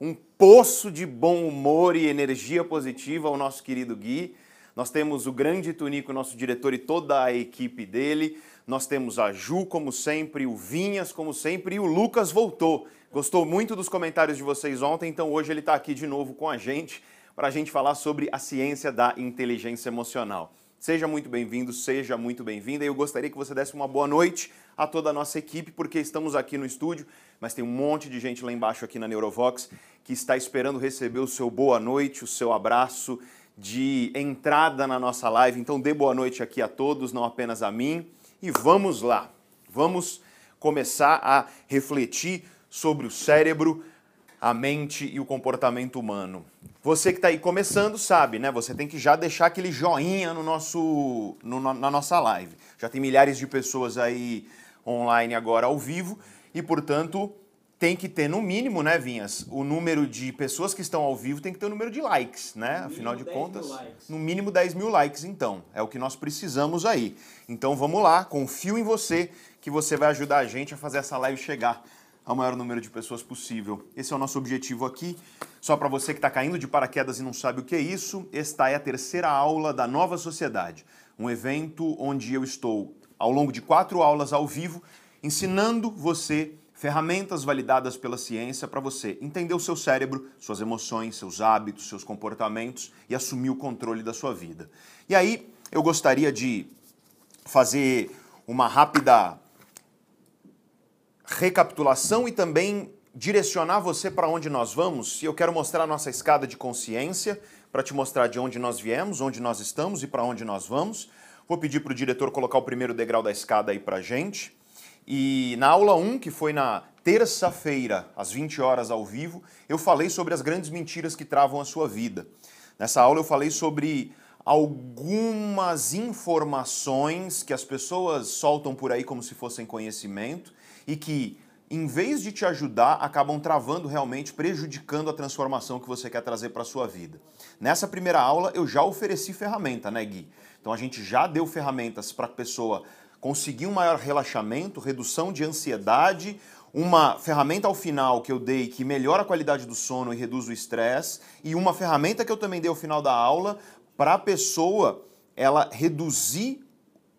um poço de bom humor e energia positiva ao nosso querido Gui. Nós temos o grande Tunico, nosso diretor, e toda a equipe dele. Nós temos a Ju, como sempre, o Vinhas, como sempre, e o Lucas voltou. Gostou muito dos comentários de vocês ontem, então hoje ele está aqui de novo com a gente para a gente falar sobre a ciência da inteligência emocional. Seja muito bem-vindo, seja muito bem-vinda. Eu gostaria que você desse uma boa noite a toda a nossa equipe, porque estamos aqui no estúdio, mas tem um monte de gente lá embaixo aqui na Neurovox que está esperando receber o seu boa noite, o seu abraço de entrada na nossa live. Então dê boa noite aqui a todos, não apenas a mim. E vamos lá. Vamos começar a refletir sobre o cérebro, a mente e o comportamento humano. Você que está aí começando sabe, né? Você tem que já deixar aquele joinha no nosso, no, na nossa live. Já tem milhares de pessoas aí online agora ao vivo e, portanto, tem que ter no mínimo, né, Vinhas, o número de pessoas que estão ao vivo tem que ter o número de likes, né? Afinal de contas, no mínimo 10 mil likes, então. É o que nós precisamos aí. Então vamos lá, confio em você que você vai ajudar a gente a fazer essa live chegar ao maior número de pessoas possível. Esse é o nosso objetivo aqui. Só para você que está caindo de paraquedas e não sabe o que é isso, esta é a terceira aula da Nova Sociedade, um evento onde eu estou, ao longo de quatro aulas ao vivo, ensinando você ferramentas validadas pela ciência para você entender o seu cérebro, suas emoções, seus hábitos, seus comportamentos e assumir o controle da sua vida. E aí, eu gostaria de fazer uma rápida recapitulação e também direcionar você para onde nós vamos. E eu quero mostrar a nossa escada de consciência para te mostrar de onde nós viemos, onde nós estamos e para onde nós vamos. Vou pedir para o diretor colocar o primeiro degrau da escada aí para gente. E na aula 1, que foi na terça-feira, às 20 horas ao vivo, eu falei sobre as grandes mentiras que travam a sua vida. Nessa aula eu falei sobre algumas informações que as pessoas soltam por aí como se fossem conhecimento e que, em vez de te ajudar, acabam travando realmente, prejudicando a transformação que você quer trazer para a sua vida. Nessa primeira aula eu já ofereci ferramenta, né, Gui? Então a gente já deu ferramentas para a pessoa conseguir um maior relaxamento, redução de ansiedade, uma ferramenta ao final que eu dei que melhora a qualidade do sono e reduz o estresse, e uma ferramenta que eu também dei ao final da aula para a pessoa ela reduzir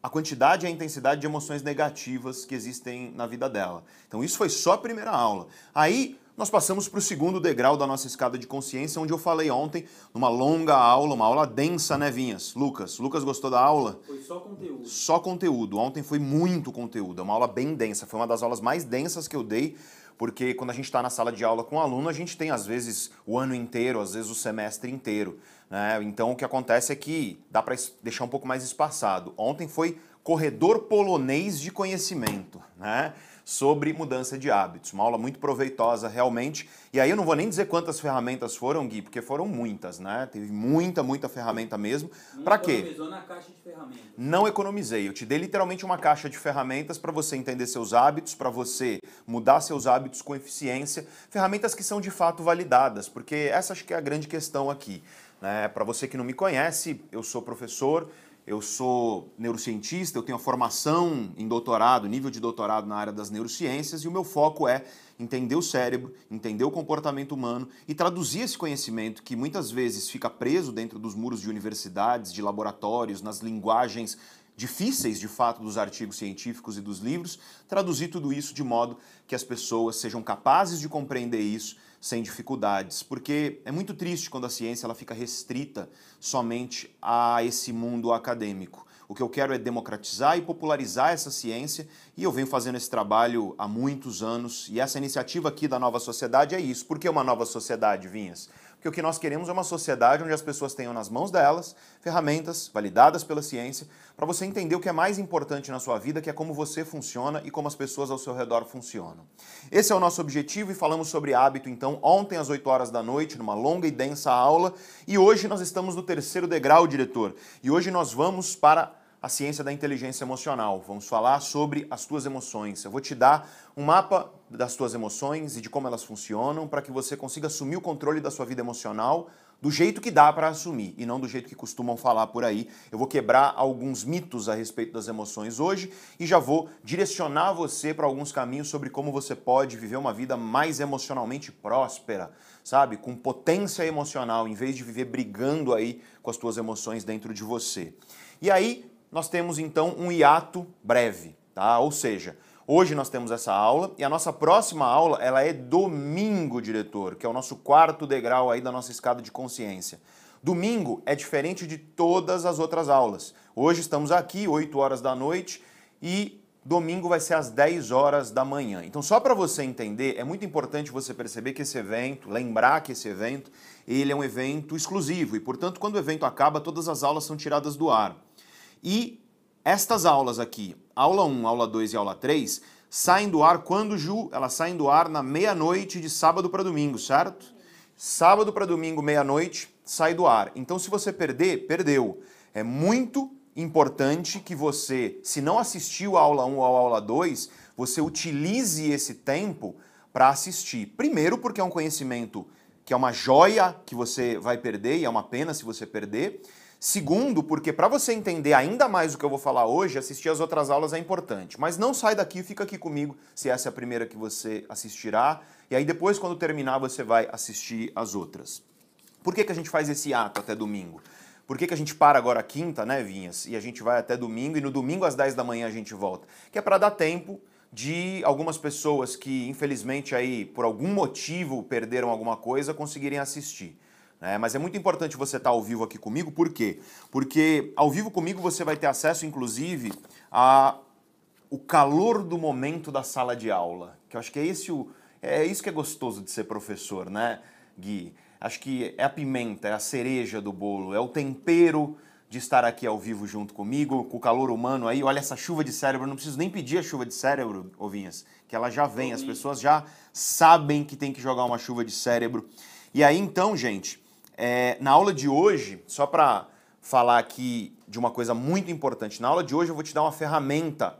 a quantidade e a intensidade de emoções negativas que existem na vida dela. Então isso foi só a primeira aula. Aí nós passamos para o segundo degrau da nossa escada de consciência, onde eu falei ontem, numa longa aula, uma aula densa, né, Vinhas? Lucas, Lucas gostou da aula? Foi só conteúdo. Só conteúdo. Ontem foi muito conteúdo, é uma aula bem densa, foi uma das aulas mais densas que eu dei, porque quando a gente está na sala de aula com um aluno, a gente tem às vezes o ano inteiro, às vezes o semestre inteiro. Né? Então o que acontece é que dá para deixar um pouco mais espaçado. Ontem foi corredor polonês de conhecimento. Né? Sobre mudança de hábitos. Uma aula muito proveitosa, realmente. E aí eu não vou nem dizer quantas ferramentas foram, Gui, porque foram muitas, né? Teve muita, muita ferramenta mesmo. Para quê? economizou na caixa de ferramentas. Não economizei. Eu te dei literalmente uma caixa de ferramentas para você entender seus hábitos, para você mudar seus hábitos com eficiência. Ferramentas que são de fato validadas, porque essa acho que é a grande questão aqui. Né? Para você que não me conhece, eu sou professor eu sou neurocientista, eu tenho a formação em doutorado, nível de doutorado na área das neurociências, e o meu foco é entender o cérebro, entender o comportamento humano e traduzir esse conhecimento que muitas vezes fica preso dentro dos muros de universidades, de laboratórios, nas linguagens difíceis de fato dos artigos científicos e dos livros, traduzir tudo isso de modo que as pessoas sejam capazes de compreender isso sem dificuldades, porque é muito triste quando a ciência ela fica restrita somente a esse mundo acadêmico. O que eu quero é democratizar e popularizar essa ciência e eu venho fazendo esse trabalho há muitos anos e essa iniciativa aqui da Nova Sociedade é isso. Por que uma nova sociedade, Vinhas? Porque o que nós queremos é uma sociedade onde as pessoas tenham nas mãos delas ferramentas validadas pela ciência para você entender o que é mais importante na sua vida, que é como você funciona e como as pessoas ao seu redor funcionam. Esse é o nosso objetivo e falamos sobre hábito então ontem às 8 horas da noite, numa longa e densa aula, e hoje nós estamos no terceiro degrau, diretor. E hoje nós vamos para a ciência da inteligência emocional. Vamos falar sobre as tuas emoções. Eu vou te dar um mapa das tuas emoções e de como elas funcionam para que você consiga assumir o controle da sua vida emocional do jeito que dá para assumir e não do jeito que costumam falar por aí. Eu vou quebrar alguns mitos a respeito das emoções hoje e já vou direcionar você para alguns caminhos sobre como você pode viver uma vida mais emocionalmente próspera, sabe? Com potência emocional, em vez de viver brigando aí com as tuas emoções dentro de você. E aí, nós temos então um hiato breve, tá? Ou seja, Hoje nós temos essa aula e a nossa próxima aula ela é domingo, diretor, que é o nosso quarto degrau aí da nossa escada de consciência. Domingo é diferente de todas as outras aulas. Hoje estamos aqui, 8 horas da noite, e domingo vai ser às 10 horas da manhã. Então, só para você entender, é muito importante você perceber que esse evento, lembrar que esse evento, ele é um evento exclusivo e, portanto, quando o evento acaba, todas as aulas são tiradas do ar. E estas aulas aqui, aula 1, aula 2 e aula 3, saem do ar quando, Ju? Elas saem do ar na meia-noite de sábado para domingo, certo? Sábado para domingo, meia-noite, sai do ar. Então, se você perder, perdeu. É muito importante que você, se não assistiu a aula 1 ou a aula 2, você utilize esse tempo para assistir. Primeiro, porque é um conhecimento que é uma joia que você vai perder e é uma pena se você perder. Segundo, porque para você entender ainda mais o que eu vou falar hoje, assistir as outras aulas é importante. Mas não sai daqui, fica aqui comigo se essa é a primeira que você assistirá. E aí depois, quando terminar, você vai assistir as outras. Por que, que a gente faz esse ato até domingo? Por que, que a gente para agora quinta, né, Vinhas? E a gente vai até domingo e no domingo às 10 da manhã a gente volta. Que é para dar tempo de algumas pessoas que, infelizmente, aí, por algum motivo perderam alguma coisa, conseguirem assistir. É, mas é muito importante você estar ao vivo aqui comigo, por quê? Porque ao vivo comigo você vai ter acesso, inclusive, a o calor do momento da sala de aula. Que eu acho que é, esse o, é isso que é gostoso de ser professor, né, Gui? Acho que é a pimenta, é a cereja do bolo, é o tempero de estar aqui ao vivo junto comigo, com o calor humano aí. Olha essa chuva de cérebro, não preciso nem pedir a chuva de cérebro, Ovinhas, que ela já vem, as pessoas já sabem que tem que jogar uma chuva de cérebro. E aí então, gente, é, na aula de hoje, só para falar aqui de uma coisa muito importante, na aula de hoje eu vou te dar uma ferramenta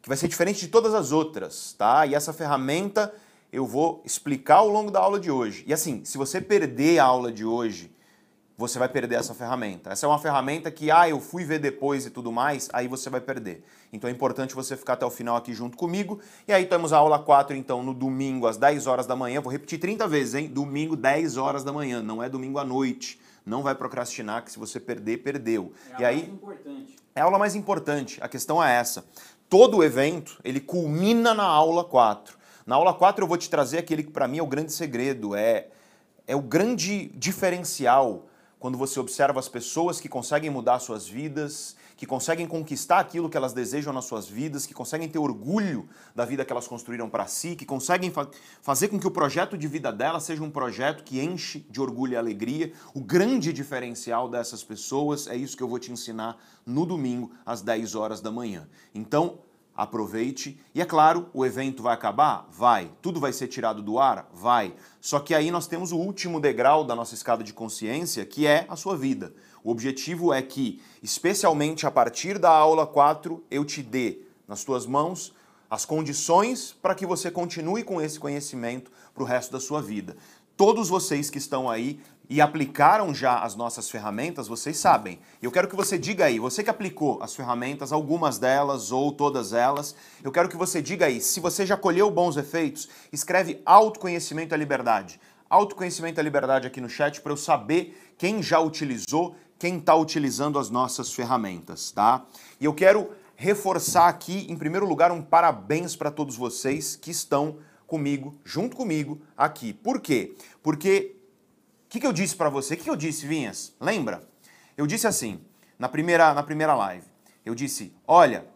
que vai ser diferente de todas as outras, tá? E essa ferramenta eu vou explicar ao longo da aula de hoje. E assim, se você perder a aula de hoje você vai perder essa ferramenta. Essa é uma ferramenta que, ah, eu fui ver depois e tudo mais, aí você vai perder. Então é importante você ficar até o final aqui junto comigo. E aí temos a aula 4, então, no domingo, às 10 horas da manhã. Vou repetir 30 vezes, hein? Domingo, 10 horas da manhã. Não é domingo à noite. Não vai procrastinar, que se você perder, perdeu. É a e aí, mais importante. é a aula mais importante. A questão é essa. Todo o evento, ele culmina na aula 4. Na aula 4 eu vou te trazer aquele que para mim é o grande segredo, é, é o grande diferencial quando você observa as pessoas que conseguem mudar suas vidas, que conseguem conquistar aquilo que elas desejam nas suas vidas, que conseguem ter orgulho da vida que elas construíram para si, que conseguem fa fazer com que o projeto de vida delas seja um projeto que enche de orgulho e alegria. O grande diferencial dessas pessoas é isso que eu vou te ensinar no domingo às 10 horas da manhã. Então, aproveite. E é claro, o evento vai acabar? Vai. Tudo vai ser tirado do ar? Vai. Só que aí nós temos o último degrau da nossa escada de consciência, que é a sua vida. O objetivo é que, especialmente a partir da aula 4, eu te dê nas tuas mãos as condições para que você continue com esse conhecimento para o resto da sua vida. Todos vocês que estão aí e aplicaram já as nossas ferramentas, vocês sabem. Eu quero que você diga aí, você que aplicou as ferramentas, algumas delas ou todas elas, eu quero que você diga aí, se você já colheu bons efeitos, escreve autoconhecimento à liberdade. Autoconhecimento à liberdade aqui no chat para eu saber quem já utilizou, quem está utilizando as nossas ferramentas, tá? E eu quero reforçar aqui, em primeiro lugar, um parabéns para todos vocês que estão comigo, junto comigo, aqui. Por quê? Porque que, que eu disse para você? O que, que eu disse, Vinhas? Lembra? Eu disse assim, na primeira, na primeira live. Eu disse, olha,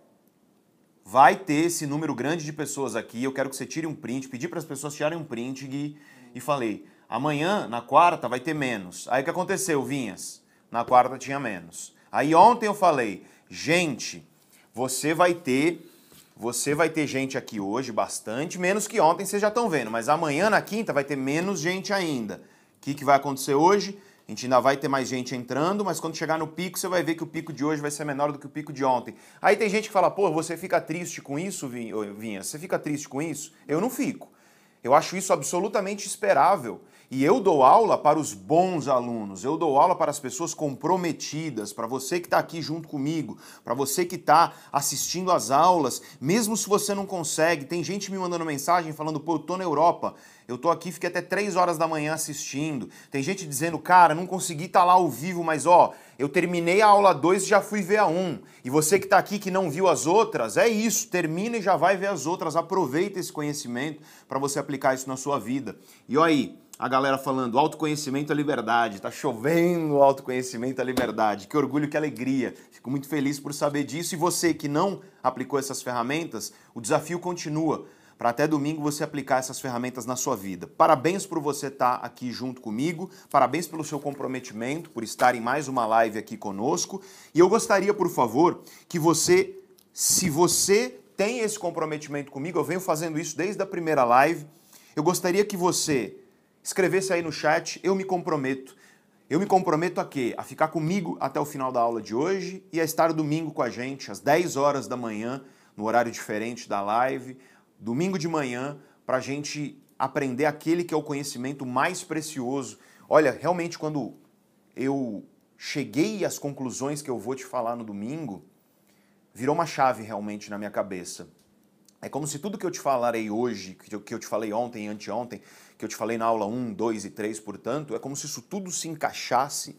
vai ter esse número grande de pessoas aqui, eu quero que você tire um print, pedi para as pessoas tirarem um print e, e falei, amanhã, na quarta, vai ter menos. Aí o que aconteceu, Vinhas? Na quarta tinha menos. Aí ontem eu falei, gente, você vai ter você vai ter gente aqui hoje, bastante, menos que ontem, vocês já estão vendo, mas amanhã, na quinta, vai ter menos gente ainda que, que vai acontecer hoje? A gente ainda vai ter mais gente entrando, mas quando chegar no pico, você vai ver que o pico de hoje vai ser menor do que o pico de ontem. Aí tem gente que fala, pô, você fica triste com isso, Vinha? Você fica triste com isso? Eu não fico. Eu acho isso absolutamente esperável. E eu dou aula para os bons alunos, eu dou aula para as pessoas comprometidas, para você que está aqui junto comigo, para você que está assistindo às aulas, mesmo se você não consegue. Tem gente me mandando mensagem falando, pô, eu tô na Europa, eu tô aqui, fiquei até 3 horas da manhã assistindo. Tem gente dizendo, cara, não consegui estar tá lá ao vivo, mas ó, eu terminei a aula 2 e já fui ver a 1. Um. E você que está aqui que não viu as outras, é isso, termina e já vai ver as outras. Aproveita esse conhecimento para você aplicar isso na sua vida. E olha aí, a galera falando autoconhecimento é liberdade, tá chovendo autoconhecimento é liberdade. Que orgulho, que alegria. Fico muito feliz por saber disso. E você que não aplicou essas ferramentas, o desafio continua para até domingo você aplicar essas ferramentas na sua vida. Parabéns por você estar tá aqui junto comigo, parabéns pelo seu comprometimento, por estar em mais uma live aqui conosco. E eu gostaria, por favor, que você, se você tem esse comprometimento comigo, eu venho fazendo isso desde a primeira live, eu gostaria que você escrevesse aí no chat, eu me comprometo. Eu me comprometo a quê? A ficar comigo até o final da aula de hoje e a estar domingo com a gente, às 10 horas da manhã, no horário diferente da live, domingo de manhã, para a gente aprender aquele que é o conhecimento mais precioso. Olha, realmente, quando eu cheguei às conclusões que eu vou te falar no domingo, virou uma chave realmente na minha cabeça. É como se tudo que eu te falarei hoje, que eu te falei ontem e anteontem, que eu te falei na aula 1, 2 e 3, portanto, é como se isso tudo se encaixasse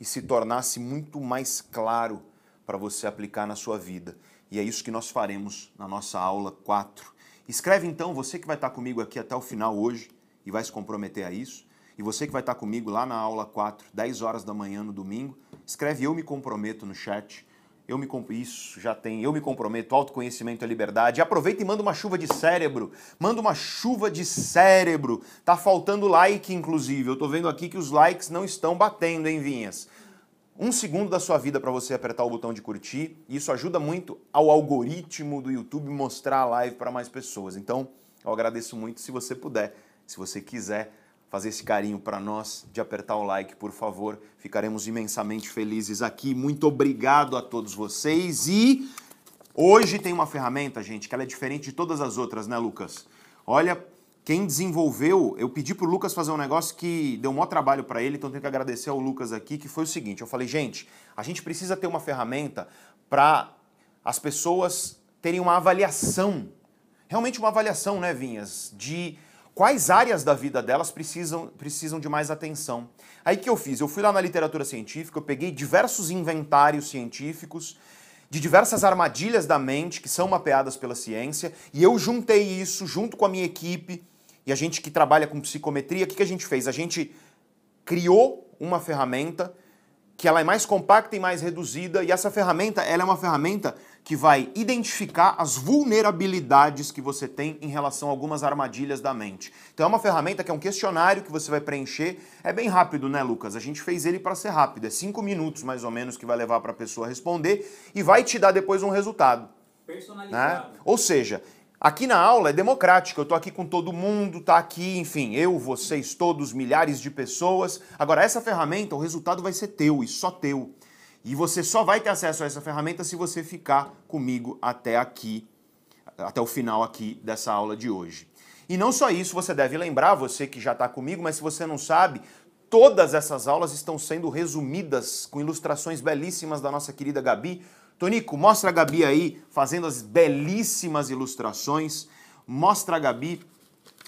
e se tornasse muito mais claro para você aplicar na sua vida. E é isso que nós faremos na nossa aula 4. Escreve então, você que vai estar comigo aqui até o final hoje e vai se comprometer a isso, e você que vai estar comigo lá na aula 4, 10 horas da manhã no domingo, escreve eu me comprometo no chat eu me isso já tem, eu me comprometo, autoconhecimento é liberdade. Aproveita e manda uma chuva de cérebro. Manda uma chuva de cérebro. Tá faltando like, inclusive. Eu tô vendo aqui que os likes não estão batendo, hein, Vinhas? Um segundo da sua vida para você apertar o botão de curtir. Isso ajuda muito ao algoritmo do YouTube mostrar a live para mais pessoas. Então, eu agradeço muito se você puder, se você quiser fazer esse carinho para nós, de apertar o like, por favor. Ficaremos imensamente felizes aqui. Muito obrigado a todos vocês. E hoje tem uma ferramenta, gente, que ela é diferente de todas as outras, né, Lucas? Olha, quem desenvolveu, eu pedi pro Lucas fazer um negócio que deu um maior trabalho para ele, então tenho que agradecer ao Lucas aqui, que foi o seguinte, eu falei, gente, a gente precisa ter uma ferramenta para as pessoas terem uma avaliação, realmente uma avaliação, né, Vinhas, de quais áreas da vida delas precisam, precisam de mais atenção. Aí que eu fiz? Eu fui lá na literatura científica, eu peguei diversos inventários científicos de diversas armadilhas da mente que são mapeadas pela ciência, e eu juntei isso junto com a minha equipe e a gente que trabalha com psicometria, o que, que a gente fez? A gente criou uma ferramenta que ela é mais compacta e mais reduzida, e essa ferramenta ela é uma ferramenta que vai identificar as vulnerabilidades que você tem em relação a algumas armadilhas da mente. Então é uma ferramenta que é um questionário que você vai preencher. É bem rápido, né, Lucas? A gente fez ele para ser rápido. É cinco minutos mais ou menos que vai levar para a pessoa responder e vai te dar depois um resultado. Personalizado. Né? Ou seja, Aqui na aula é democrático, eu estou aqui com todo mundo, tá aqui, enfim, eu, vocês, todos, milhares de pessoas. Agora, essa ferramenta, o resultado vai ser teu e só teu. E você só vai ter acesso a essa ferramenta se você ficar comigo até aqui, até o final aqui dessa aula de hoje. E não só isso, você deve lembrar, você que já está comigo, mas se você não sabe, todas essas aulas estão sendo resumidas com ilustrações belíssimas da nossa querida Gabi. Tonico, mostra a Gabi aí fazendo as belíssimas ilustrações. Mostra a Gabi.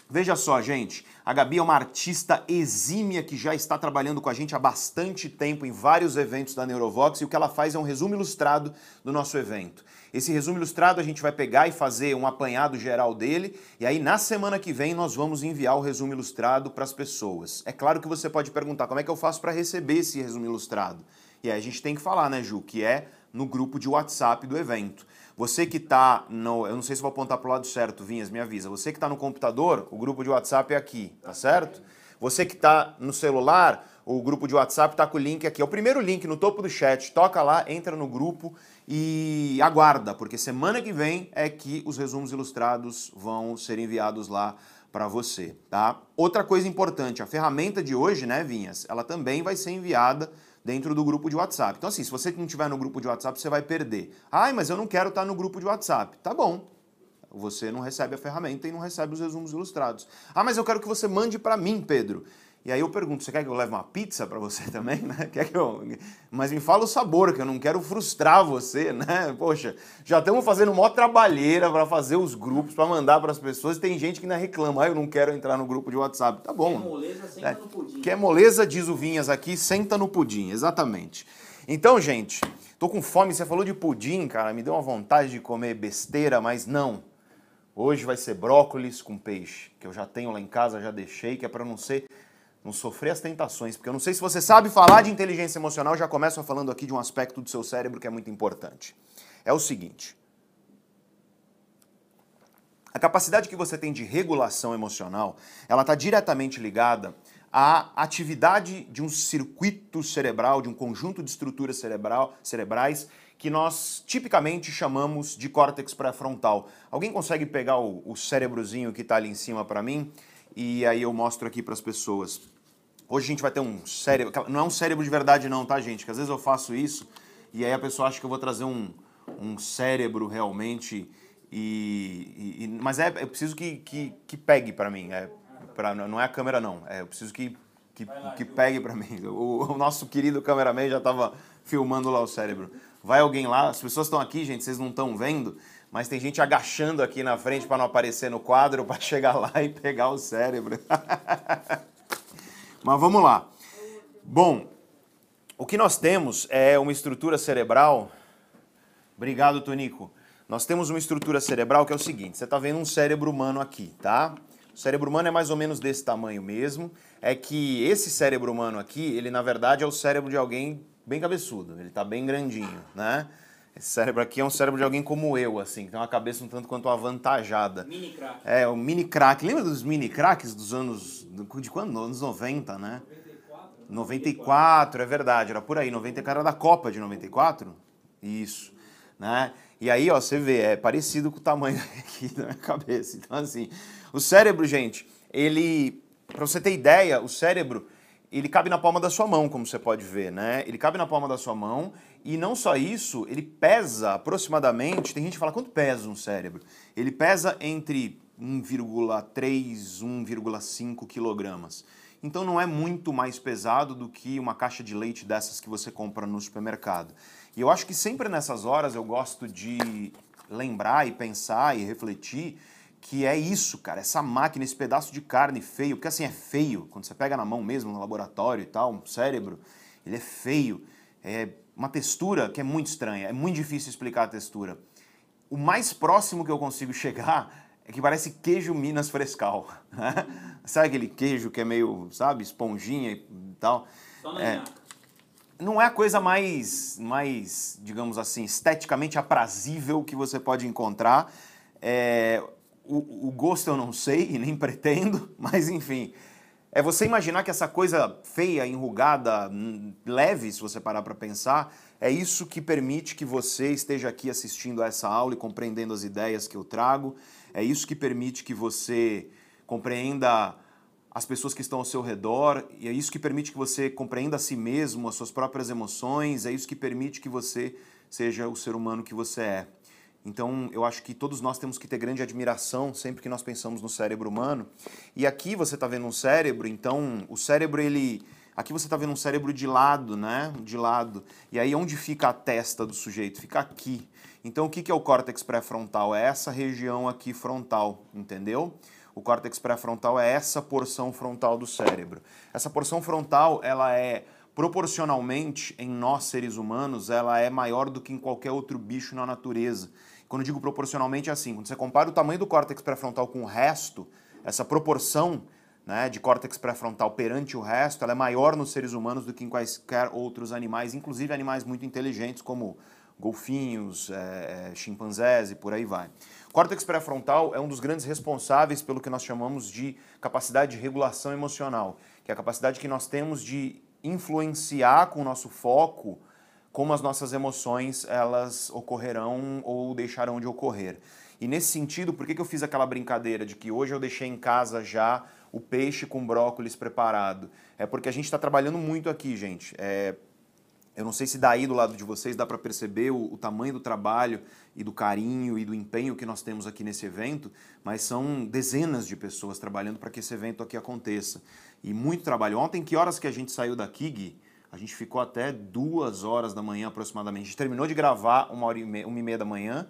Veja só, gente, a Gabi é uma artista exímia que já está trabalhando com a gente há bastante tempo em vários eventos da Neurovox e o que ela faz é um resumo ilustrado do nosso evento. Esse resumo ilustrado a gente vai pegar e fazer um apanhado geral dele e aí na semana que vem nós vamos enviar o resumo ilustrado para as pessoas. É claro que você pode perguntar como é que eu faço para receber esse resumo ilustrado. E aí a gente tem que falar, né, Ju, que é no grupo de WhatsApp do evento. Você que está no. Eu não sei se vou apontar para o lado certo, Vinhas, me avisa. Você que está no computador, o grupo de WhatsApp é aqui, tá certo? Você que está no celular, o grupo de WhatsApp está com o link aqui. É o primeiro link no topo do chat. Toca lá, entra no grupo e aguarda, porque semana que vem é que os resumos ilustrados vão ser enviados lá para você, tá? Outra coisa importante, a ferramenta de hoje, né, Vinhas, ela também vai ser enviada dentro do grupo de WhatsApp. Então assim, se você não estiver no grupo de WhatsApp, você vai perder. Ai, mas eu não quero estar no grupo de WhatsApp. Tá bom. Você não recebe a ferramenta e não recebe os resumos ilustrados. Ah, mas eu quero que você mande para mim, Pedro. E aí eu pergunto, você quer que eu leve uma pizza para você também, né? Quer que eu... Mas me fala o sabor, que eu não quero frustrar você, né? Poxa, já estamos fazendo mó trabalheira para fazer os grupos, para mandar para as pessoas. Tem gente que ainda reclama, ah, eu não quero entrar no grupo de WhatsApp. Tá bom. Quer moleza, senta é. no pudim. Quer moleza, diz o Vinhas aqui, senta no pudim, exatamente. Então, gente, tô com fome, você falou de pudim, cara, me deu uma vontade de comer besteira, mas não. Hoje vai ser brócolis com peixe, que eu já tenho lá em casa, já deixei, que é para não ser não sofrer as tentações, porque eu não sei se você sabe falar de inteligência emocional, já começo falando aqui de um aspecto do seu cérebro que é muito importante. É o seguinte: a capacidade que você tem de regulação emocional, ela está diretamente ligada à atividade de um circuito cerebral, de um conjunto de estruturas cerebral, cerebrais que nós tipicamente chamamos de córtex pré-frontal. Alguém consegue pegar o, o cérebrozinho que está ali em cima para mim? E aí eu mostro aqui para as pessoas. Hoje a gente vai ter um cérebro. Não é um cérebro de verdade, não, tá, gente? Que às vezes eu faço isso e aí a pessoa acha que eu vou trazer um, um cérebro realmente. E, e mas é, eu preciso que, que, que pegue para mim. É, pra, não é a câmera, não. É, eu preciso que, que, que pegue para mim. O, o, nosso querido cameraman já estava filmando lá o cérebro. Vai alguém lá, as pessoas estão aqui, gente, vocês não estão vendo, mas tem gente agachando aqui na frente para não aparecer no quadro, para chegar lá e pegar o cérebro. Mas vamos lá. Bom, o que nós temos é uma estrutura cerebral. Obrigado, Tonico. Nós temos uma estrutura cerebral que é o seguinte: você está vendo um cérebro humano aqui, tá? O cérebro humano é mais ou menos desse tamanho mesmo. É que esse cérebro humano aqui, ele na verdade é o cérebro de alguém bem cabeçudo. Ele está bem grandinho, né? Esse cérebro aqui é um cérebro de alguém como eu, assim, que tem uma cabeça um tanto quanto avantajada. Mini crack. É, o mini crack. Lembra dos mini cracks dos anos. De quando? Anos 90, né? 94. 94, é verdade, era por aí. 90 cara da Copa de 94? Isso. Né? E aí, ó, você vê, é parecido com o tamanho aqui da minha cabeça. Então, assim, o cérebro, gente, ele. Pra você ter ideia, o cérebro ele cabe na palma da sua mão, como você pode ver, né? Ele cabe na palma da sua mão e não só isso, ele pesa aproximadamente, tem gente que fala quanto pesa um cérebro? Ele pesa entre 1,3, 1,5 quilogramas. Então não é muito mais pesado do que uma caixa de leite dessas que você compra no supermercado. E eu acho que sempre nessas horas eu gosto de lembrar e pensar e refletir que é isso, cara, essa máquina, esse pedaço de carne feio, porque assim é feio, quando você pega na mão mesmo no laboratório e tal, um cérebro, ele é feio, é uma textura que é muito estranha, é muito difícil explicar a textura. O mais próximo que eu consigo chegar é que parece queijo Minas Frescal. Né? sabe aquele queijo que é meio, sabe, esponjinha e tal? Só é, não é a coisa mais, mais, digamos assim, esteticamente aprazível que você pode encontrar. É, o, o gosto eu não sei e nem pretendo, mas enfim. É você imaginar que essa coisa feia, enrugada, leve, se você parar para pensar, é isso que permite que você esteja aqui assistindo a essa aula e compreendendo as ideias que eu trago. É isso que permite que você compreenda as pessoas que estão ao seu redor, e é isso que permite que você compreenda a si mesmo, as suas próprias emoções, é isso que permite que você seja o ser humano que você é. Então, eu acho que todos nós temos que ter grande admiração sempre que nós pensamos no cérebro humano. E aqui você está vendo um cérebro, então o cérebro ele Aqui você está vendo um cérebro de lado, né? De lado. E aí onde fica a testa do sujeito? Fica aqui. Então o que é o córtex pré-frontal? É essa região aqui frontal, entendeu? O córtex pré-frontal é essa porção frontal do cérebro. Essa porção frontal, ela é proporcionalmente em nós seres humanos, ela é maior do que em qualquer outro bicho na natureza. Quando digo proporcionalmente é assim, quando você compara o tamanho do córtex pré-frontal com o resto, essa proporção né, de córtex pré-frontal perante o resto, ela é maior nos seres humanos do que em quaisquer outros animais, inclusive animais muito inteligentes como golfinhos, é, chimpanzés e por aí vai. Córtex pré-frontal é um dos grandes responsáveis pelo que nós chamamos de capacidade de regulação emocional, que é a capacidade que nós temos de influenciar com o nosso foco como as nossas emoções elas ocorrerão ou deixarão de ocorrer. E nesse sentido, por que, que eu fiz aquela brincadeira de que hoje eu deixei em casa já o peixe com brócolis preparado? É porque a gente está trabalhando muito aqui, gente. É, eu não sei se daí do lado de vocês dá para perceber o, o, tamanho do trabalho e do carinho e do empenho que nós temos aqui nesse evento, mas são dezenas de pessoas trabalhando para que esse evento aqui aconteça. E muito trabalho. Ontem, que horas que a gente saiu daqui, Gui? A gente ficou até duas horas da manhã aproximadamente. A gente terminou de gravar uma hora e meia, uma e meia da manhã,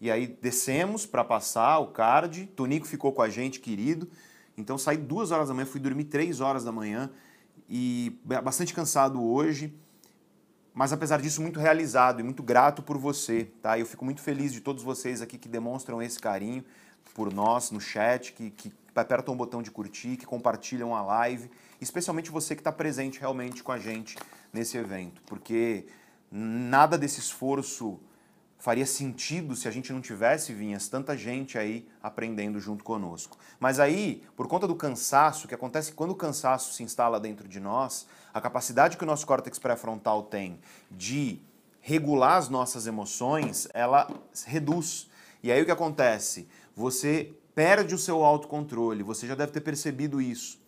e aí descemos para passar o card. Tonico ficou com a gente, querido. Então saí duas horas da manhã, fui dormir três horas da manhã e bastante cansado hoje mas apesar disso muito realizado e muito grato por você, tá? Eu fico muito feliz de todos vocês aqui que demonstram esse carinho por nós no chat, que, que apertam o botão de curtir, que compartilham a live, especialmente você que está presente realmente com a gente nesse evento, porque nada desse esforço faria sentido se a gente não tivesse, Vinhas, tanta gente aí aprendendo junto conosco. Mas aí, por conta do cansaço, que acontece quando o cansaço se instala dentro de nós, a capacidade que o nosso córtex pré-frontal tem de regular as nossas emoções, ela reduz. E aí o que acontece? Você perde o seu autocontrole, você já deve ter percebido isso.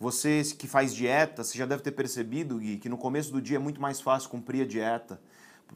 Você que faz dieta, você já deve ter percebido, Gui, que no começo do dia é muito mais fácil cumprir a dieta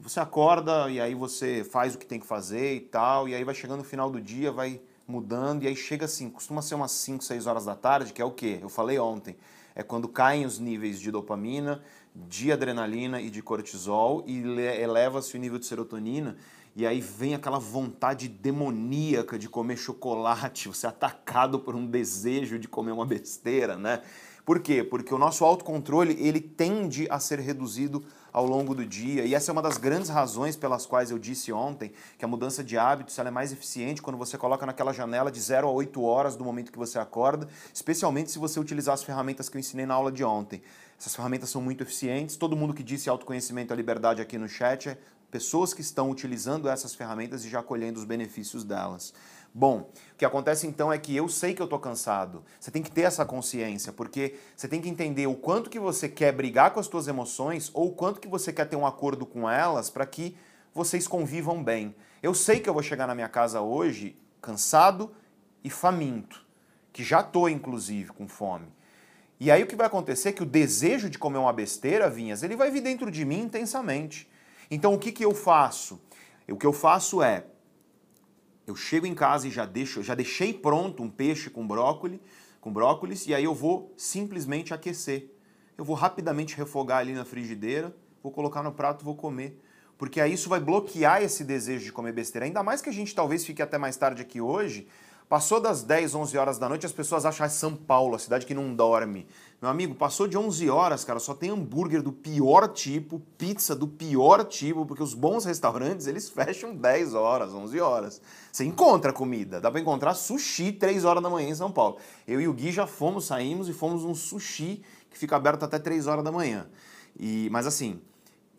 você acorda e aí você faz o que tem que fazer e tal, e aí vai chegando no final do dia, vai mudando, e aí chega assim, costuma ser umas 5, 6 horas da tarde, que é o quê? Eu falei ontem, é quando caem os níveis de dopamina, de adrenalina e de cortisol, e eleva-se o nível de serotonina, e aí vem aquela vontade demoníaca de comer chocolate, você é atacado por um desejo de comer uma besteira, né? Por quê? Porque o nosso autocontrole, ele tende a ser reduzido ao longo do dia. E essa é uma das grandes razões pelas quais eu disse ontem que a mudança de hábitos é mais eficiente quando você coloca naquela janela de 0 a 8 horas do momento que você acorda, especialmente se você utilizar as ferramentas que eu ensinei na aula de ontem. Essas ferramentas são muito eficientes. Todo mundo que disse autoconhecimento e liberdade aqui no chat é pessoas que estão utilizando essas ferramentas e já colhendo os benefícios delas. Bom, o que acontece então é que eu sei que eu tô cansado. Você tem que ter essa consciência, porque você tem que entender o quanto que você quer brigar com as suas emoções ou o quanto que você quer ter um acordo com elas para que vocês convivam bem. Eu sei que eu vou chegar na minha casa hoje cansado e faminto, que já tô inclusive com fome. E aí o que vai acontecer é que o desejo de comer uma besteira, Vinhas, ele vai vir dentro de mim intensamente. Então o que, que eu faço? O que eu faço é, eu chego em casa e já deixo, já deixei pronto um peixe com brócolis, com brócolis e aí eu vou simplesmente aquecer. Eu vou rapidamente refogar ali na frigideira, vou colocar no prato, vou comer. Porque aí isso vai bloquear esse desejo de comer besteira. Ainda mais que a gente talvez fique até mais tarde aqui hoje, Passou das 10, 11 horas da noite, as pessoas acham é São Paulo, a cidade que não dorme. Meu amigo, passou de 11 horas, cara, só tem hambúrguer do pior tipo, pizza do pior tipo, porque os bons restaurantes, eles fecham 10 horas, 11 horas. Você encontra comida, dá para encontrar sushi 3 horas da manhã em São Paulo. Eu e o Gui já fomos, saímos e fomos um sushi que fica aberto até 3 horas da manhã. E, mas assim,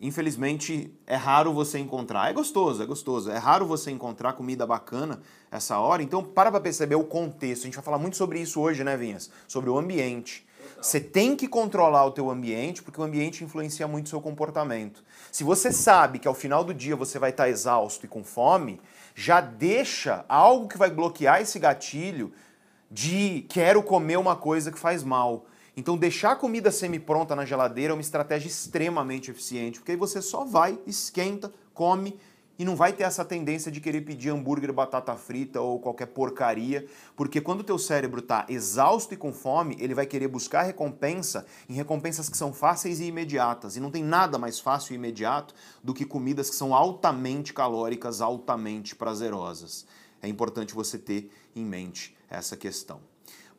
infelizmente é raro você encontrar. É gostoso, é gostoso. É raro você encontrar comida bacana essa hora. Então, para para perceber o contexto. A gente vai falar muito sobre isso hoje, né, Vinhas? Sobre o ambiente. Você tem que controlar o teu ambiente, porque o ambiente influencia muito o seu comportamento. Se você sabe que ao final do dia você vai estar exausto e com fome, já deixa algo que vai bloquear esse gatilho de quero comer uma coisa que faz mal. Então, deixar a comida semi-pronta na geladeira é uma estratégia extremamente eficiente, porque aí você só vai, esquenta, come e não vai ter essa tendência de querer pedir hambúrguer, batata frita ou qualquer porcaria, porque quando o teu cérebro está exausto e com fome, ele vai querer buscar recompensa em recompensas que são fáceis e imediatas. E não tem nada mais fácil e imediato do que comidas que são altamente calóricas, altamente prazerosas. É importante você ter em mente essa questão.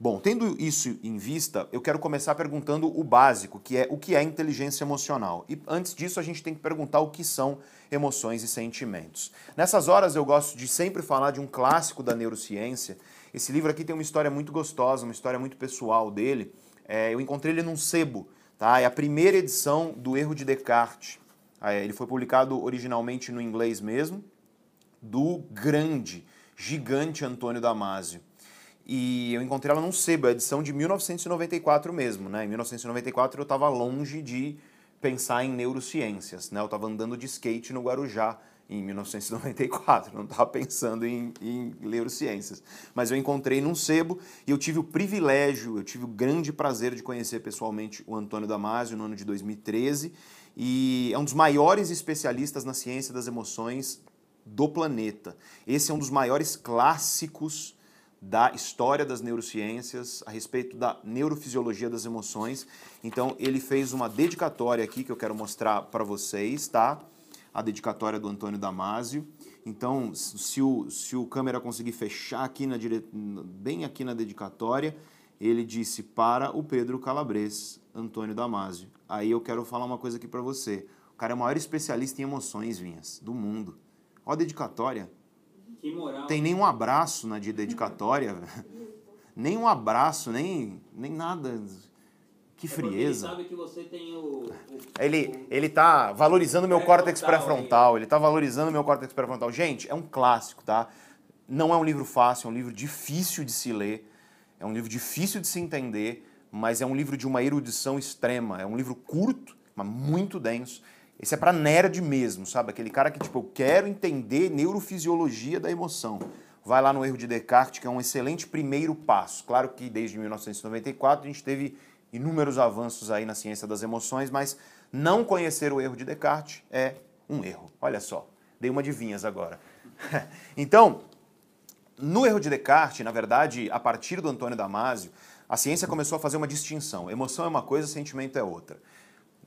Bom, tendo isso em vista, eu quero começar perguntando o básico, que é o que é inteligência emocional. E antes disso, a gente tem que perguntar o que são emoções e sentimentos. Nessas horas, eu gosto de sempre falar de um clássico da neurociência. Esse livro aqui tem uma história muito gostosa, uma história muito pessoal dele. É, eu encontrei ele num sebo, tá? É a primeira edição do Erro de Descartes. É, ele foi publicado originalmente no inglês mesmo, do grande, gigante Antônio Damasio. E eu encontrei ela num sebo, a edição de 1994 mesmo, né? Em 1994 eu estava longe de pensar em neurociências. Né? Eu estava andando de skate no Guarujá em 1994, não estava pensando em, em neurociências. Mas eu encontrei num sebo e eu tive o privilégio, eu tive o grande prazer de conhecer pessoalmente o Antônio Damasio no ano de 2013 e é um dos maiores especialistas na ciência das emoções do planeta. Esse é um dos maiores clássicos da história das neurociências a respeito da neurofisiologia das emoções. Então, ele fez uma dedicatória aqui que eu quero mostrar para vocês, tá? A dedicatória do Antônio Damasio. Então, se o, se o câmera conseguir fechar aqui na dire... bem aqui na dedicatória, ele disse para o Pedro Calabres, Antônio Damasio. Aí eu quero falar uma coisa aqui para você. O cara é o maior especialista em emoções, Vinhas, do mundo. Olha a dedicatória. Que moral. Tem nem um abraço na de dedicatória, nem um abraço, nem, nem nada. Que É frieza. Ele sabe que você tem o. o- Ele, ele tá valorizando meu córtex pré-frontal, ele tá valorizando meu córtex pré-frontal. Gente, é um clássico, tá? Não é um livro fácil, é um livro difícil de se ler, é um livro difícil de se entender, mas é um livro de uma erudição extrema. É um livro curto, mas muito denso. Esse é pra nerd mesmo, sabe? Aquele cara que, tipo, eu quero entender neurofisiologia da emoção. Vai lá no erro de Descartes, que é um excelente primeiro passo. Claro que desde 1994 a gente teve inúmeros avanços aí na ciência das emoções, mas não conhecer o erro de Descartes é um erro. Olha só, dei uma de vinhas agora. então, no erro de Descartes, na verdade, a partir do Antônio Damasio, a ciência começou a fazer uma distinção. Emoção é uma coisa, sentimento é outra.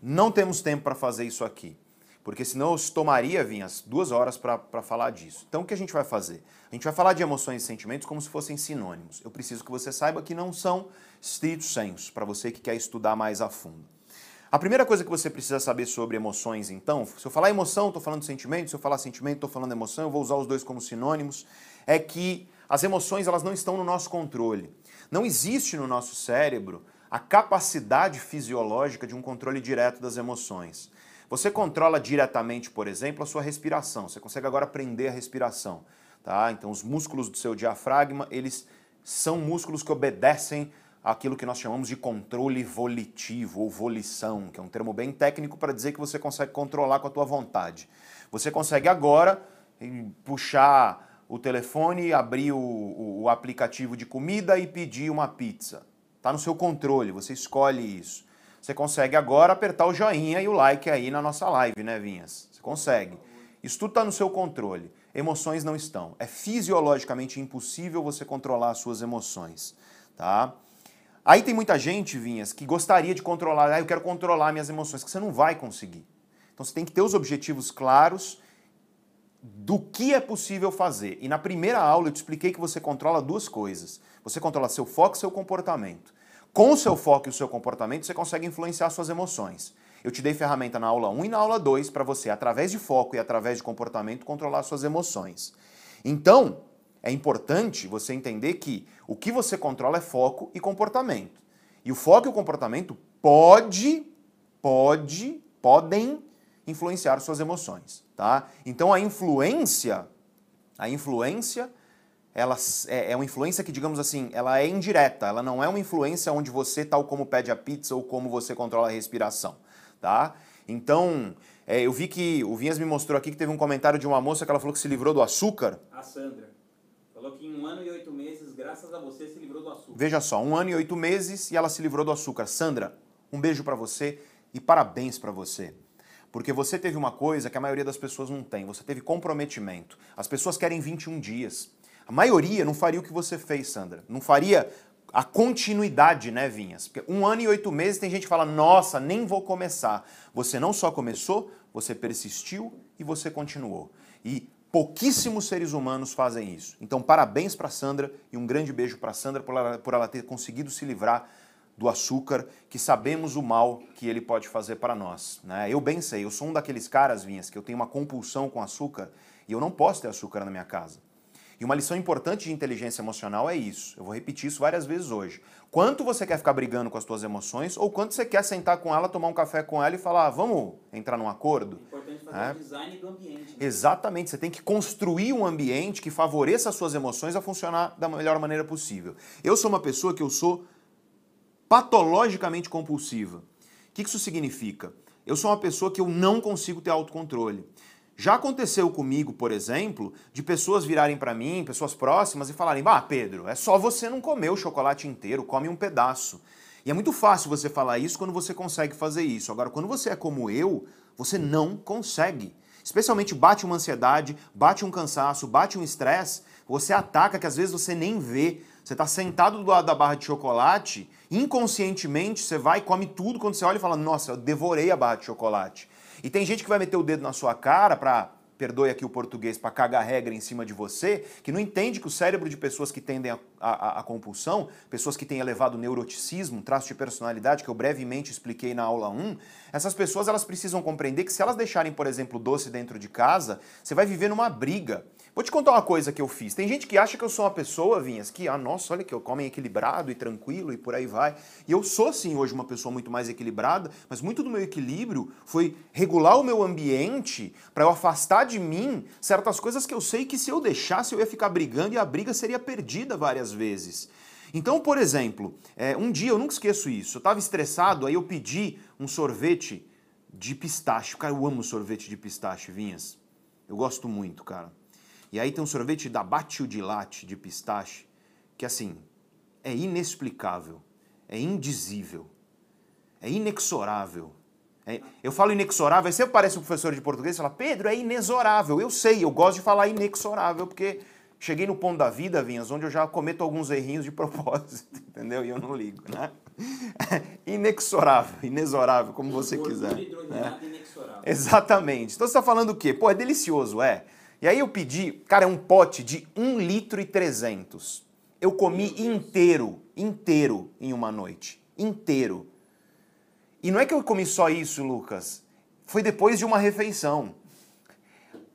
Não temos tempo para fazer isso aqui, porque senão eu tomaria, Vinhas, duas horas para falar disso. Então o que a gente vai fazer? A gente vai falar de emoções e sentimentos como se fossem sinônimos. Eu preciso que você saiba que não são stricto senso, para você que quer estudar mais a fundo. A primeira coisa que você precisa saber sobre emoções, então, se eu falar emoção, estou falando sentimento, se eu falar sentimento, estou falando emoção, eu vou usar os dois como sinônimos, é que as emoções elas não estão no nosso controle. Não existe no nosso cérebro a capacidade fisiológica de um controle direto das emoções. Você controla diretamente, por exemplo, a sua respiração. Você consegue agora prender a respiração, tá? Então os músculos do seu diafragma, eles são músculos que obedecem aquilo que nós chamamos de controle volitivo ou volição, que é um termo bem técnico para dizer que você consegue controlar com a tua vontade. Você consegue agora puxar o telefone, abrir o- o aplicativo de comida e pedir uma pizza. Está no seu controle, você escolhe isso. Você consegue agora apertar o joinha e o like aí na nossa live, né, Vinhas? Você consegue. Isso tudo está no seu controle. Emoções não estão. É fisiologicamente impossível você controlar as suas emoções, tá? Aí tem muita gente, Vinhas, que gostaria de controlar, ah, eu quero controlar minhas emoções, que você não vai conseguir. Então você tem que ter os objetivos claros do que é possível fazer. E na primeira aula eu te expliquei que você controla duas coisas. Você controla seu foco e seu comportamento. Com o seu foco e o seu comportamento, você consegue influenciar suas emoções. Eu te dei ferramenta na aula 1 e na aula 2 para você, através de foco e através de comportamento, controlar suas emoções. Então, é importante você entender que o que você controla é foco e comportamento. E o foco e o comportamento pode, pode, podem influenciar suas emoções, tá? Então a influência, a influência, ela é, é uma influência que, digamos assim, ela é indireta, ela não é uma influência onde você, tal como pede a pizza ou como você controla a respiração, tá? Então, é, eu vi que o Vinhas me mostrou aqui que teve um comentário de uma moça que ela falou que se livrou do açúcar. A Sandra. Falou que em um ano e oito meses, graças a você, se livrou do açúcar. Veja só, um ano e oito meses e ela se livrou do açúcar. Sandra, um beijo pra você e parabéns pra você. Porque você teve uma coisa que a maioria das pessoas não tem. Você teve comprometimento. As pessoas querem 21 dias. A maioria não faria o que você fez, Sandra. Não faria a continuidade, né, Vinhas? Porque um ano e oito meses tem gente que fala, nossa, nem vou começar. Você não só começou, você persistiu e você continuou. E pouquíssimos seres humanos fazem isso. Então, parabéns para Sandra e um grande beijo para Sandra por ela, por ela ter conseguido se livrar do açúcar, que sabemos o mal que ele pode fazer para nós. Né? Eu bem sei, eu sou um daqueles caras, Vinhas, que eu tenho uma compulsão com açúcar e eu não posso ter açúcar na minha casa. E uma lição importante de inteligência emocional é isso. Eu vou repetir isso várias vezes hoje. Quanto você quer ficar brigando com as suas emoções ou quanto você quer sentar com ela, tomar um café com ela e falar, ah, vamos entrar num acordo? É importante fazer É. o design do ambiente. né? Exatamente, você tem que construir um ambiente que favoreça as suas emoções a funcionar da melhor maneira possível. Eu sou uma pessoa que eu sou patologicamente compulsiva. O que isso significa? eu sou uma pessoa que eu não consigo ter autocontrole. Já aconteceu comigo, por exemplo, de pessoas virarem para mim, pessoas próximas, e falarem: "Ah, Pedro, é só você não comer o chocolate inteiro, come um pedaço". E é muito fácil você falar isso quando você consegue fazer isso. Agora, quando você é como eu, você não consegue. Especialmente bate uma ansiedade, bate um cansaço, bate um estresse, você ataca que às vezes você nem vê. Você está sentado do lado da barra de chocolate, inconscientemente você vai e come tudo quando você olha e fala: Nossa, eu devorei a barra de chocolate. E tem gente que vai meter o dedo na sua cara para perdoe aqui o português, para cagar regra em cima de você, que não entende que o cérebro de pessoas que tendem a, compulsão, pessoas que têm elevado neuroticismo, traço de personalidade que eu brevemente expliquei na aula 1, essas pessoas elas precisam compreender que se elas deixarem, por exemplo, doce dentro de casa, você vai viver numa briga. Vou te contar uma coisa que eu fiz. Tem gente que acha que eu sou uma pessoa, Vinhas, que, ah, nossa, olha que eu comem equilibrado e tranquilo e por aí vai. E eu sou, sim, hoje uma pessoa muito mais equilibrada, mas muito do meu equilíbrio foi regular o meu ambiente para eu afastar de mim certas coisas que eu sei que se eu deixasse eu ia ficar brigando e a briga seria perdida várias vezes. Então, por exemplo, é, um dia, eu nunca esqueço isso, eu estava estressado, aí eu pedi um sorvete de pistache. Cara, eu amo sorvete de pistache, Vinhas. Eu gosto muito, cara. E aí tem um sorvete da Batio de Latte de pistache, que assim, é inexplicável, é indizível, é inexorável. É, eu falo inexorável, aí sempre parece um professor de português e fala, Pedro, é inexorável. Eu sei, eu gosto de falar inexorável, porque cheguei no ponto da vida, Vinhas, onde eu já cometo alguns errinhos de propósito, entendeu? E eu não ligo, né? inexorável, inexorável, como você quiser. Né? Exatamente. Então você está falando o quê? Pô, é delicioso, é. E aí eu pedi, cara, é um pote de 1 litro e 300. Eu comi inteiro, inteiro em uma noite. Inteiro. E não é que eu comi só isso, Lucas. Foi depois de uma refeição.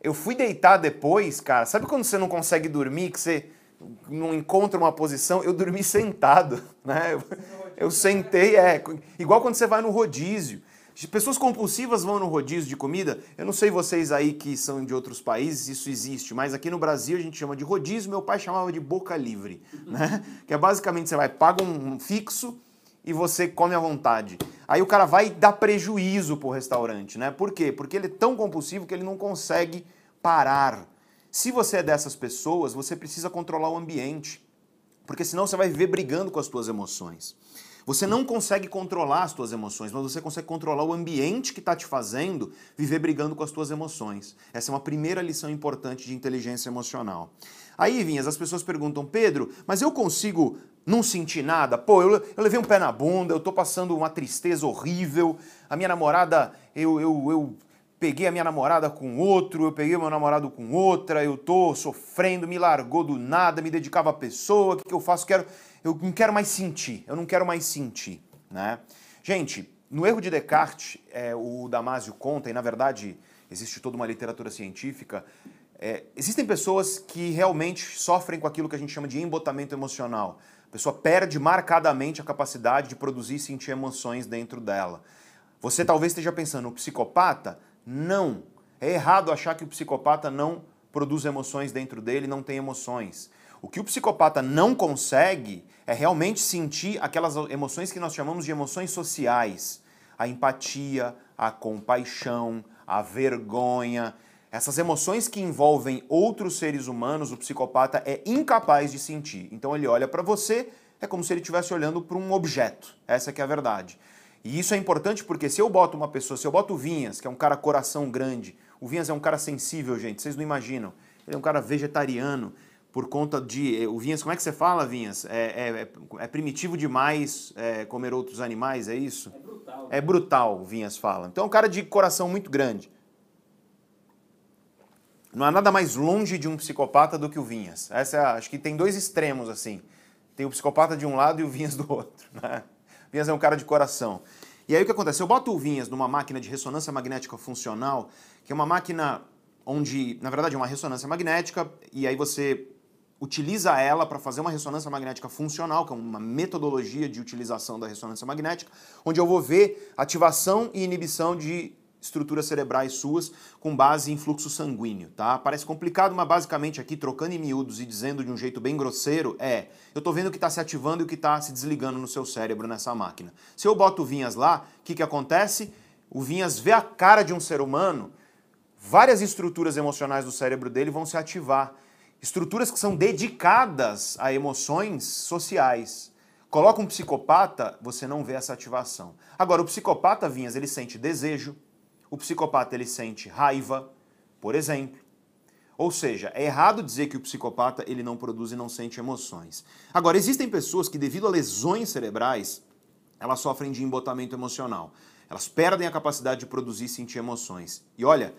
Eu fui deitar depois, cara. Sabe quando você não consegue dormir, que você não encontra uma posição? Eu dormi sentado, né? Eu, eu sentei, é, igual quando você vai no rodízio. Pessoas compulsivas vão no rodízio de comida. Eu não sei vocês aí que são de outros países, isso existe, mas aqui no Brasil a gente chama de rodízio, meu pai chamava de boca livre, né? Que é basicamente você vai, paga um fixo e você come à vontade. Aí o cara vai dar prejuízo pro restaurante, né? Por quê? Porque ele é tão compulsivo que ele não consegue parar. Se você é dessas pessoas, você precisa controlar o ambiente, porque senão você vai viver brigando com as suas emoções. Você não consegue controlar as tuas emoções, mas você consegue controlar o ambiente que está te fazendo viver brigando com as tuas emoções. Essa é uma primeira lição importante de inteligência emocional. Aí, Vinhas, as pessoas perguntam, Pedro, mas eu consigo não sentir nada? Pô, eu, eu levei um pé na bunda, eu tô passando uma tristeza horrível, a minha namorada, eu, eu, eu peguei a minha namorada com outro, eu peguei o meu namorado com outra, eu tô sofrendo, me largou do nada, me dedicava à pessoa, o que, que eu faço? Quero eu não quero mais sentir, eu não quero mais sentir. Né? Gente, no erro de Descartes, é, o Damásio conta, e na verdade existe toda uma literatura científica, é, existem pessoas que realmente sofrem com aquilo que a gente chama de embotamento emocional. A pessoa perde marcadamente a capacidade de produzir e sentir emoções dentro dela. Você talvez esteja pensando, o psicopata? Não. É errado achar que o psicopata não produz emoções dentro dele, não tem emoções. O que o psicopata não consegue é realmente sentir aquelas emoções que nós chamamos de emoções sociais. A empatia, a compaixão, a vergonha. Essas emoções que envolvem outros seres humanos, o psicopata é incapaz de sentir. Então ele olha para você, é como se ele estivesse olhando para um objeto. Essa que é a verdade. E isso é importante porque se eu boto uma pessoa, se eu boto o Vinhas, que é um cara coração grande, o Vinhas é um cara sensível, gente, vocês não imaginam. Ele é um cara vegetariano, por conta de. Eh, o Vinhas, como é que você fala, Vinhas? É, é, é primitivo demais é, comer outros animais, é isso? É brutal. É brutal, Vinhas fala. Então é um cara de coração muito grande. Não há nada mais longe de um psicopata do que o Vinhas. Essa é, acho que tem dois extremos assim. Tem o psicopata de um lado e o Vinhas do outro. Né? O Vinhas é um cara de coração. E aí o que acontece? Eu boto o Vinhas numa máquina de ressonância magnética funcional, que é uma máquina onde, na verdade, é uma ressonância magnética, e aí você utiliza ela para fazer uma ressonância magnética funcional, que é uma metodologia de utilização da ressonância magnética, onde eu vou ver ativação e inibição de estruturas cerebrais suas com base em fluxo sanguíneo, tá? Parece complicado, mas basicamente aqui, trocando em miúdos e dizendo de um jeito bem grosseiro, é, eu tô vendo o que está se ativando e o que está se desligando no seu cérebro nessa máquina. Se eu boto vinhas lá, o que, que acontece? o Vinhas vê a cara de um ser humano, várias estruturas emocionais do cérebro dele vão se ativar. Estruturas que são dedicadas a emoções sociais. Coloca um psicopata, você não vê essa ativação. Agora, o psicopata, Vinhas, ele sente desejo, o psicopata ele sente raiva, por exemplo. Ou seja, é errado dizer que o psicopata ele não produz e não sente emoções. Agora, existem pessoas que, devido a lesões cerebrais, elas sofrem de embotamento emocional. Elas perdem a capacidade de produzir e sentir emoções. E olha,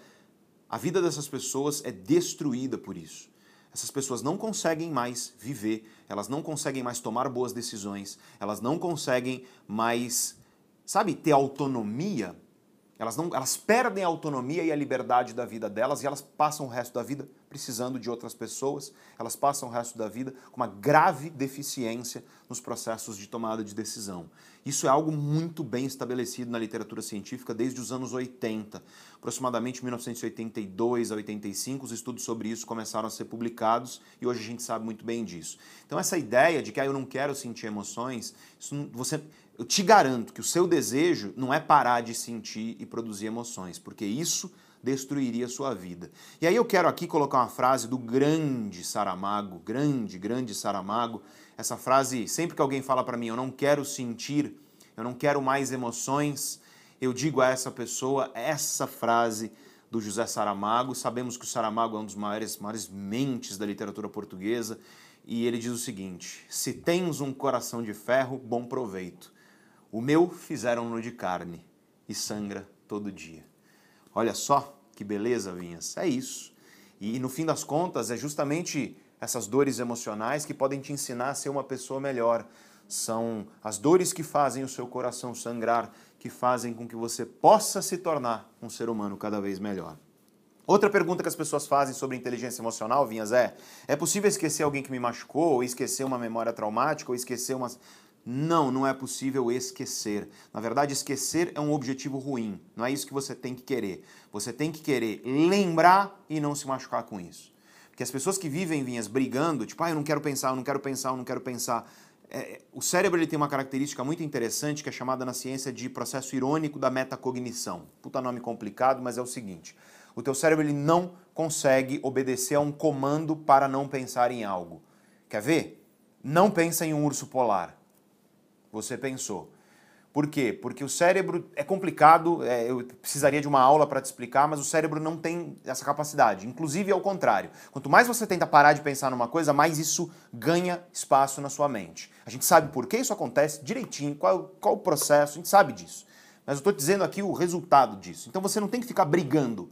a vida dessas pessoas é destruída por isso. Essas pessoas não conseguem mais viver, elas não conseguem mais tomar boas decisões, elas não conseguem mais, sabe, ter autonomia. Elas, não, elas perdem a autonomia e a liberdade da vida delas e elas passam o resto da vida precisando de outras pessoas, elas passam o resto da vida com uma grave deficiência nos processos de tomada de decisão. Isso é algo muito bem estabelecido na literatura científica desde os anos 80. Aproximadamente 1982 a 85, os estudos sobre isso começaram a ser publicados e hoje a gente sabe muito bem disso. Então essa ideia de que ah, eu não quero sentir emoções, não, você, eu te garanto que o seu desejo não é parar de sentir e produzir emoções, porque isso destruiria a sua vida. E aí eu quero aqui colocar uma frase do grande Saramago, grande, grande Saramago. Essa frase, sempre que alguém fala para mim, eu não quero sentir, eu não quero mais emoções, eu digo a essa pessoa essa frase do José Saramago. Sabemos que o Saramago é um dos maiores, maiores mentes da literatura portuguesa. E ele diz o seguinte: Se tens um coração de ferro, bom proveito. O meu fizeram-no de carne e sangra todo dia. Olha só que beleza, Vinhas. É isso. E no fim das contas, é justamente essas dores emocionais que podem te ensinar a ser uma pessoa melhor. São as dores que fazem o seu coração sangrar, que fazem com que você possa se tornar um ser humano cada vez melhor. Outra pergunta que as pessoas fazem sobre inteligência emocional, Vinhas, é: é possível esquecer alguém que me machucou, ou esquecer uma memória traumática, ou esquecer uma. Não, não é possível esquecer. Na verdade, esquecer é um objetivo ruim. Não é isso que você tem que querer. Você tem que querer lembrar e não se machucar com isso. Porque as pessoas que vivem vinhas brigando, tipo, ah, eu não quero pensar, eu não quero pensar, eu não quero pensar. É, o cérebro ele tem uma característica muito interessante que é chamada na ciência de processo irônico da metacognição. Puta nome complicado, mas é o seguinte: o teu cérebro ele não consegue obedecer a um comando para não pensar em algo. Quer ver? Não pensa em um urso polar você pensou. Por quê? Porque o cérebro é complicado, é, eu precisaria de uma aula para te explicar, mas o cérebro não tem essa capacidade. Inclusive, ao contrário. Quanto mais você tenta parar de pensar numa coisa, mais isso ganha espaço na sua mente. A gente sabe por que isso acontece direitinho, qual, qual o processo, a gente sabe disso. Mas eu estou dizendo aqui o resultado disso. Então você não tem que ficar brigando.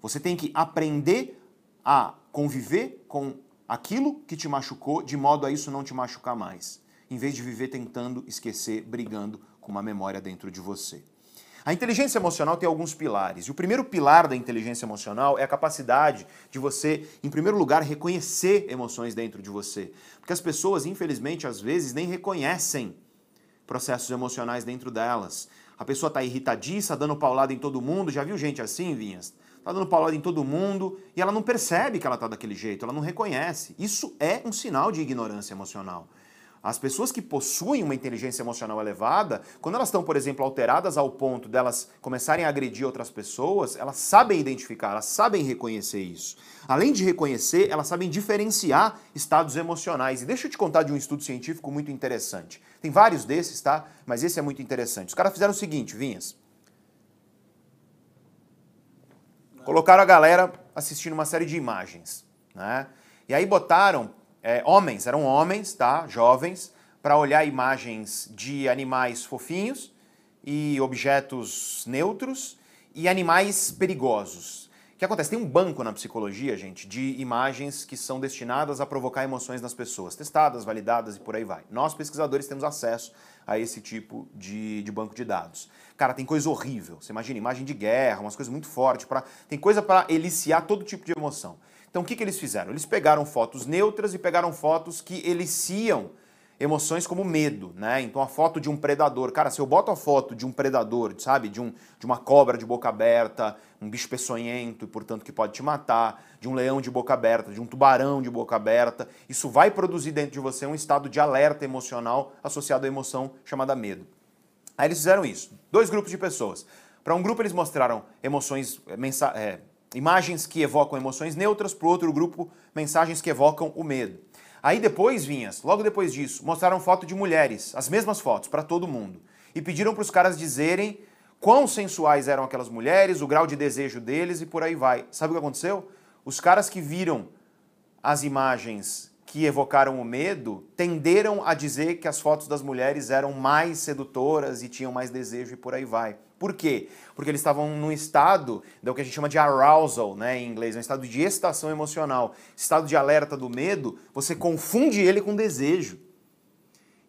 Você tem que aprender a conviver com aquilo que te machucou, de modo a isso não te machucar mais em vez de viver tentando esquecer, brigando com uma memória dentro de você. A inteligência emocional tem alguns pilares. E o primeiro pilar da inteligência emocional é a capacidade de você, em primeiro lugar, reconhecer emoções dentro de você. Porque as pessoas, infelizmente, às vezes nem reconhecem processos emocionais dentro delas. A pessoa está irritadiça, dando paulada em todo mundo. Já viu gente assim, Vinhas? Está dando paulada em todo mundo e ela não percebe que ela está daquele jeito, ela não reconhece. Isso é um sinal de ignorância emocional. As pessoas que possuem uma inteligência emocional elevada, quando elas estão, por exemplo, alteradas ao ponto delas começarem a agredir outras pessoas, elas sabem identificar, elas sabem reconhecer isso. Além de reconhecer, elas sabem diferenciar estados emocionais. E deixa eu te contar de um estudo científico muito interessante. Tem vários desses, tá? Mas esse é muito interessante. Os caras fizeram o seguinte, Vinhas. Colocaram a galera assistindo uma série de imagens, né? E aí botaram é, homens, eram homens, tá? Jovens, para olhar imagens de animais fofinhos e objetos neutros e animais perigosos. O que acontece? Tem um banco na psicologia, gente, de imagens que são destinadas a provocar emoções nas pessoas, testadas, validadas e por aí vai. Nós, pesquisadores, temos acesso a esse tipo de, de banco de dados. Cara, tem coisa horrível. Você imagina, imagem de guerra, umas coisas muito fortes. Pra, tem coisa para eliciar todo tipo de emoção. Então o que, que eles fizeram? Eles pegaram fotos neutras e pegaram fotos que eliciam emoções como medo, né? Então a foto de um predador, cara, se eu boto a foto de um predador, sabe, de, um, de uma cobra de boca aberta, um bicho peçonhento e portanto que pode te matar, de um leão de boca aberta, de um tubarão de boca aberta, isso vai produzir dentro de você um estado de alerta emocional associado à emoção chamada medo. Aí eles fizeram isso, dois grupos de pessoas. Para um grupo eles mostraram emoções, é, imagens que evocam emoções neutras, para o outro grupo mensagens que evocam o medo. Aí depois, Vinhas, logo depois disso, mostraram foto de mulheres, as mesmas fotos, para todo mundo. E pediram para os caras dizerem quão sensuais eram aquelas mulheres, o grau de desejo deles e por aí vai. Sabe o que aconteceu? Os caras que viram as imagens que evocaram o medo tenderam a dizer que as fotos das mulheres eram mais sedutoras e tinham mais desejo e por aí vai. Por quê? Porque eles estavam num estado do que a gente chama de arousal, né, em inglês, um estado de excitação emocional. Estado de alerta do medo, você confunde ele com desejo.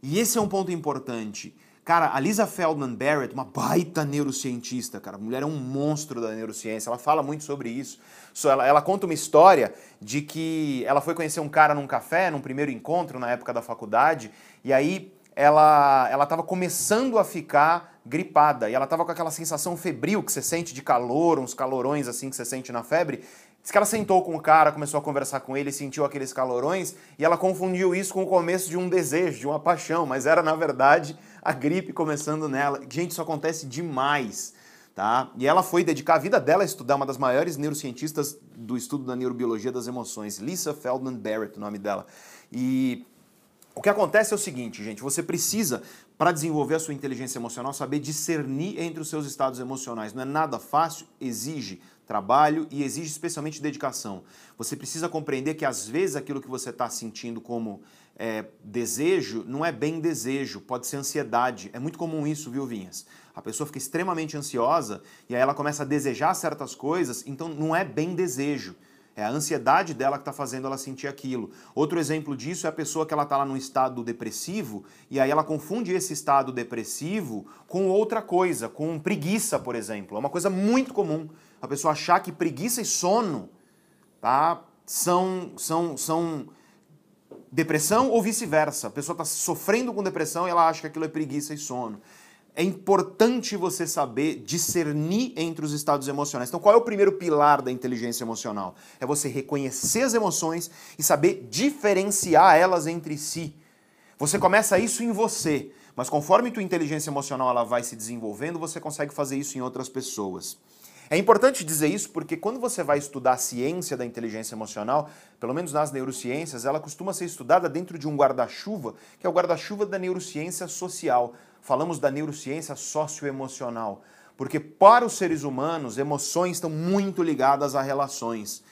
E esse é um ponto importante. Cara, a Lisa Feldman Barrett, uma baita neurocientista, cara, a mulher é um monstro da neurociência, ela fala muito sobre isso. Ela, ela conta uma história de que ela foi conhecer um cara num café, num primeiro encontro na época da faculdade, e aí ela estava começando a ficar gripada e ela estava com aquela sensação febril que você sente de calor, uns calorões assim que você sente na febre. Diz que ela sentou com o cara, começou a conversar com ele, sentiu aqueles calorões e ela confundiu isso com o começo de um desejo, de uma paixão, mas era na verdade a gripe começando nela. Gente, isso acontece demais. Tá? E ela foi dedicar a vida dela a estudar, uma das maiores neurocientistas do estudo da neurobiologia das emoções, Lisa Feldman Barrett, o nome dela. E o que acontece é o seguinte, gente, você precisa, para desenvolver a sua inteligência emocional, saber discernir entre os seus estados emocionais. Não é nada fácil, exige trabalho e exige especialmente dedicação. Você precisa compreender que às vezes aquilo que você está sentindo como é, desejo não é bem desejo, pode ser ansiedade. É muito comum isso, viu, Vinhas? A pessoa fica extremamente ansiosa e aí ela começa a desejar certas coisas, então não é bem desejo. É a ansiedade dela que está fazendo ela sentir aquilo. Outro exemplo disso é a pessoa que ela está lá num estado depressivo e aí ela confunde esse estado depressivo com outra coisa, com preguiça, por exemplo. É uma coisa muito comum a pessoa achar que preguiça e sono tá, são, são, são depressão ou vice-versa. A pessoa está sofrendo com depressão e ela acha que aquilo é preguiça e sono é importante você saber discernir entre os estados emocionais. Então, qual é o primeiro pilar da inteligência emocional? É você reconhecer as emoções e saber diferenciar elas entre si. Você começa isso em você, mas conforme tua inteligência emocional ela vai se desenvolvendo, você consegue fazer isso em outras pessoas. É importante dizer isso porque quando você vai estudar a ciência da inteligência emocional, pelo menos nas neurociências, ela costuma ser estudada dentro de um guarda-chuva, que é o guarda-chuva da neurociência social falamos da neurociência socioemocional, porque para os seres humanos, emoções estão muito ligadas a relações.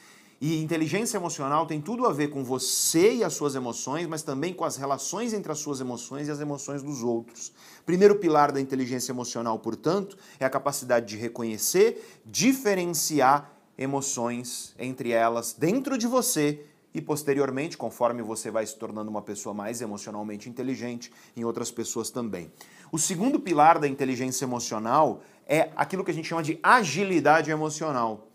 E inteligência emocional tem tudo a ver com você e as suas emoções, mas também com as relações entre as suas emoções e as emoções dos outros. Primeiro pilar da inteligência emocional, portanto, é a capacidade de reconhecer, diferenciar emoções entre elas dentro de você e posteriormente, conforme você vai se tornando uma pessoa mais emocionalmente inteligente, em outras pessoas também. O segundo pilar da inteligência emocional é aquilo que a gente chama de agilidade emocional.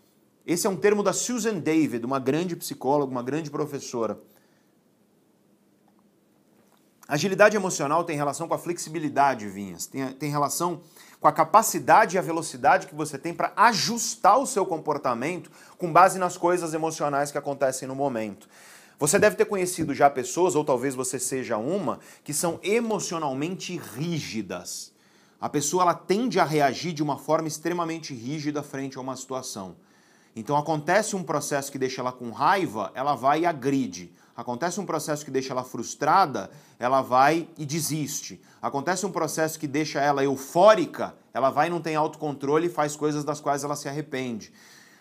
Esse é um termo da Susan David, uma grande psicóloga, uma grande professora. Agilidade emocional tem relação com a flexibilidade, Vinhas. Tem, tem relação com a capacidade e a velocidade que você tem para ajustar o seu comportamento com base nas coisas emocionais que acontecem no momento. Você deve ter conhecido já pessoas, ou talvez você seja uma, que são emocionalmente rígidas. A pessoa ela tende a reagir de uma forma extremamente rígida frente a uma situação. Então acontece um processo que deixa ela com raiva, ela vai e agride. Acontece um processo que deixa ela frustrada, ela vai e desiste. Acontece um processo que deixa ela eufórica, ela vai e não tem autocontrole e faz coisas das quais ela se arrepende.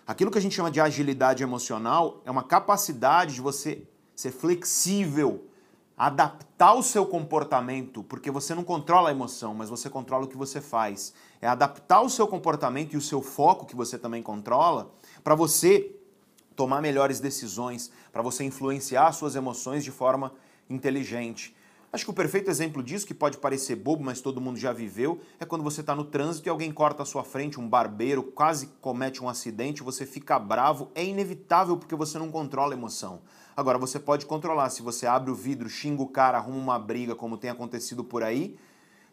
Aquilo que a gente chama de agilidade emocional é uma capacidade de você ser flexível, adaptar o seu comportamento, porque você não controla a emoção, mas você controla o que você faz. É adaptar o seu comportamento e o seu foco, que você também controla, para você tomar melhores decisões, para você influenciar suas emoções de forma inteligente. Acho que o perfeito exemplo disso, que pode parecer bobo, mas todo mundo já viveu, é quando você está no trânsito e alguém corta a sua frente, um barbeiro quase comete um acidente, você fica bravo, é inevitável porque você não controla a emoção. Agora, você pode controlar, se você abre o vidro, xinga o cara, arruma uma briga, como tem acontecido por aí,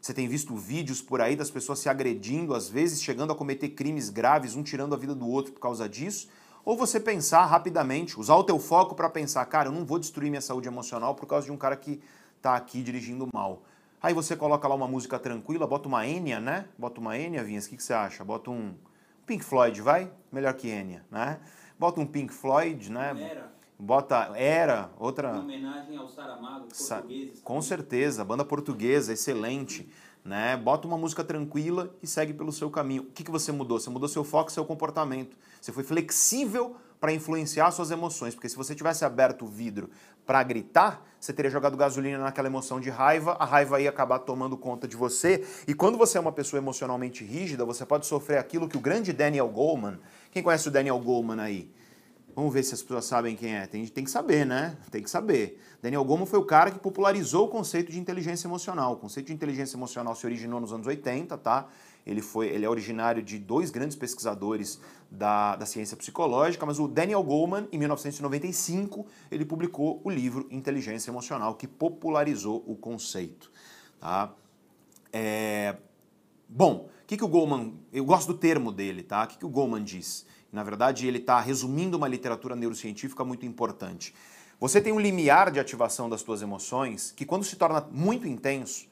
você tem visto vídeos por aí das pessoas se agredindo, às vezes chegando a cometer crimes graves, um tirando a vida do outro por causa disso, ou você pensar rapidamente, usar o teu foco para pensar, cara, eu não vou destruir minha saúde emocional por causa de um cara que está aqui dirigindo mal. Aí você coloca lá uma música tranquila, bota uma Enya, né? Bota uma Enya, Vinhas, o que, que você acha? Bota um Pink Floyd, vai? Melhor que Enya, né? Bota um Pink Floyd, né? Era. Bota Era, outra... Em homenagem ao Saramago, Sa- portugueses. Com certeza, banda portuguesa, excelente. Né? Bota uma música tranquila e segue pelo seu caminho. O que, que você mudou? Você mudou seu foco, seu comportamento. Você foi flexível para influenciar suas emoções. Porque se você tivesse aberto o vidro para gritar, você teria jogado gasolina naquela emoção de raiva, a raiva ia acabar tomando conta de você. E quando você é uma pessoa emocionalmente rígida, você pode sofrer aquilo que o grande Daniel Goleman. Quem conhece o Daniel Goleman aí? Vamos ver se as pessoas sabem quem é. Tem, tem que saber, né? Tem que saber. Daniel Goleman foi o cara que popularizou o conceito de inteligência emocional. O conceito de inteligência emocional se originou nos anos 80, tá? Ele, foi, ele é originário de dois grandes pesquisadores da, da ciência psicológica, mas o Daniel Goleman, em 1995, ele publicou o livro Inteligência Emocional, que popularizou o conceito. Tá? É, Bom, o que, que o Goleman. Eu gosto do termo dele, tá? O que, que o Goleman diz? Na verdade, ele está resumindo uma literatura neurocientífica muito importante. Você tem um limiar de ativação das suas emoções que, quando se torna muito intenso,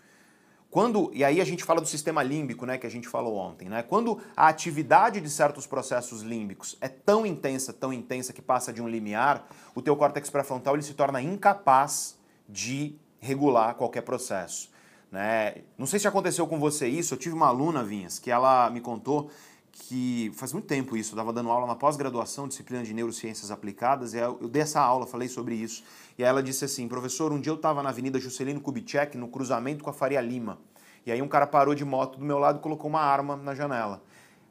quando, e aí a gente fala do sistema límbico, né, que a gente falou ontem, né? Quando a atividade de certos processos límbicos é tão intensa, tão intensa que passa de um limiar, o teu córtex pré-frontal ele se torna incapaz de regular qualquer processo, né? Não sei se aconteceu com você isso, eu tive uma aluna, Vinhas, que ela me contou que faz muito tempo isso, eu estava dando aula na pós-graduação, disciplina de neurociências aplicadas, e eu dei essa aula, falei sobre isso, e ela disse assim, professor, um dia eu estava na Avenida Juscelino Kubitschek, no cruzamento com a Faria Lima, e aí um cara parou de moto do meu lado e colocou uma arma na janela.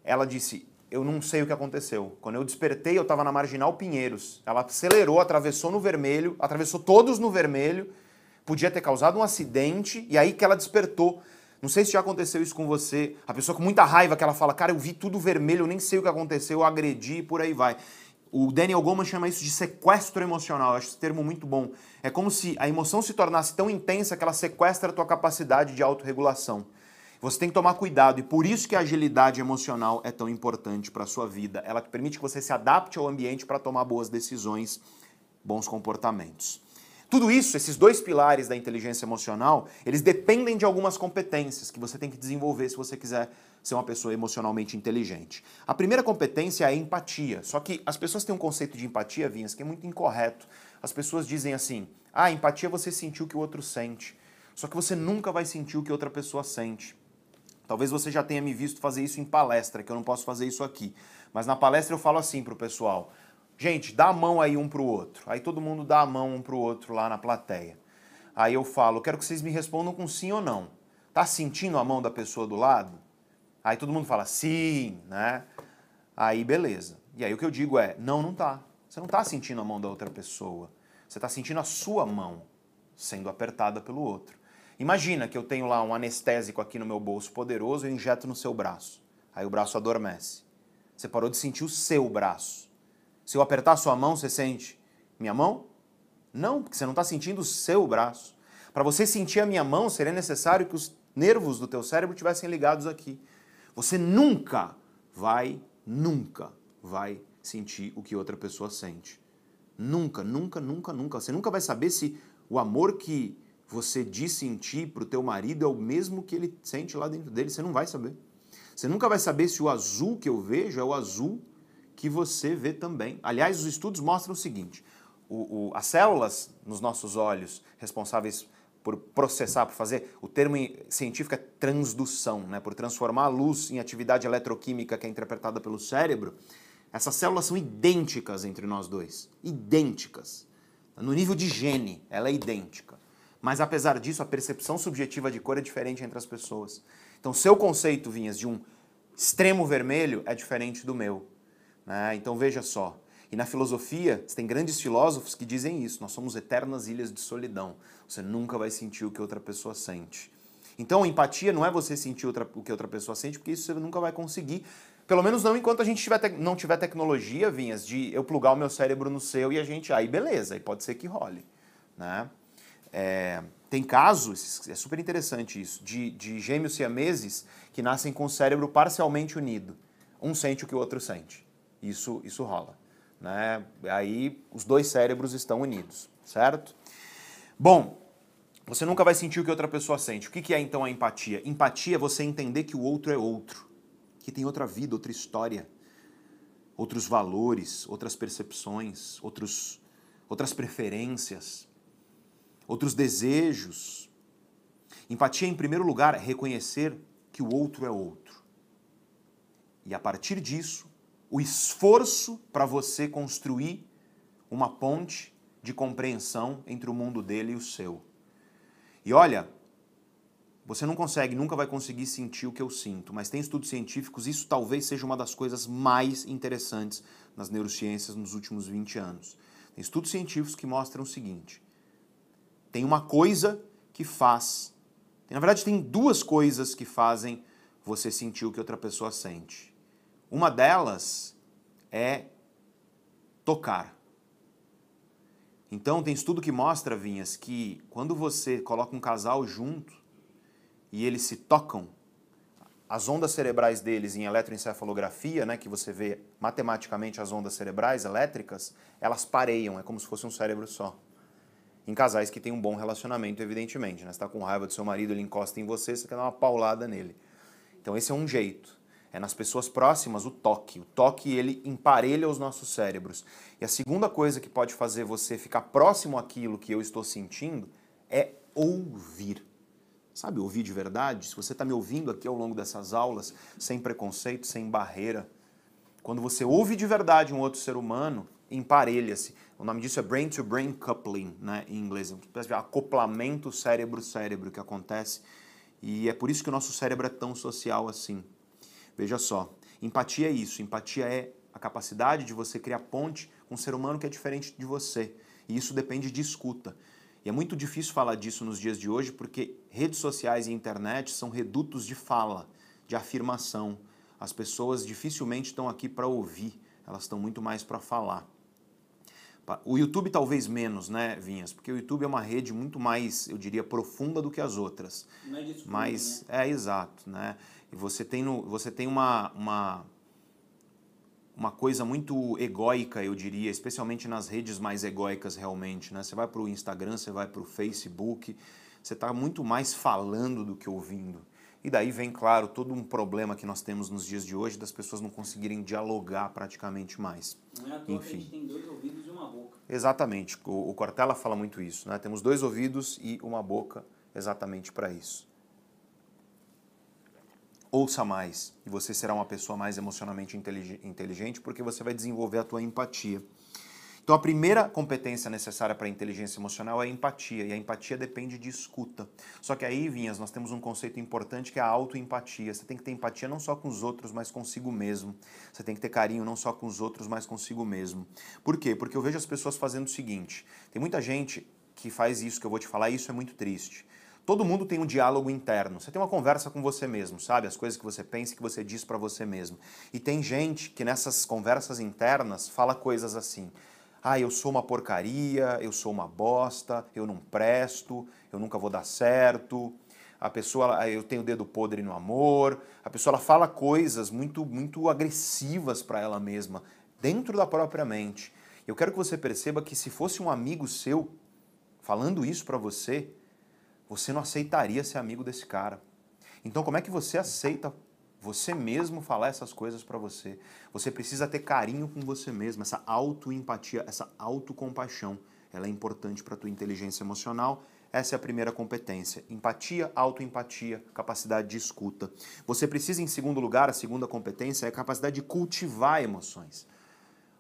Ela disse, eu não sei o que aconteceu. Quando eu despertei, eu estava na Marginal Pinheiros. Ela acelerou, atravessou no vermelho, atravessou todos no vermelho, podia ter causado um acidente, e aí que ela despertou. Não sei se já aconteceu isso com você. A pessoa com muita raiva que ela fala, cara, eu vi tudo vermelho, eu nem sei o que aconteceu, eu agredi e por aí vai. O Daniel Goleman chama isso de sequestro emocional. Eu acho esse termo muito bom. É como se a emoção se tornasse tão intensa que ela sequestra a tua capacidade de autorregulação. Você tem que tomar cuidado e por isso que a agilidade emocional é tão importante para a sua vida. Ela te permite que você se adapte ao ambiente para tomar boas decisões, bons comportamentos. Tudo isso, esses dois pilares da inteligência emocional, eles dependem de algumas competências que você tem que desenvolver se você quiser ser uma pessoa emocionalmente inteligente. A primeira competência é a empatia. Só que as pessoas têm um conceito de empatia, Vinhas, que é muito incorreto. As pessoas dizem assim: ah, empatia é você sentir o que o outro sente. Só que você nunca vai sentir o que outra pessoa sente. Talvez você já tenha me visto fazer isso em palestra, que eu não posso fazer isso aqui. Mas na palestra eu falo assim pro pessoal: gente, dá a mão aí um pro outro. Aí todo mundo dá a mão um pro outro lá na plateia. Aí eu falo: quero que vocês me respondam com sim ou não. Tá sentindo a mão da pessoa do lado? Aí todo mundo fala sim, né? Aí beleza. E aí o que eu digo é: não, não tá. Você não tá sentindo a mão da outra pessoa. Você tá sentindo a sua mão sendo apertada pelo outro. Imagina que eu tenho lá um anestésico aqui no meu bolso poderoso e injeto no seu braço. Aí o braço adormece. Você parou de sentir o seu braço. Se eu apertar sua mão, você sente minha mão? Não, porque você não está sentindo o seu braço. Para você sentir a minha mão, seria necessário que os nervos do teu cérebro tivessem ligados aqui. Você nunca vai, nunca vai sentir o que outra pessoa sente. Nunca, nunca, nunca, nunca. Você nunca vai saber se o amor que você diz sentir para o teu marido é o mesmo que ele sente lá dentro dele. Você não vai saber. Você nunca vai saber se o azul que eu vejo é o azul que você vê também. Aliás, os estudos mostram o seguinte: o, o, as células nos nossos olhos responsáveis por processar, por fazer, o termo científico é transdução, né? por transformar a luz em atividade eletroquímica que é interpretada pelo cérebro, essas células são idênticas entre nós dois. Idênticas. No nível de gene, ela é idêntica. Mas apesar disso, a percepção subjetiva de cor é diferente entre as pessoas. Então, seu conceito, Vinhas, de um extremo vermelho é diferente do meu. Né? Então, veja só. E na filosofia, tem grandes filósofos que dizem isso. Nós somos eternas ilhas de solidão. Você nunca vai sentir o que outra pessoa sente. Então, empatia não é você sentir outra, o que outra pessoa sente, porque isso você nunca vai conseguir. Pelo menos não enquanto a gente tiver não tiver tecnologia, Vinhas, de eu plugar o meu cérebro no seu e a gente. Aí beleza, aí pode ser que role. Né? É, tem casos, é super interessante isso, de, de gêmeos siameses que nascem com o cérebro parcialmente unido. Um sente o que o outro sente. Isso, isso rola. Né? Aí os dois cérebros estão unidos, certo? Bom, você nunca vai sentir o que outra pessoa sente. O que é então a empatia? Empatia é você entender que o outro é outro, que tem outra vida, outra história, outros valores, outras percepções, outros, outras preferências, outros desejos. Empatia, em primeiro lugar, é reconhecer que o outro é outro. E a partir disso, o esforço para você construir uma ponte de compreensão entre o mundo dele e o seu. E olha, você não consegue, nunca vai conseguir sentir o que eu sinto, mas tem estudos científicos, isso talvez seja uma das coisas mais interessantes nas neurociências nos últimos 20 anos. Tem estudos científicos que mostram o seguinte: tem uma coisa que faz, na verdade, tem duas coisas que fazem você sentir o que outra pessoa sente. Uma delas é tocar. Então, tem estudo que mostra, Vinhas, que quando você coloca um casal junto e eles se tocam, as ondas cerebrais deles em eletroencefalografia, né, que você vê matematicamente as ondas cerebrais elétricas, elas pareiam, é como se fosse um cérebro só. Em casais que têm um bom relacionamento, evidentemente. Né? Você está com raiva do seu marido, ele encosta em você, você quer dar uma paulada nele. Então esse é um jeito. É nas pessoas próximas o toque. O toque ele emparelha os nossos cérebros. E a segunda coisa que pode fazer você ficar próximo àquilo que eu estou sentindo é ouvir. Sabe, ouvir de verdade? Se você está me ouvindo aqui ao longo dessas aulas, sem preconceito, sem barreira, quando você ouve de verdade um outro ser humano, emparelha-se. O nome disso é brain-to-brain coupling, né, em inglês. Acoplamento cérebro-cérebro que acontece. E é por isso que o nosso cérebro é tão social assim. Veja só, empatia é isso. Empatia é a capacidade de você criar ponte com um ser humano que é diferente de você. E isso depende de escuta. E é muito difícil falar disso nos dias de hoje porque redes sociais e internet são redutos de fala, de afirmação. As pessoas dificilmente estão aqui para ouvir, elas estão muito mais para falar. O YouTube talvez menos, né, Vinhas? Porque o YouTube é uma rede muito mais, eu diria, profunda do que as outras. Não é Mas né? é exato, né? E você tem, no, você tem uma, uma, uma coisa muito egóica, eu diria, especialmente nas redes mais egóicas realmente. Né? Você vai para o Instagram, você vai para o Facebook, você está muito mais falando do que ouvindo. E daí vem, claro, todo um problema que nós temos nos dias de hoje das pessoas não conseguirem dialogar praticamente mais. Não é à toa Enfim. que a gente tem dois ouvidos e uma boca. Exatamente. O, o Cortella fala muito isso. Né? Temos dois ouvidos e uma boca exatamente para isso. Ouça mais e você será uma pessoa mais emocionalmente intelig- inteligente porque você vai desenvolver a tua empatia. Então a primeira competência necessária para a inteligência emocional é a empatia, e a empatia depende de escuta. Só que aí, Vinhas, nós temos um conceito importante que é a autoempatia. Você tem que ter empatia não só com os outros, mas consigo mesmo. Você tem que ter carinho não só com os outros, mas consigo mesmo. Por quê? Porque eu vejo as pessoas fazendo o seguinte: tem muita gente que faz isso que eu vou te falar, e isso é muito triste. Todo mundo tem um diálogo interno. Você tem uma conversa com você mesmo, sabe? As coisas que você pensa e que você diz para você mesmo. E tem gente que nessas conversas internas fala coisas assim: "Ah, eu sou uma porcaria, eu sou uma bosta, eu não presto, eu nunca vou dar certo". A pessoa, eu tenho o dedo podre no amor. A pessoa ela fala coisas muito muito agressivas para ela mesma dentro da própria mente. Eu quero que você perceba que se fosse um amigo seu falando isso para você, você não aceitaria ser amigo desse cara. Então, como é que você aceita você mesmo falar essas coisas para você? Você precisa ter carinho com você mesmo, essa autoempatia, essa autocompaixão. Ela é importante para a tua inteligência emocional. Essa é a primeira competência. Empatia, autoempatia, capacidade de escuta. Você precisa, em segundo lugar, a segunda competência é a capacidade de cultivar emoções.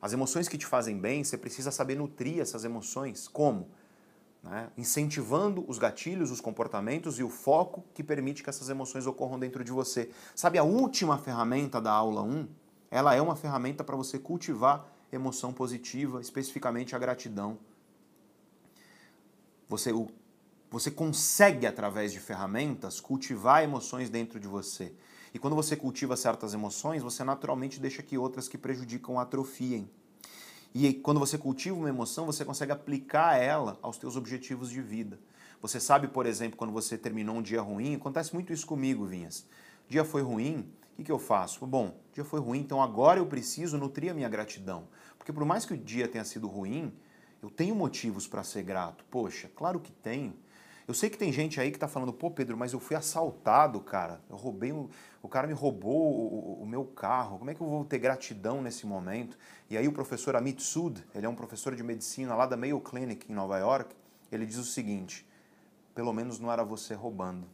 As emoções que te fazem bem, você precisa saber nutrir essas emoções. Como? Né? incentivando os gatilhos, os comportamentos e o foco que permite que essas emoções ocorram dentro de você. Sabe a última ferramenta da aula 1? Ela é uma ferramenta para você cultivar emoção positiva, especificamente a gratidão. Você, o- você consegue, através de ferramentas, cultivar emoções dentro de você. E quando você cultiva certas emoções, você naturalmente deixa que outras que prejudicam atrofiem. E quando você cultiva uma emoção, você consegue aplicar ela aos teus objetivos de vida. Você sabe, por exemplo, quando você terminou um dia ruim, acontece muito isso comigo, Vinhas. Dia foi ruim, o que, que eu faço? Bom, dia foi ruim, então agora eu preciso nutrir a minha gratidão. Porque por mais que o dia tenha sido ruim, eu tenho motivos para ser grato. Poxa, claro que tenho. Eu sei que tem gente aí que tá falando, pô, Pedro, mas eu fui assaltado, cara. Eu roubei, o, o cara me roubou o, o, meu carro. Como é que eu vou ter gratidão nesse momento? E aí o professor Amit Sud, ele é um professor de medicina lá da Mayo Clinic em Nova York, ele diz o seguinte: pelo menos não era você roubando.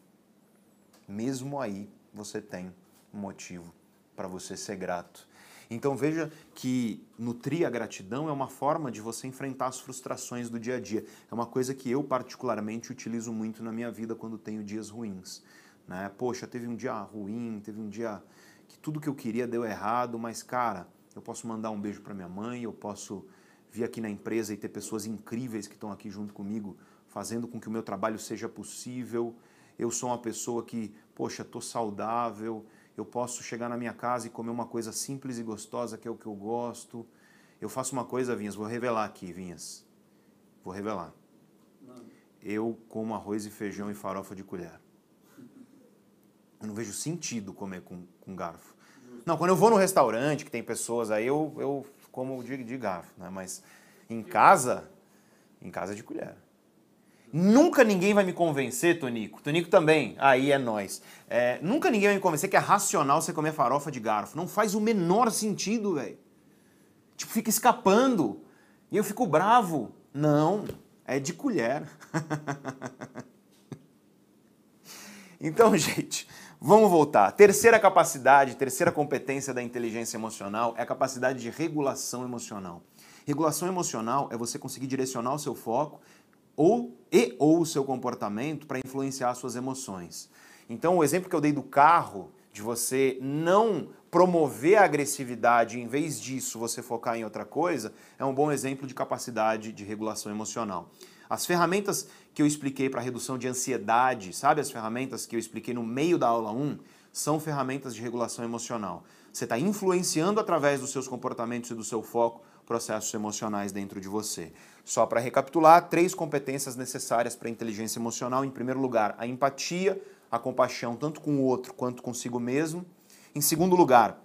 Mesmo aí você tem um motivo para você ser grato. Então veja que nutrir a gratidão é uma forma de você enfrentar as frustrações do dia a dia. É uma coisa que eu particularmente utilizo muito na minha vida quando tenho dias ruins. Né? Poxa, teve um dia ruim, teve um dia que tudo que eu queria deu errado, mas cara, eu posso mandar um beijo para minha mãe, eu posso vir aqui na empresa e ter pessoas incríveis que estão aqui junto comigo, fazendo com que o meu trabalho seja possível. Eu sou uma pessoa que, poxa, estou saudável, eu posso chegar na minha casa e comer uma coisa simples e gostosa, que é o que eu gosto. Eu faço uma coisa, Vinhas, vou revelar aqui, Vinhas. Vou revelar. Eu como arroz e feijão e farofa de colher. Eu não vejo sentido comer com, com garfo. Não, quando eu vou no restaurante, que tem pessoas aí, eu, eu como de, de garfo, né? Mas em casa, em casa é de colher. Nunca ninguém vai me convencer, Tonico. Tonico também. Aí é nós. É, nunca ninguém vai me convencer que é racional você comer farofa de garfo. Não faz o menor sentido, velho. Tipo, fica escapando. E eu fico bravo. Não, é de colher. então, gente, vamos voltar. Terceira capacidade, terceira competência da inteligência emocional é a capacidade de regulação emocional. Regulação emocional é você conseguir direcionar o seu foco ou e ou o seu comportamento para influenciar suas emoções. Então, o exemplo que eu dei do carro, de você não promover a agressividade, em vez disso você focar em outra coisa, é um bom exemplo de capacidade de regulação emocional. As ferramentas que eu expliquei para redução de ansiedade, sabe as ferramentas que eu expliquei no meio da aula 1, são ferramentas de regulação emocional. Você está influenciando através dos seus comportamentos e do seu foco processos emocionais dentro de você. Só para recapitular, três competências necessárias para a inteligência emocional. Em primeiro lugar, a empatia, a compaixão, tanto com o outro quanto consigo mesmo. Em segundo lugar,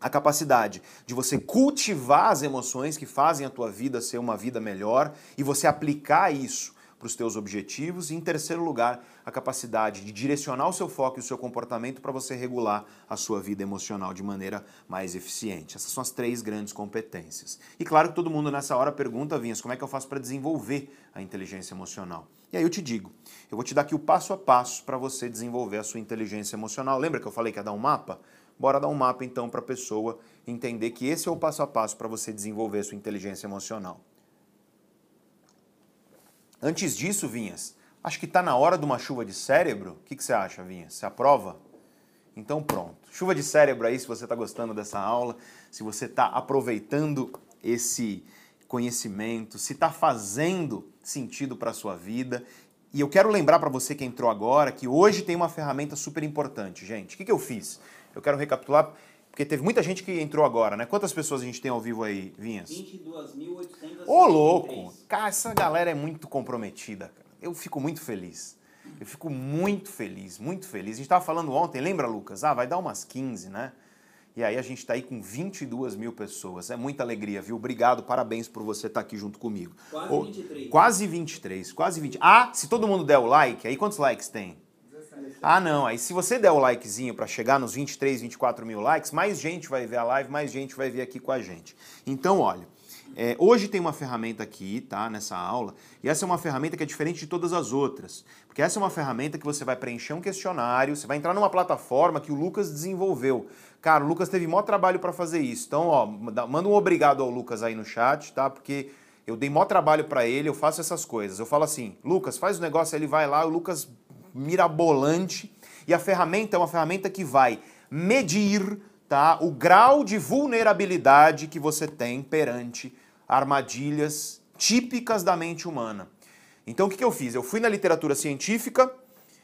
a capacidade de você cultivar as emoções que fazem a tua vida ser uma vida melhor e você aplicar isso para os teus objetivos. E em terceiro lugar, a capacidade de direcionar o seu foco e o seu comportamento para você regular a sua vida emocional de maneira mais eficiente. Essas são as três grandes competências. E claro que todo mundo nessa hora pergunta, Vinhas, como é que eu faço para desenvolver a inteligência emocional? E aí eu te digo, eu vou te dar aqui o passo a passo para você desenvolver a sua inteligência emocional. Lembra que eu falei que ia dar um mapa? Bora dar um mapa então para a pessoa entender que esse é o passo a passo para você desenvolver a sua inteligência emocional. Antes disso, Vinhas, acho que está na hora de uma chuva de cérebro. O que, que você acha, Vinhas? Você aprova? Então pronto. Chuva de cérebro aí, se você está gostando dessa aula, se você está aproveitando esse conhecimento, se está fazendo sentido para a sua vida. E eu quero lembrar para você que entrou agora que hoje tem uma ferramenta super importante, gente. O que, que eu fiz? Eu quero recapitular porque teve muita gente que entrou agora, né? Quantas pessoas a gente tem ao vivo aí, Vinhas? 22.800. Ô, louco! Cara, essa galera é muito comprometida, cara. Eu fico muito feliz. Eu fico muito feliz, muito feliz. A gente estava falando ontem, lembra, Lucas? Ah, vai dar umas 15, né? E aí a gente está aí com 22 mil pessoas. É muita alegria, viu? Obrigado, parabéns por você estar tá aqui junto comigo. Quase oh, 23. Quase 23, quase 20. Ah, se todo mundo der o like, aí quantos likes tem? Ah, não. Aí se você der o likezinho para chegar nos 23, 24 mil likes, mais gente vai ver a live, mais gente vai ver aqui com a gente. Então, olha, é, hoje tem uma ferramenta aqui, tá, nessa aula, e essa é uma ferramenta que é diferente de todas as outras. Porque essa é uma ferramenta que você vai preencher um questionário, você vai entrar numa plataforma que o Lucas desenvolveu. Cara, o Lucas teve maior trabalho para fazer isso. Então, ó, manda um obrigado ao Lucas aí no chat, tá? Porque eu dei maior trabalho para ele, eu faço essas coisas. Eu falo assim, Lucas, faz o negócio, ele vai lá, o Lucas mirabolante. E a ferramenta é uma ferramenta que vai medir tá, o grau de vulnerabilidade que você tem perante armadilhas típicas da mente humana. Então o que, eu fiz? Eu fui na literatura científica,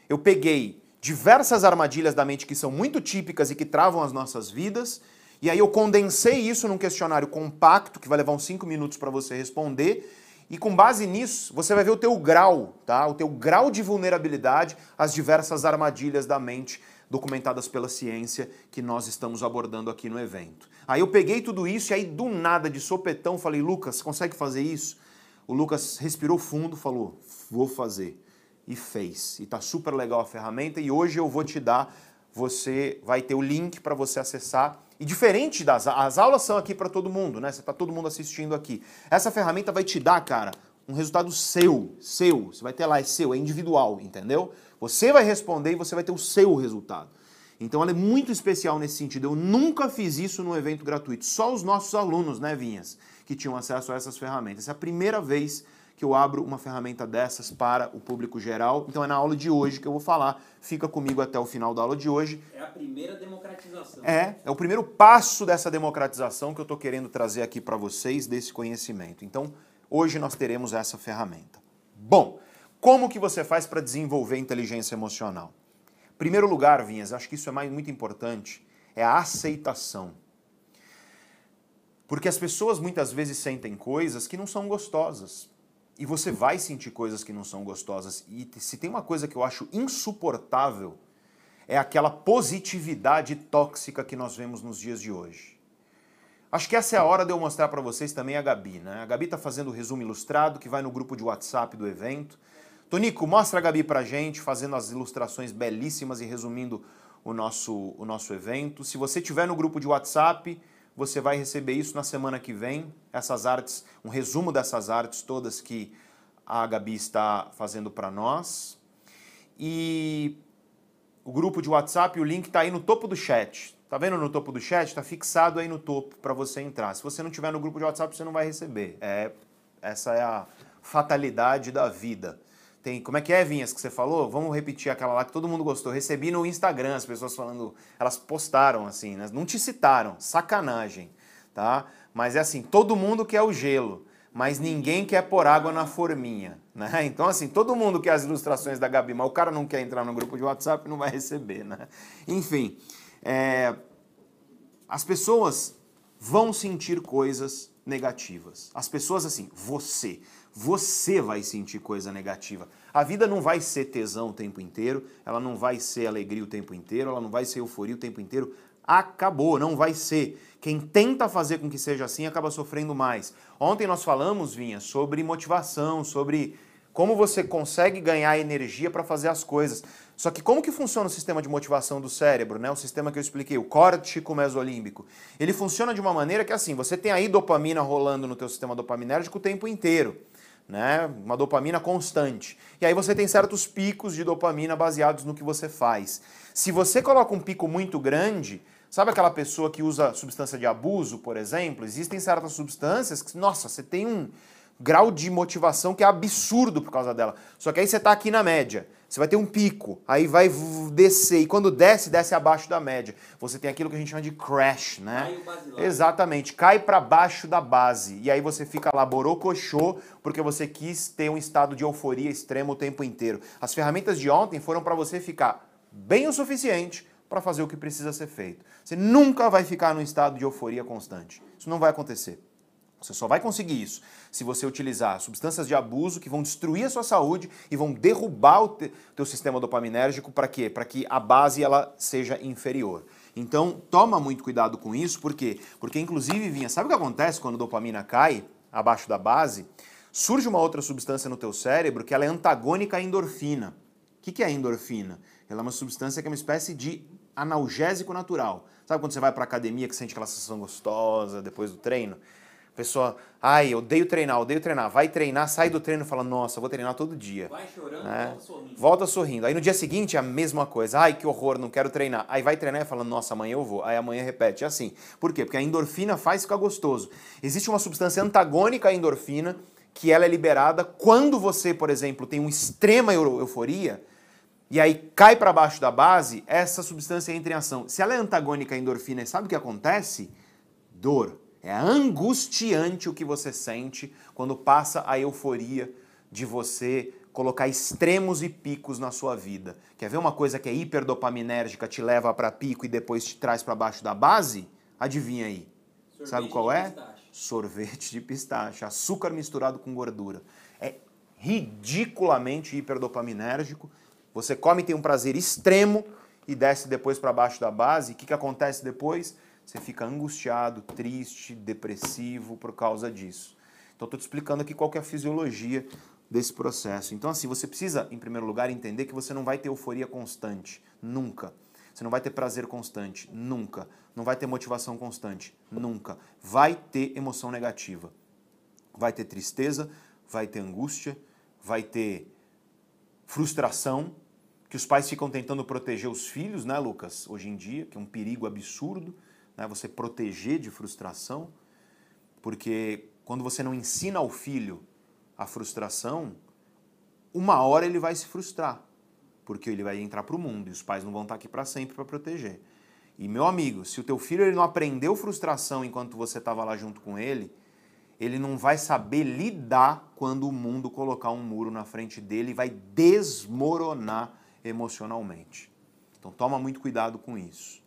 eu peguei diversas armadilhas da mente que são muito típicas e que travam as nossas vidas, e aí eu condensei isso num questionário compacto, que vai levar uns 5 minutos para você responder, e com base nisso, você vai ver o teu grau, tá? O teu grau de vulnerabilidade às diversas armadilhas da mente documentadas pela ciência que nós estamos abordando aqui no evento. Aí eu peguei tudo isso e aí do nada, de sopetão, falei: "Lucas, consegue fazer isso?" O Lucas respirou fundo, falou: "Vou fazer". e fez. E tá super legal a ferramenta e hoje eu vou te dar, você vai ter o link para você acessar. E diferente das as aulas são aqui para todo mundo, né? Você tá todo mundo assistindo aqui. Essa ferramenta vai te dar, cara, um resultado seu, seu. Você vai ter lá, é seu, é individual, entendeu? Você vai responder e você vai ter o seu resultado. Então ela é muito especial nesse sentido. Eu nunca fiz isso num evento gratuito. Só os nossos alunos, né, Vinhas, que tinham acesso a essas ferramentas. Essa é a primeira vez que eu abro uma ferramenta dessas para o público geral. Então é na aula de hoje que eu vou falar. Fica comigo até o final da aula de hoje. É a primeira democratização. É, é o primeiro passo dessa democratização que eu estou querendo trazer aqui para vocês desse conhecimento. Então, hoje nós teremos essa ferramenta. Bom, como que você faz para desenvolver inteligência emocional? Primeiro lugar, Vinhas, acho que isso é mais, muito importante, é a aceitação. Porque as pessoas muitas vezes sentem coisas que não são gostosas. E você vai sentir coisas que não são gostosas. E se tem uma coisa que eu acho insuportável, é aquela positividade tóxica que nós vemos nos dias de hoje. Acho que essa é a hora de eu mostrar para vocês também a Gabi, né? A Gabi está fazendo o resumo ilustrado que vai no grupo de WhatsApp do evento. Tonico, mostra a Gabi pra gente, fazendo as ilustrações belíssimas e resumindo o nosso, o nosso evento. Se você tiver no grupo de WhatsApp, você vai receber isso na semana que vem, essas artes, um resumo dessas artes todas que a Gabi está fazendo para nós. E o grupo de WhatsApp, o link está aí no topo do chat. Tá vendo no topo do chat? Está fixado aí no topo para você entrar. Se você não tiver no grupo de WhatsApp, você não vai receber. É, essa é a fatalidade da vida. Tem, como é que é, Vinhas, que você falou? Vamos repetir aquela lá que todo mundo gostou. Recebi no Instagram as pessoas falando, elas postaram assim, né? não te citaram, sacanagem, tá? Mas é assim, todo mundo quer o gelo, mas ninguém quer pôr água na forminha, né? Então assim, todo mundo quer as ilustrações da Gabi, mas o cara não quer entrar no grupo de WhatsApp não vai receber, né? Enfim, é, as pessoas vão sentir coisas negativas. As pessoas assim, você, você vai sentir coisa negativa. A vida não vai ser tesão o tempo inteiro, ela não vai ser alegria o tempo inteiro, ela não vai ser euforia o tempo inteiro. Acabou, não vai ser. Quem tenta fazer com que seja assim acaba sofrendo mais. Ontem nós falamos, Vinha, sobre motivação, sobre como você consegue ganhar energia para fazer as coisas. Só que como que funciona o sistema de motivação do cérebro, né? O sistema que eu expliquei, o córtico mesolímbico. Ele funciona de uma maneira que assim, você tem aí dopamina rolando no teu sistema dopaminérgico o tempo inteiro né? Uma dopamina constante. E aí você tem certos picos de dopamina baseados no que você faz. Se você coloca um pico muito grande, sabe aquela pessoa que usa substância de abuso, por exemplo? Existem certas substâncias que, nossa, você tem um grau de motivação que é absurdo por causa dela. Só que aí você está aqui na média. Você vai ter um pico, aí vai descer, e quando desce, desce abaixo da média. Você tem aquilo que a gente chama de crash, né? Cai Exatamente, cai para baixo da base. E aí você fica lá borocochô, porque você quis ter um estado de euforia extremo o tempo inteiro. As ferramentas de ontem foram para você ficar bem o suficiente para fazer o que precisa ser feito. Você nunca vai ficar num estado de euforia constante. Isso não vai acontecer. Você só vai conseguir isso se você utilizar substâncias de abuso que vão destruir a sua saúde e vão derrubar o te, teu sistema dopaminérgico para quê? Para que a base ela seja inferior. Então, toma muito cuidado com isso, por quê? Porque inclusive, Vinha, sabe o que acontece quando a dopamina cai abaixo da base? Surge uma outra substância no teu cérebro que ela é antagônica à endorfina. O que é a endorfina? Ela é uma substância que é uma espécie de analgésico natural. Sabe quando você vai para academia que sente aquela sensação gostosa depois do treino? Pessoa, ai, eu odeio treinar, odeio treinar. Vai treinar, sai do treino e fala, nossa, vou treinar todo dia. Vai chorando, né? volta sorrindo. Volta sorrindo. Aí no dia seguinte, a mesma coisa. Ai, que horror, não quero treinar. Aí vai treinar e fala, nossa, amanhã eu vou. Aí amanhã repete. É assim. Por quê? Porque a endorfina faz ficar gostoso. Existe uma substância antagônica à endorfina, que ela é liberada quando você, por exemplo, tem uma extrema euforia, e aí cai para baixo da base, essa substância entra em ação. Se ela é antagônica à endorfina, sabe o que acontece? Dor é angustiante o que você sente quando passa a euforia de você colocar extremos e picos na sua vida. Quer ver uma coisa que é hiperdopaminérgica, te leva para pico e depois te traz para baixo da base? Adivinha aí. Sorvete Sabe qual é? Pistache. Sorvete de pistache, açúcar misturado com gordura. É ridiculamente hiperdopaminérgico. Você come e tem um prazer extremo e desce depois para baixo da base. O que, que acontece depois? Você fica angustiado, triste, depressivo por causa disso. Então estou te explicando aqui qual é a fisiologia desse processo. Então, assim, você precisa, em primeiro lugar, entender que você não vai ter euforia constante, nunca. Você não vai ter prazer constante, nunca. Não vai ter motivação constante, nunca. Vai ter emoção negativa. Vai ter tristeza, vai ter angústia, vai ter frustração, que os pais ficam tentando proteger os filhos, né, Lucas? Hoje em dia, que é um perigo absurdo, né, você proteger de frustração, porque quando você não ensina ao filho a frustração, uma hora ele vai se frustrar, porque ele vai entrar para o mundo e os pais não vão estar aqui para sempre para proteger. E meu amigo, se o teu filho ele não aprendeu frustração enquanto você estava lá junto com ele, ele não vai saber lidar quando o mundo colocar um muro na frente dele e vai desmoronar emocionalmente. Então toma muito cuidado com isso.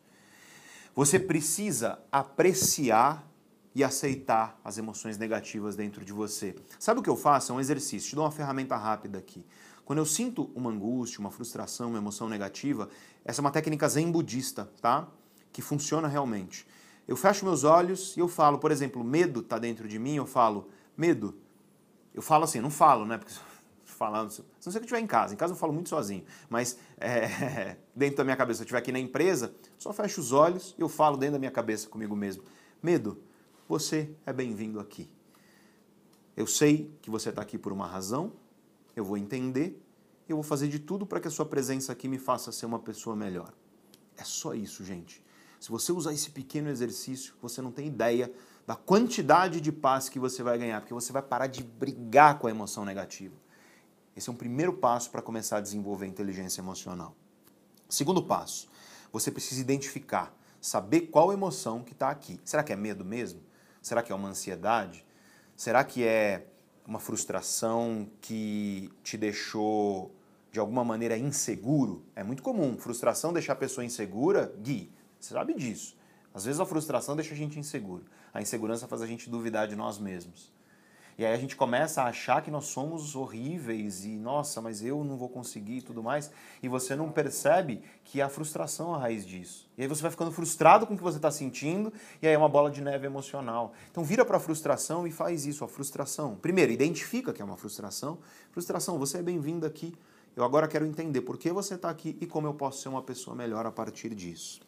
Você precisa apreciar e aceitar as emoções negativas dentro de você. Sabe o que eu faço? É um exercício. Te dou uma ferramenta rápida aqui. Quando eu sinto uma angústia, uma frustração, uma emoção negativa, essa é uma técnica zen budista, tá? Que funciona realmente. Eu fecho meus olhos e eu falo, por exemplo, medo está dentro de mim, eu falo, medo. Eu falo assim, não falo, né? Porque falando, não sei que eu estiver em casa, em casa eu falo muito sozinho, mas é, dentro da minha cabeça, se eu estiver aqui na empresa, só fecho os olhos e eu falo dentro da minha cabeça comigo mesmo. Medo, você é bem-vindo aqui. Eu sei que você está aqui por uma razão, eu vou entender, eu vou fazer de tudo para que a sua presença aqui me faça ser uma pessoa melhor. É só isso, gente. Se você usar esse pequeno exercício, você não tem ideia da quantidade de paz que você vai ganhar, porque você vai parar de brigar com a emoção negativa. Esse é um primeiro passo para começar a desenvolver inteligência emocional. Segundo passo, você precisa identificar, saber qual emoção que está aqui. Será que é medo mesmo? Será que é uma ansiedade? Será que é uma frustração que te deixou de alguma maneira inseguro? É muito comum. Frustração deixar a pessoa insegura, Gui, você sabe disso. Às vezes a frustração deixa a gente inseguro. A insegurança faz a gente duvidar de nós mesmos. E aí a gente começa a achar que nós somos horríveis e, nossa, mas eu não vou conseguir e tudo mais. E você não percebe que a frustração é a raiz disso. E aí você vai ficando frustrado com o que você está sentindo e aí é uma bola de neve emocional. Então vira para a frustração e faz isso, a frustração. Primeiro, identifica que é uma frustração. Frustração, você é bem-vindo aqui. Eu agora quero entender por que você está aqui e como eu posso ser uma pessoa melhor a partir disso.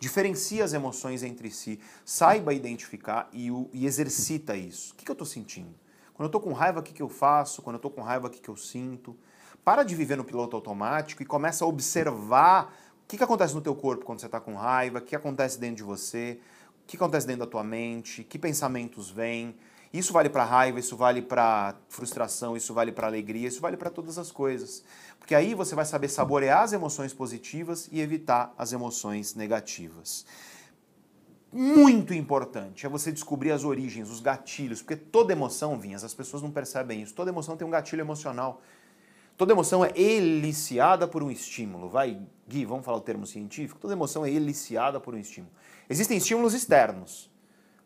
Diferencia as emoções entre si, saiba identificar e, e exercita isso. O que, que eu estou sentindo? Quando eu estou com raiva, o que, que eu faço? Quando eu estou com raiva, o que, que eu sinto? Para de viver no piloto automático e começa a observar o que, que acontece no teu corpo quando você está com raiva, o que acontece dentro de você, o que acontece dentro da tua mente, que pensamentos vêm. Isso vale para raiva, isso vale para frustração, isso vale para alegria, isso vale para todas as coisas. Porque aí você vai saber saborear as emoções positivas e evitar as emoções negativas. Muito importante é você descobrir as origens, os gatilhos, porque toda emoção, Vinhas, as pessoas não percebem isso. Toda emoção tem um gatilho emocional. Toda emoção é eliciada por um estímulo. Vai, Gui, vamos falar o termo científico? Toda emoção é eliciada por um estímulo. Existem estímulos externos.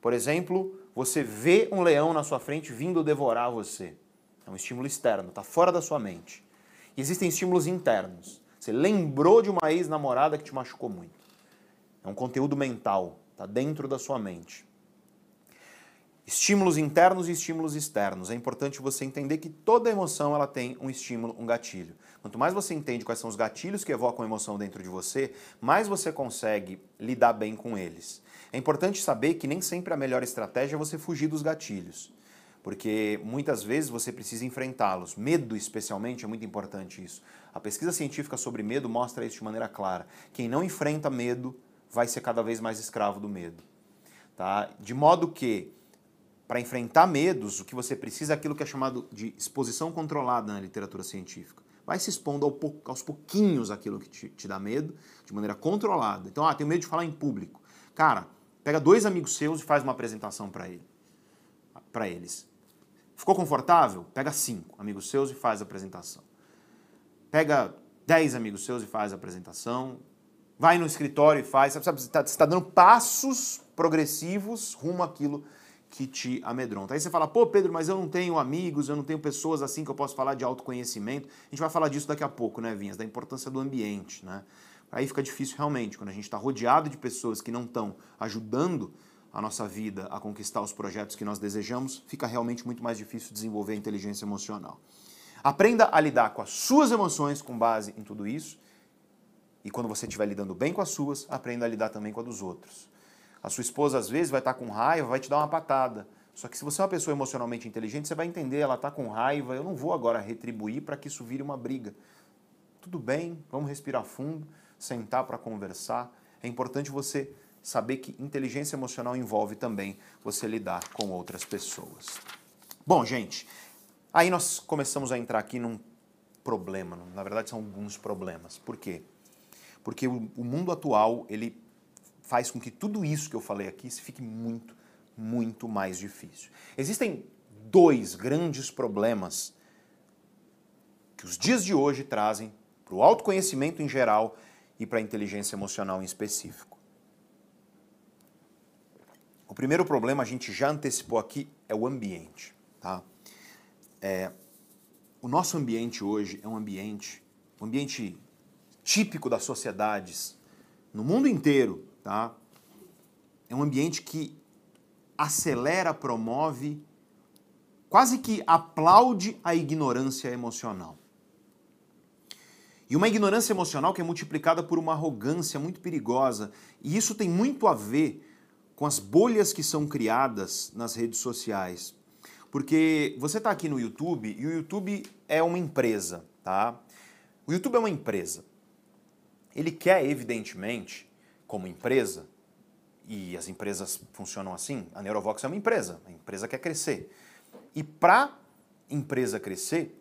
Por exemplo, você vê um leão na sua frente vindo devorar você. É um estímulo externo, está fora da sua mente. E existem estímulos internos. Você lembrou de uma ex-namorada que te machucou muito. É um conteúdo mental, está dentro da sua mente. Estímulos internos e estímulos externos. É importante você entender que toda emoção ela tem um estímulo, um gatilho. Quanto mais você entende quais são os gatilhos que evocam emoção dentro de você, mais você consegue lidar bem com eles. É importante saber que nem sempre a melhor estratégia é você fugir dos gatilhos, porque muitas vezes você precisa enfrentá-los. Medo, especialmente, é muito importante isso. A pesquisa científica sobre medo mostra isso de maneira clara. Quem não enfrenta medo vai ser cada vez mais escravo do medo. Tá? De modo que para enfrentar medos, o que você precisa é aquilo que é chamado de exposição controlada na literatura científica. Vai se expondo aos pouquinhos aquilo que te, te, dá medo, de maneira controlada. Então, ah, tenho medo de falar em público. Cara, pega dois amigos seus e faz uma apresentação para ele, para eles. Ficou confortável? Pega cinco amigos seus e faz a apresentação. Pega dez amigos seus e faz a apresentação. Vai no escritório e faz. Sabe, você está tá dando passos progressivos rumo àquilo que te amedronta. Aí você fala, pô, Pedro, mas eu não tenho amigos, eu não tenho pessoas assim que eu posso falar de autoconhecimento. A gente vai falar disso daqui a pouco, né, Vinhas? Da importância do ambiente, né? Aí fica difícil realmente, quando a gente está rodeado de pessoas que não estão ajudando a nossa vida a conquistar os projetos que nós desejamos, fica realmente muito mais difícil desenvolver a inteligência emocional. Aprenda a lidar com as suas emoções com base em tudo isso. E quando você estiver lidando bem com as suas, aprenda a lidar também com a dos outros. A sua esposa às vezes vai estar com raiva, vai te dar uma patada. Só que se você é uma pessoa emocionalmente inteligente, você vai entender, ela está com raiva, eu não vou agora retribuir para que isso vire uma briga. Tudo bem, vamos respirar fundo, sentar para conversar. É importante você saber que inteligência emocional envolve também você lidar com outras pessoas. Bom, gente, aí nós começamos a entrar aqui num problema, na verdade são alguns problemas. Por quê? Porque o, mundo atual, ele faz com que tudo isso que eu falei aqui se fique muito, muito mais difícil. Existem dois grandes problemas que os dias de hoje trazem para o autoconhecimento em geral e para a inteligência emocional em específico. O primeiro problema, a gente já antecipou aqui, é o ambiente. Tá? É, o nosso ambiente hoje é um ambiente, um ambiente típico das sociedades no mundo inteiro. Tá? É um ambiente que acelera, promove, quase que aplaude a ignorância emocional. E uma ignorância emocional que é multiplicada por uma arrogância muito perigosa. E isso tem muito a ver com as bolhas que são criadas nas redes sociais. Porque você está aqui no YouTube e o YouTube é uma empresa, tá? O YouTube é uma empresa. Ele quer, evidentemente, como empresa, e as empresas funcionam assim, a Neurovox é uma empresa, a empresa quer crescer. E para empresa crescer,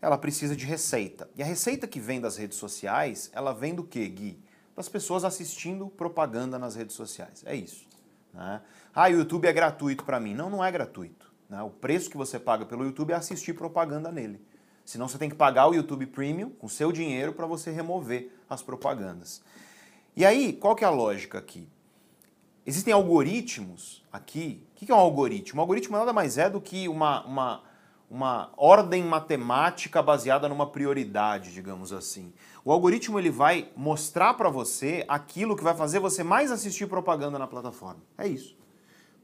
ela precisa de receita. E a receita que vem das redes sociais, ela vem do quê, Gui? das pessoas assistindo propaganda nas redes sociais. É isso. Né? Ah, o YouTube é gratuito para mim. Não, não é gratuito. Né? O preço que você paga pelo YouTube é assistir propaganda nele. Senão você tem que pagar o YouTube Premium com seu dinheiro para você remover as propagandas. E aí, qual que é a lógica aqui? Existem algoritmos aqui. O que é um algoritmo? Um algoritmo nada mais é do que uma, uma uma ordem matemática baseada numa prioridade, digamos assim. O algoritmo ele vai mostrar para você aquilo que vai fazer você mais assistir propaganda na plataforma. É isso.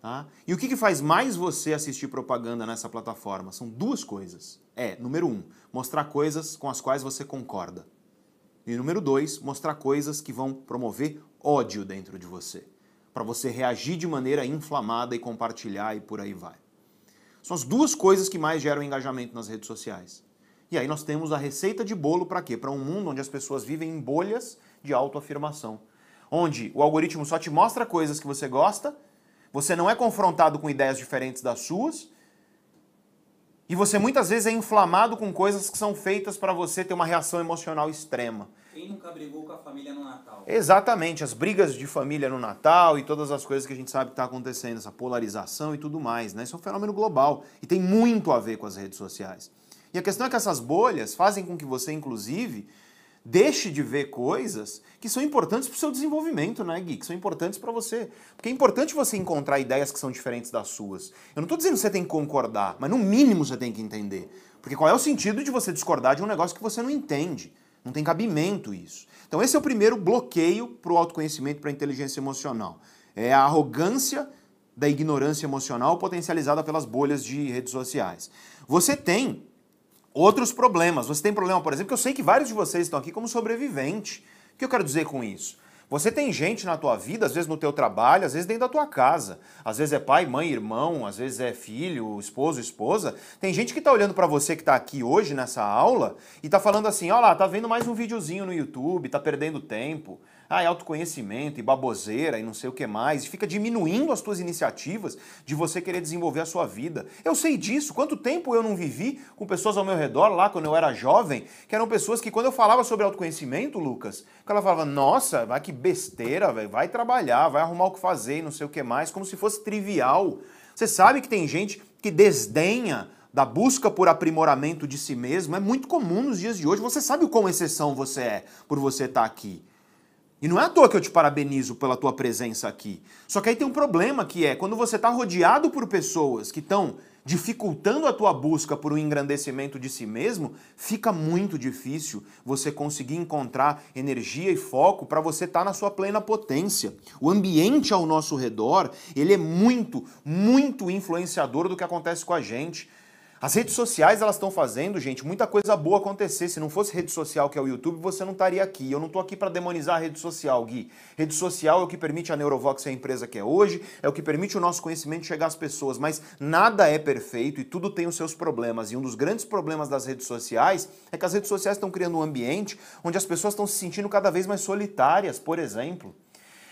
Tá? E o que, que faz mais você assistir propaganda nessa plataforma? São duas coisas. É, número um, mostrar coisas com as quais você concorda. E número dois, mostrar coisas que vão promover ódio dentro de você. Para você reagir de maneira inflamada e compartilhar e por aí vai. São as duas coisas que mais geram engajamento nas redes sociais. E aí nós temos a receita de bolo para quê? Para um mundo onde as pessoas vivem em bolhas de autoafirmação. Onde o algoritmo só te mostra coisas que você gosta, você não é confrontado com ideias diferentes das suas, e você muitas vezes é inflamado com coisas que são feitas para você ter uma reação emocional extrema. Quem nunca brigou com a família no Natal? Exatamente, as brigas de família no Natal e todas as coisas que a gente sabe que está acontecendo, essa polarização e tudo mais, né? Isso é um fenômeno global e tem muito a ver com as redes sociais. E a questão é que essas bolhas fazem com que você, inclusive, deixe de ver coisas que são importantes para o seu desenvolvimento, né, Gui? Que são importantes para você. Porque é importante você encontrar ideias que são diferentes das suas. Eu não estou dizendo que você tem que concordar, mas no mínimo você tem que entender. Porque qual é o sentido de você discordar de um negócio que você não entende? Não tem cabimento isso. Então, esse é o primeiro bloqueio para o autoconhecimento, para a inteligência emocional. É a arrogância da ignorância emocional potencializada pelas bolhas de redes sociais. Você tem outros problemas. Você tem problema, por exemplo, que eu sei que vários de vocês estão aqui como sobrevivente. O que eu quero dizer com isso? Você tem gente na tua vida, às vezes no teu trabalho, às vezes dentro da tua casa. Às vezes é pai, mãe, irmão, às vezes é filho, esposo, esposa. Tem gente que está olhando para você que está aqui hoje nessa aula e está falando assim, ó lá, tá vendo mais um videozinho no YouTube, tá perdendo tempo ah, é autoconhecimento e baboseira e não sei o que mais, e fica diminuindo as tuas iniciativas de você querer desenvolver a sua vida. Eu sei disso. Quanto tempo eu não vivi com pessoas ao meu redor lá quando eu era jovem, que eram pessoas que quando eu falava sobre autoconhecimento, Lucas, que ela falava, nossa, vai que besteira, véio, vai trabalhar, vai arrumar o que fazer e não sei o que mais, como se fosse trivial. Você sabe que tem gente que desdenha da busca por aprimoramento de si mesmo é muito comum nos dias de hoje. Você sabe o quão exceção você é por você estar tá aqui. E não é à toa que eu te parabenizo pela tua presença aqui. Só que aí tem um problema que é quando você está rodeado por pessoas que estão dificultando a tua busca por um engrandecimento de si mesmo, fica muito difícil você conseguir encontrar energia e foco para você estar tá na sua plena potência. O ambiente ao nosso redor, ele é muito, muito influenciador do que acontece com a gente. As redes sociais elas estão fazendo, gente, muita coisa boa acontecer. Se não fosse rede social, que é o YouTube, você não estaria aqui. Eu não estou aqui para demonizar a rede social, Gui. Rede social é o que permite a Neurovox ser a empresa que é hoje, é o que permite o nosso conhecimento chegar às pessoas. Mas nada é perfeito e tudo tem os seus problemas. E um dos grandes problemas das redes sociais é que as redes sociais estão criando um ambiente onde as pessoas estão se sentindo cada vez mais solitárias, por exemplo.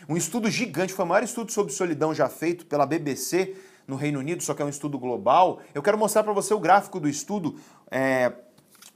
Um estudo gigante, foi o maior estudo sobre solidão já feito pela BBC no Reino Unido, só que é um estudo global. Eu quero mostrar para você o gráfico do estudo. É...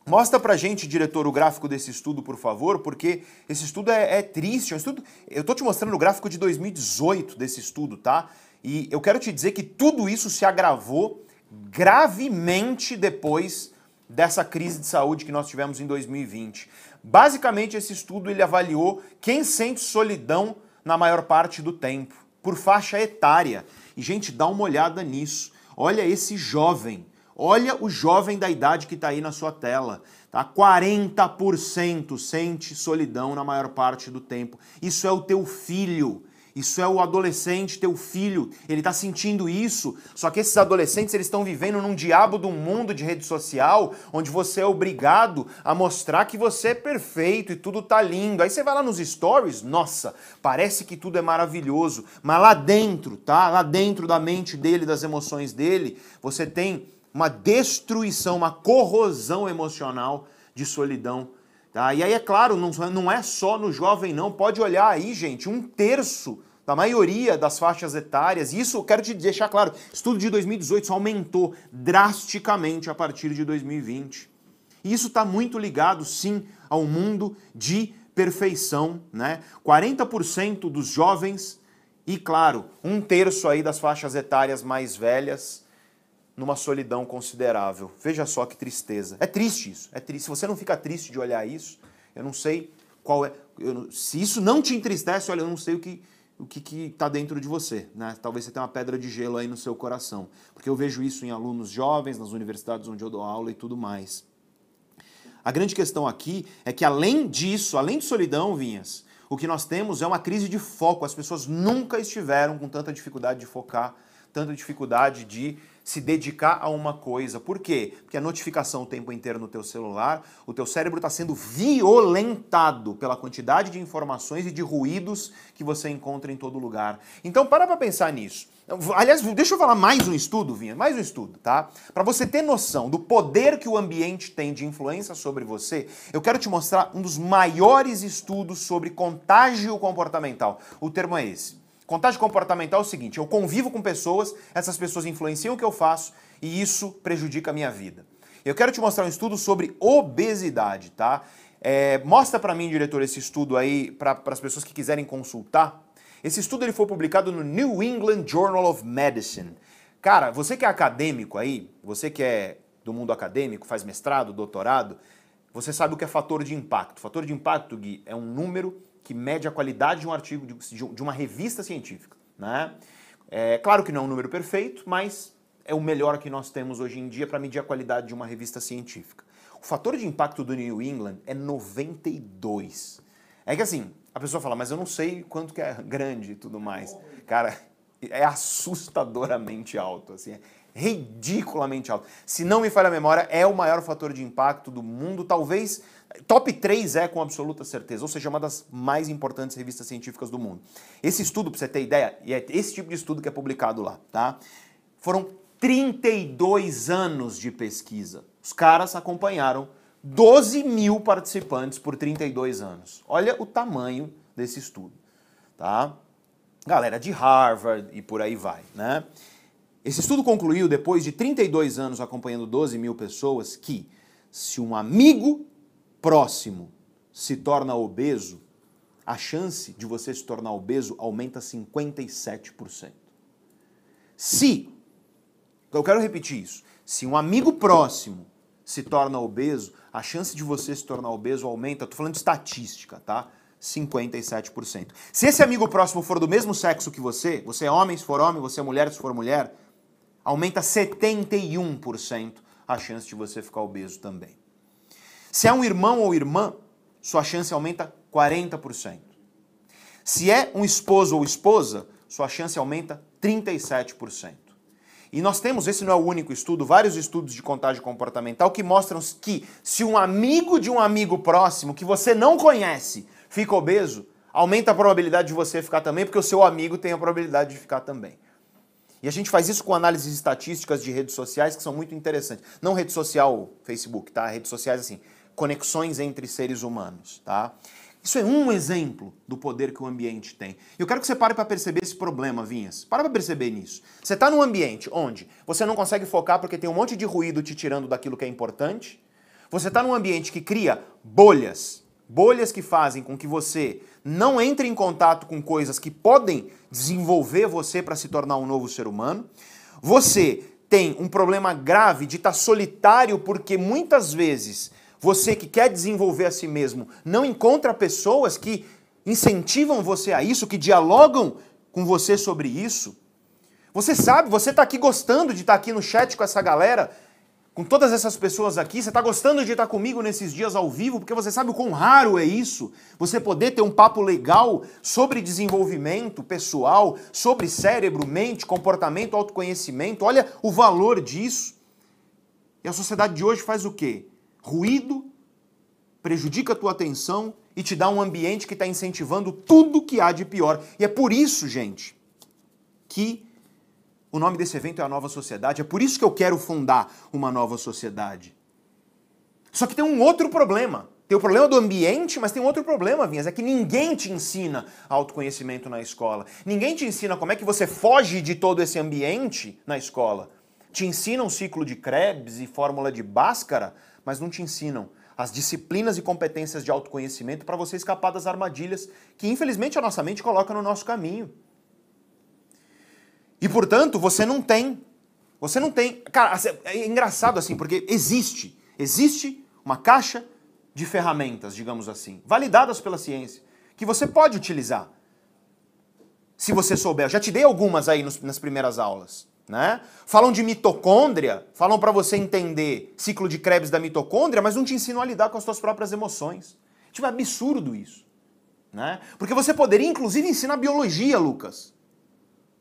Mostra pra gente, diretor, o gráfico desse estudo, por favor, porque esse estudo é, é triste. É um estudo... Eu tô te mostrando o gráfico de 2018 desse estudo, tá? E eu quero te dizer que tudo isso se agravou gravemente depois dessa crise de saúde que nós tivemos em 2020. Basicamente, esse estudo ele avaliou quem sente solidão na maior parte do tempo, por faixa etária. E, gente, dá uma olhada nisso. Olha esse jovem. Olha o jovem da idade que está aí na sua tela. Tá? 40% sente solidão na maior parte do tempo. Isso é o teu filho. Isso é o adolescente, teu filho, ele está sentindo isso. Só que esses adolescentes eles estão vivendo num diabo do mundo de rede social, onde você é obrigado a mostrar que você é perfeito e tudo tá lindo. Aí você vai lá nos stories, nossa, parece que tudo é maravilhoso, mas lá dentro, tá? Lá dentro da mente dele, das emoções dele, você tem uma destruição, uma corrosão emocional de solidão. Tá? E aí, é claro, não, não é só no jovem, não. Pode olhar aí, gente, um terço da maioria das faixas etárias. Isso eu quero te deixar claro. Estudo de 2018 só aumentou drasticamente a partir de 2020. E isso está muito ligado, sim, ao mundo de perfeição, né? 40% dos jovens e, claro, um terço aí das faixas etárias mais velhas numa solidão considerável. Veja só que tristeza. É triste isso, é triste. Se você não fica triste de olhar isso, eu não sei qual é. Eu, se isso não te entristece, olha, eu não sei o que o que está dentro de você, né? Talvez você tenha uma pedra de gelo aí no seu coração, porque eu vejo isso em alunos jovens, nas universidades onde eu dou aula e tudo mais. A grande questão aqui é que além disso, além de solidão, Vinhas, o que nós temos é uma crise de foco. As pessoas nunca estiveram com tanta dificuldade de focar, tanta dificuldade de se dedicar a uma coisa. Por quê? Porque a notificação o tempo inteiro no teu celular, o teu cérebro está sendo violentado pela quantidade de informações e de ruídos que você encontra em todo lugar. Então para para pensar nisso. Aliás, deixa eu falar mais um estudo, Vinha, mais um estudo, tá? Para você ter noção do poder que o ambiente tem de influência sobre você, eu quero te mostrar um dos maiores estudos sobre contágio comportamental. O termo é esse. Contágio comportamental é o seguinte: eu convivo com pessoas, essas pessoas influenciam o que eu faço e isso prejudica a minha vida. Eu quero te mostrar um estudo sobre obesidade, tá? É, mostra para mim, diretor, esse estudo aí para as pessoas que quiserem consultar. Esse estudo ele foi publicado no New England Journal of Medicine. Cara, você que é acadêmico aí, você que é do mundo acadêmico, faz mestrado, doutorado, você sabe o que é fator de impacto. Fator de impacto, Gui, é um número que mede a qualidade de um artigo de, de uma revista científica. Né? É claro que não é um número perfeito, mas é o melhor que nós temos hoje em dia para medir a qualidade de uma revista científica. O fator de impacto do New England é 92. É que assim, a pessoa fala, mas eu não sei quanto que é grande e tudo mais. Cara, é assustadoramente alto, assim, é ridiculamente alto. Se não me falha a memória, é o maior fator de impacto do mundo, talvez Top 3 é com absoluta certeza, ou seja, uma das mais importantes revistas científicas do mundo. Esse estudo, para você ter ideia, e é esse tipo de estudo que é publicado lá, tá? Foram 32 anos de pesquisa. Os caras acompanharam 12 mil participantes por 32 anos. Olha o tamanho desse estudo, tá? Galera de Harvard e por aí vai, né? Esse estudo concluiu, depois de 32 anos acompanhando 12 mil pessoas, que se um amigo próximo se torna obeso, a chance de você se tornar obeso aumenta 57%. Se, eu quero repetir isso, se um amigo próximo se torna obeso, a chance de você se tornar obeso aumenta, estou falando de estatística, tá? 57%. Se esse amigo próximo for do mesmo sexo que você, você é homem se for homem, você é mulher se for mulher, aumenta 71% a chance de você ficar obeso também. Se é um irmão ou irmã, sua chance aumenta 40%. Se é um esposo ou esposa, sua chance aumenta 37%. E nós temos, esse não é o único estudo, vários estudos de contagem comportamental que mostram que se um amigo de um amigo próximo que você não conhece fica obeso, aumenta a probabilidade de você ficar também, porque o seu amigo tem a probabilidade de ficar também. E a gente faz isso com análises estatísticas de redes sociais que são muito interessantes. Não rede social Facebook, tá? Redes sociais assim, conexões entre seres humanos, tá? Isso é um exemplo do poder que o ambiente tem. Eu quero que você pare para perceber esse problema, Vinhas. Para para perceber nisso. Você está num ambiente onde você não consegue focar porque tem um monte de ruído te tirando daquilo que é importante. Você está num ambiente que cria bolhas. Bolhas que fazem com que você não entre em contato com coisas que podem desenvolver você para se tornar um novo ser humano. Você tem um problema grave de estar tá solitário porque muitas vezes você que quer desenvolver a si mesmo não encontra pessoas que incentivam você a isso, que dialogam com você sobre isso. Você sabe, você está aqui gostando de estar tá aqui no chat com essa galera, com todas essas pessoas aqui, você está gostando de estar tá comigo nesses dias ao vivo, porque você sabe o quão raro é isso, você poder ter um papo legal sobre desenvolvimento pessoal, sobre cérebro, mente, comportamento, autoconhecimento. Olha o valor disso. E a sociedade de hoje faz o quê? Ruído, prejudica a tua atenção e te dá um ambiente que está incentivando tudo que há de pior. E é por isso, gente, que o nome desse evento é a Nova Sociedade. É por isso que eu quero fundar uma nova sociedade. Só que tem um outro problema. Tem o problema do ambiente, mas tem um outro problema, Vinhas, é que ninguém te ensina autoconhecimento na escola. Ninguém te ensina como é que você foge de todo esse ambiente na escola. Te ensina um ciclo de Krebs e fórmula de Bhaskara, mas não te ensinam as disciplinas e competências de autoconhecimento para você escapar das armadilhas que, infelizmente, a nossa mente coloca no nosso caminho. E, portanto, você não tem. Você não tem. Cara, assim, é engraçado assim, porque existe. Existe uma caixa de ferramentas, digamos assim, validadas pela ciência, que você pode utilizar. Se você souber. Eu já te dei algumas aí nos, nas primeiras aulas. Né? Falam de mitocôndria, falam para você entender ciclo de Krebs da mitocôndria, mas não te ensinam a lidar com as suas próprias emoções. Tipo, é absurdo isso. Né? Porque você poderia, inclusive, ensinar biologia, Lucas.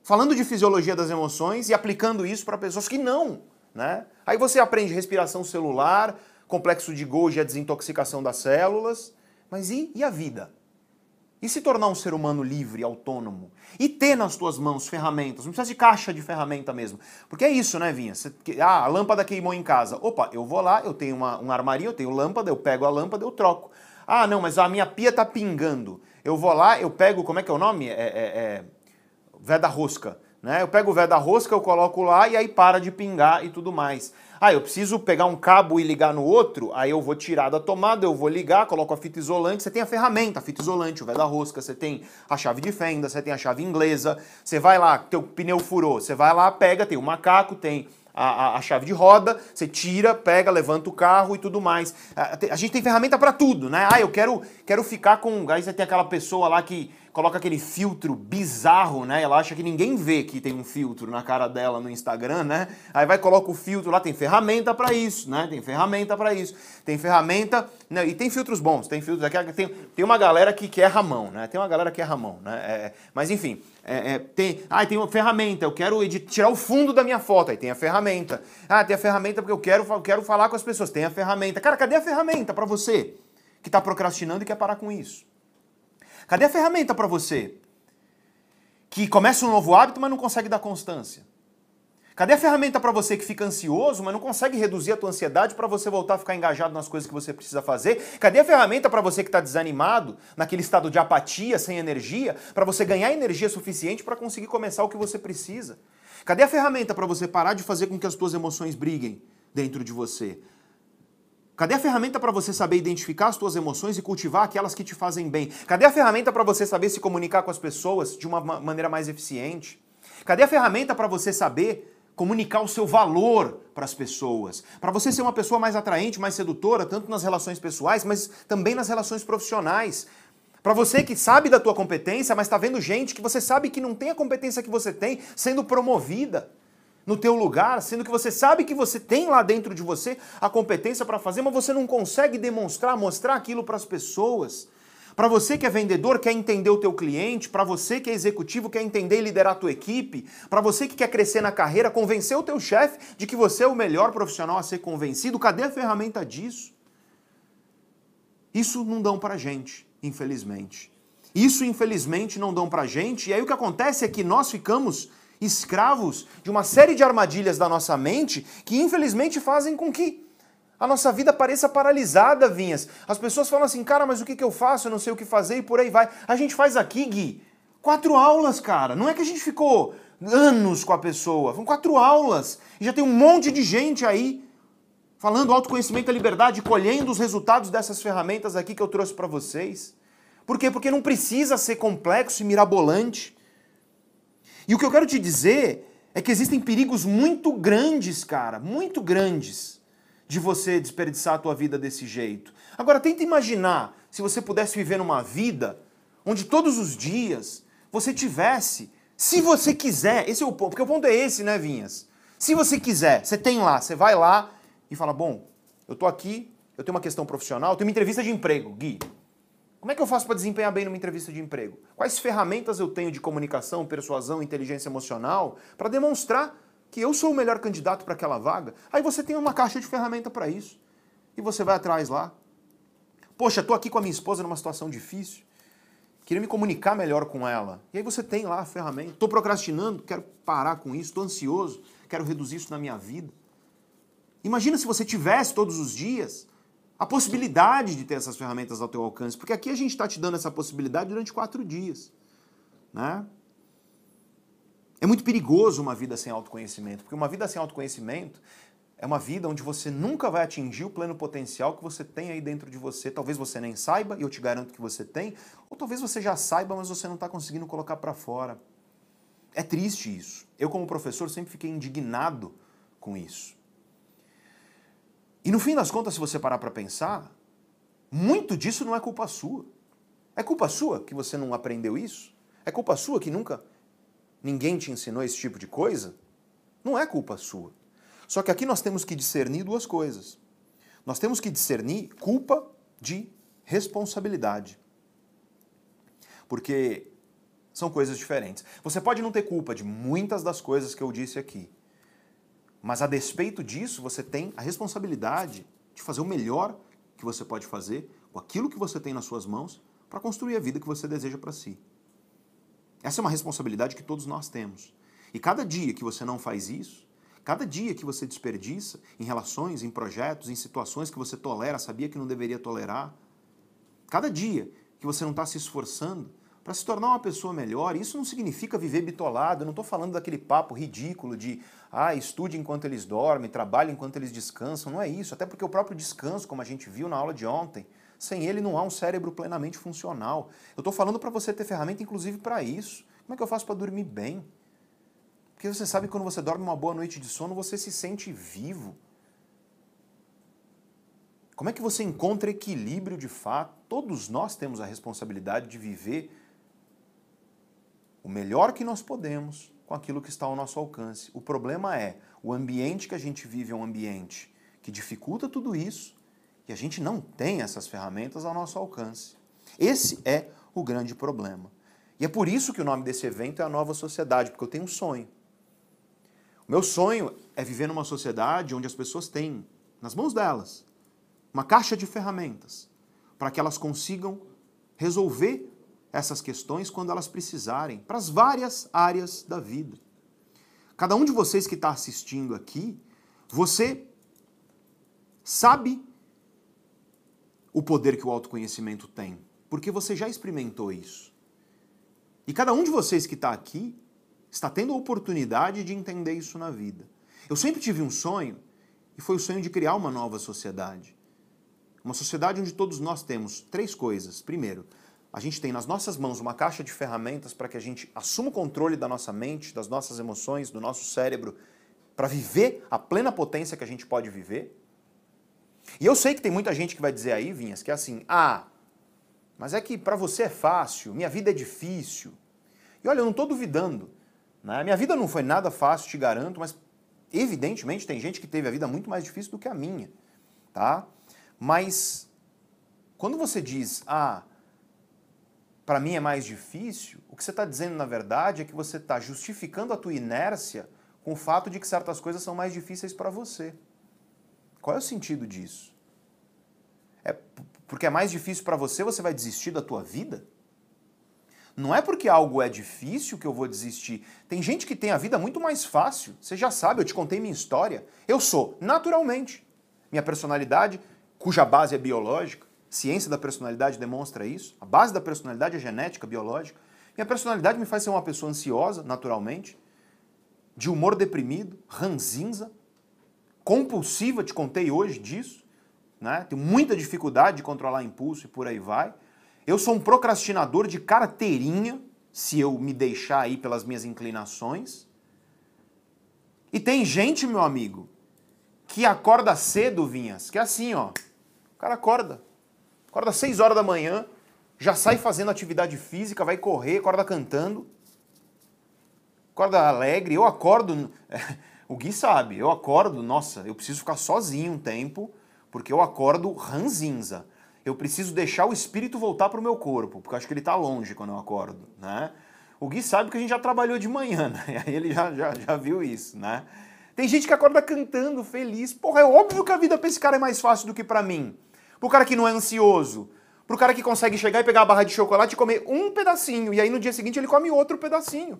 Falando de fisiologia das emoções e aplicando isso para pessoas que não. Né? Aí você aprende respiração celular, complexo de Golgi, a desintoxicação das células. Mas e, e a vida? E se tornar um ser humano livre, autônomo? E ter nas tuas mãos ferramentas, não precisa de caixa de ferramenta mesmo. Porque é isso, né, Vinha? Você, ah, a lâmpada queimou em casa. Opa, eu vou lá, eu tenho uma, um armarinho, eu tenho lâmpada, eu pego a lâmpada, eu troco. Ah, não, mas a minha pia tá pingando. Eu vou lá, eu pego, como é que é o nome? É, é, é veda rosca. Né? Eu pego o veda rosca, eu coloco lá e aí para de pingar e tudo mais. Ah, eu preciso pegar um cabo e ligar no outro, aí eu vou tirar da tomada, eu vou ligar, coloco a fita isolante, você tem a ferramenta, a fita isolante, o véio da rosca, você tem a chave de fenda, você tem a chave inglesa, você vai lá, teu pneu furou, você vai lá, pega, tem o macaco, tem a, a, a, chave de roda, você tira, pega, levanta o carro e tudo mais. A, a gente tem ferramenta para tudo, né? Ah, eu quero, quero ficar com. Aí você tem aquela pessoa lá que coloca aquele filtro bizarro, né? Ela acha que ninguém vê que tem um filtro na cara dela no Instagram, né? Aí vai coloca o filtro lá, tem ferramenta para isso, né? Tem ferramenta para isso. Tem ferramenta, né? e tem filtros bons, tem filtros aqui, tem, tem uma galera que quer ramão, né? Tem uma galera que é ramão, né? É, mas enfim, é, é, tem, ah, tem uma ferramenta, eu quero tirar o fundo da minha foto, aí tem a ferramenta. Ah, tem a ferramenta porque eu quero, eu quero falar com as pessoas, tem a ferramenta. Cara, cadê a ferramenta para você que está procrastinando e quer parar com isso? Cadê a ferramenta para você? Que começa um novo hábito, mas não consegue dar constância. Cadê a ferramenta para você que fica ansioso, mas não consegue reduzir a tua ansiedade para você voltar a ficar engajado nas coisas que você precisa fazer? Cadê a ferramenta para você que está desanimado, naquele estado de apatia, sem energia, para você ganhar energia suficiente para conseguir começar o que você precisa? Cadê a ferramenta para você parar de fazer com que as tuas emoções briguem dentro de você? Cadê a ferramenta para você saber identificar as suas emoções e cultivar aquelas que te fazem bem? Cadê a ferramenta para você saber se comunicar com as pessoas de uma maneira mais eficiente? Cadê a ferramenta para você saber comunicar o seu valor para as pessoas? Para você ser uma pessoa mais atraente, mais sedutora, tanto nas relações pessoais, mas também nas relações profissionais. Para você que sabe da tua competência, mas está vendo gente que você sabe que não tem a competência que você tem sendo promovida no teu lugar, sendo que você sabe que você tem lá dentro de você a competência para fazer, mas você não consegue demonstrar, mostrar aquilo para as pessoas. Para você que é vendedor, quer entender o teu cliente, para você que é executivo, quer entender e liderar a tua equipe, para você que quer crescer na carreira, convencer o teu chefe de que você é o melhor profissional a ser convencido, cadê a ferramenta disso? Isso não dão pra gente, infelizmente. Isso, infelizmente, não dão pra gente, e aí o que acontece é que nós ficamos escravos de uma série de armadilhas da nossa mente que, infelizmente, fazem com que a nossa vida pareça paralisada, Vinhas. As pessoas falam assim, cara, mas o que, que eu faço? Eu não sei o que fazer e por aí vai. A gente faz aqui, Gui, quatro aulas, cara. Não é que a gente ficou anos com a pessoa. Foram quatro aulas. E já tem um monte de gente aí falando autoconhecimento e liberdade, colhendo os resultados dessas ferramentas aqui que eu trouxe para vocês. Por quê? Porque não precisa ser complexo e mirabolante. E o que eu quero te dizer é que existem perigos muito grandes, cara, muito grandes de você desperdiçar a tua vida desse jeito. Agora tenta imaginar se você pudesse viver numa vida onde todos os dias você tivesse, se você quiser, esse é o ponto, porque o ponto é esse, né, Vinhas? Se você quiser, você tem lá, você vai lá e fala: "Bom, eu tô aqui, eu tenho uma questão profissional, eu tenho uma entrevista de emprego, Gui. Como é que eu faço para desempenhar bem numa entrevista de emprego? Quais ferramentas eu tenho de comunicação, persuasão, inteligência emocional para demonstrar que eu sou o melhor candidato para aquela vaga, aí você tem uma caixa de ferramenta para isso. E você vai atrás lá. Poxa, estou aqui com a minha esposa numa situação difícil. Queria me comunicar melhor com ela. E aí você tem lá a ferramenta. Estou procrastinando, quero parar com isso, estou ansioso, quero reduzir isso na minha vida. Imagina se você tivesse todos os dias a possibilidade de ter essas ferramentas ao teu alcance, porque aqui a gente está te dando essa possibilidade durante quatro dias. Né? É muito perigoso uma vida sem autoconhecimento, porque uma vida sem autoconhecimento é uma vida onde você nunca vai atingir o pleno potencial que você tem aí dentro de você. Talvez você nem saiba, e eu te garanto que você tem, ou talvez você já saiba, mas você não está conseguindo colocar para fora. É triste isso. Eu, como professor, sempre fiquei indignado com isso. E no fim das contas, se você parar para pensar, muito disso não é culpa sua. É culpa sua que você não aprendeu isso? É culpa sua que nunca ninguém te ensinou esse tipo de coisa, não é culpa sua. Só que aqui nós temos que discernir duas coisas. Nós temos que discernir culpa de responsabilidade. Porque são coisas diferentes. Você pode não ter culpa de muitas das coisas que eu disse aqui. Mas a despeito disso, você tem a responsabilidade de fazer o melhor que você pode fazer com aquilo que você tem nas suas mãos para construir a vida que você deseja para si. Essa é uma responsabilidade que todos nós temos. E cada dia que você não faz isso, cada dia que você desperdiça em relações, em projetos, em situações que você tolera, sabia que não deveria tolerar, cada dia que você não está se esforçando para se tornar uma pessoa melhor, isso não significa viver bitolado, eu não estou falando daquele papo ridículo de ah, estude enquanto eles dormem, trabalhe enquanto eles descansam, não é isso, até porque o próprio descanso, como a gente viu na aula de ontem, sem ele não há um cérebro plenamente funcional. Eu estou falando para você ter ferramenta, inclusive, para isso. Como é que eu faço para dormir bem? Porque você sabe que quando você dorme uma boa noite de sono, você se sente vivo. Como é que você encontra equilíbrio de fato? Todos nós temos a responsabilidade de viver o melhor que nós podemos com aquilo que está ao nosso alcance. O problema é, o ambiente que a gente vive é um ambiente que dificulta tudo isso e a gente não tem essas ferramentas ao nosso alcance. Esse é o grande problema. E é por isso que o nome desse evento é a Nova Sociedade, porque eu tenho um sonho. O meu sonho é viver numa sociedade onde as pessoas têm, nas mãos delas, uma caixa de ferramentas para que elas consigam resolver essas questões quando elas precisarem, para as várias áreas da vida. Cada um de vocês que está assistindo aqui, você sabe o poder que o autoconhecimento tem, porque você já experimentou isso. E cada um de vocês que está aqui está tendo a oportunidade de entender isso na vida. Eu sempre tive um sonho, e foi o sonho de criar uma nova sociedade. Uma sociedade onde todos nós temos três coisas. Primeiro, a gente tem nas nossas mãos uma caixa de ferramentas para que a gente assuma o controle da nossa mente, das nossas emoções, do nosso cérebro, para viver a plena potência que a gente pode viver. E eu sei que tem muita gente que vai dizer aí, Vinhas, que é assim: ah, mas é que para você é fácil, minha vida é difícil. E olha, eu não estou duvidando. Né? Minha vida não foi nada fácil, te garanto, mas evidentemente tem gente que teve a vida muito mais difícil do que a minha. tá? Mas quando você diz, ah, para mim é mais difícil, o que você está dizendo na verdade é que você está justificando a tua inércia com o fato de que certas coisas são mais difíceis para você. Qual é o sentido disso? É porque é mais difícil para você, você vai desistir da tua vida? Não é porque algo é difícil que eu vou desistir. Tem gente que tem a vida muito mais fácil. Você já sabe, eu te contei minha história. Eu sou, naturalmente, minha personalidade, cuja base é biológica, ciência da personalidade demonstra isso. A base da personalidade é genética, biológica. Minha personalidade me faz ser uma pessoa ansiosa, naturalmente, de humor deprimido, ranzinza, compulsiva, te contei hoje disso. Né? Tenho muita dificuldade de controlar impulso e por aí vai. Eu sou um procrastinador de carteirinha, se eu me deixar aí pelas minhas inclinações. E tem gente, meu amigo, que acorda cedo, Vinhas, que é assim, ó. O cara acorda. Acorda às 6 horas da manhã, já sai fazendo atividade física, vai correr, acorda cantando. Acorda alegre. Eu acordo. O Gui sabe, eu acordo, nossa, eu preciso ficar sozinho um tempo, porque eu acordo ranzinza eu preciso deixar o espírito voltar para o meu corpo, porque acho que ele está longe quando eu acordo, né? O Gui sabe que a gente já trabalhou de manhã, né? Aí ele já, já, já viu isso, né? Tem gente que acorda cantando, feliz. Porra, é óbvio que a vida para esse cara é mais fácil do que para mim. Pro cara que não é ansioso, pro cara que consegue chegar e pegar a barra de chocolate e comer um pedacinho, e aí no dia seguinte ele come outro pedacinho.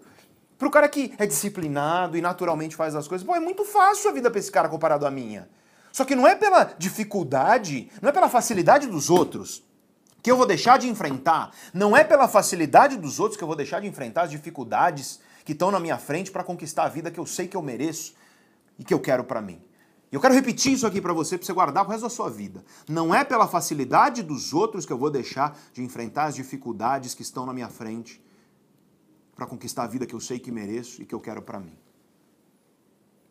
Pro cara que é disciplinado e naturalmente faz as coisas, pô, é muito fácil a vida para esse cara comparado à minha. Só que não é pela dificuldade, não é pela facilidade dos outros que eu vou deixar de enfrentar, não é pela facilidade dos outros que eu vou deixar de enfrentar as dificuldades que estão na minha frente para conquistar a vida que eu sei que eu mereço e que eu quero para mim. E eu quero repetir isso aqui para você, para você guardar o resto da sua vida. Não é pela facilidade dos outros que eu vou deixar de enfrentar as dificuldades que estão na minha frente para conquistar a vida que eu sei que mereço e que eu quero para mim.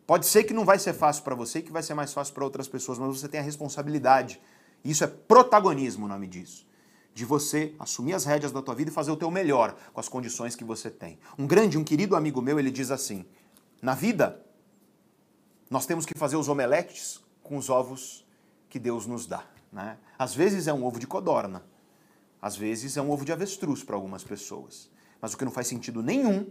Pode ser que não vai ser fácil para você e que vai ser mais fácil para outras pessoas, mas você tem a responsabilidade. Isso é protagonismo, o nome disso. De você assumir as rédeas da tua vida e fazer o teu melhor com as condições que você tem. Um grande, um querido amigo meu, ele diz assim: na vida, nós temos que fazer os omeletes com os ovos que Deus nos dá. Né? Às vezes é um ovo de codorna, às vezes é um ovo de avestruz para algumas pessoas. Mas o que não faz sentido nenhum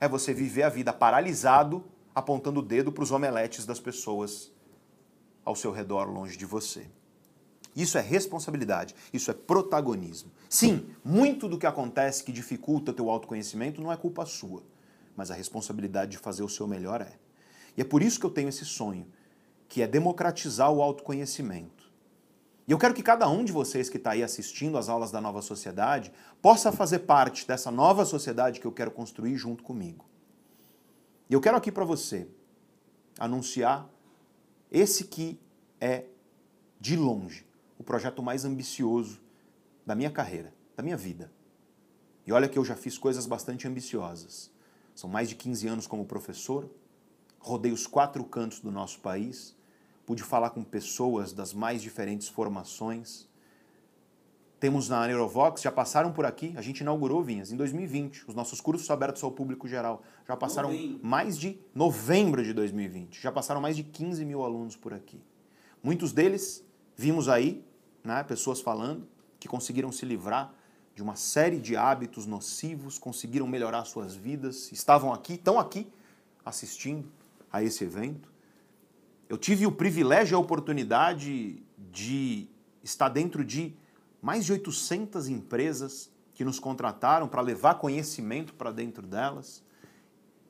é você viver a vida paralisado apontando o dedo para os omeletes das pessoas ao seu redor, longe de você. Isso é responsabilidade, isso é protagonismo. Sim, muito do que acontece que dificulta teu autoconhecimento não é culpa sua, mas a responsabilidade de fazer o seu melhor é. E é por isso que eu tenho esse sonho, que é democratizar o autoconhecimento. E eu quero que cada um de vocês que está aí assistindo às aulas da nova sociedade possa fazer parte dessa nova sociedade que eu quero construir junto comigo. E eu quero aqui para você anunciar esse que é, de longe, o projeto mais ambicioso da minha carreira, da minha vida. E olha que eu já fiz coisas bastante ambiciosas. São mais de 15 anos como professor, rodei os quatro cantos do nosso país, pude falar com pessoas das mais diferentes formações, temos na Neurovox, já passaram por aqui, a gente inaugurou Vinhas em 2020. Os nossos cursos abertos ao público geral. Já passaram novembro. mais de novembro de 2020. Já passaram mais de 15 mil alunos por aqui. Muitos deles vimos aí, né, pessoas falando que conseguiram se livrar de uma série de hábitos nocivos, conseguiram melhorar suas vidas, estavam aqui, estão aqui assistindo a esse evento. Eu tive o privilégio e a oportunidade de estar dentro de mais de 800 empresas que nos contrataram para levar conhecimento para dentro delas.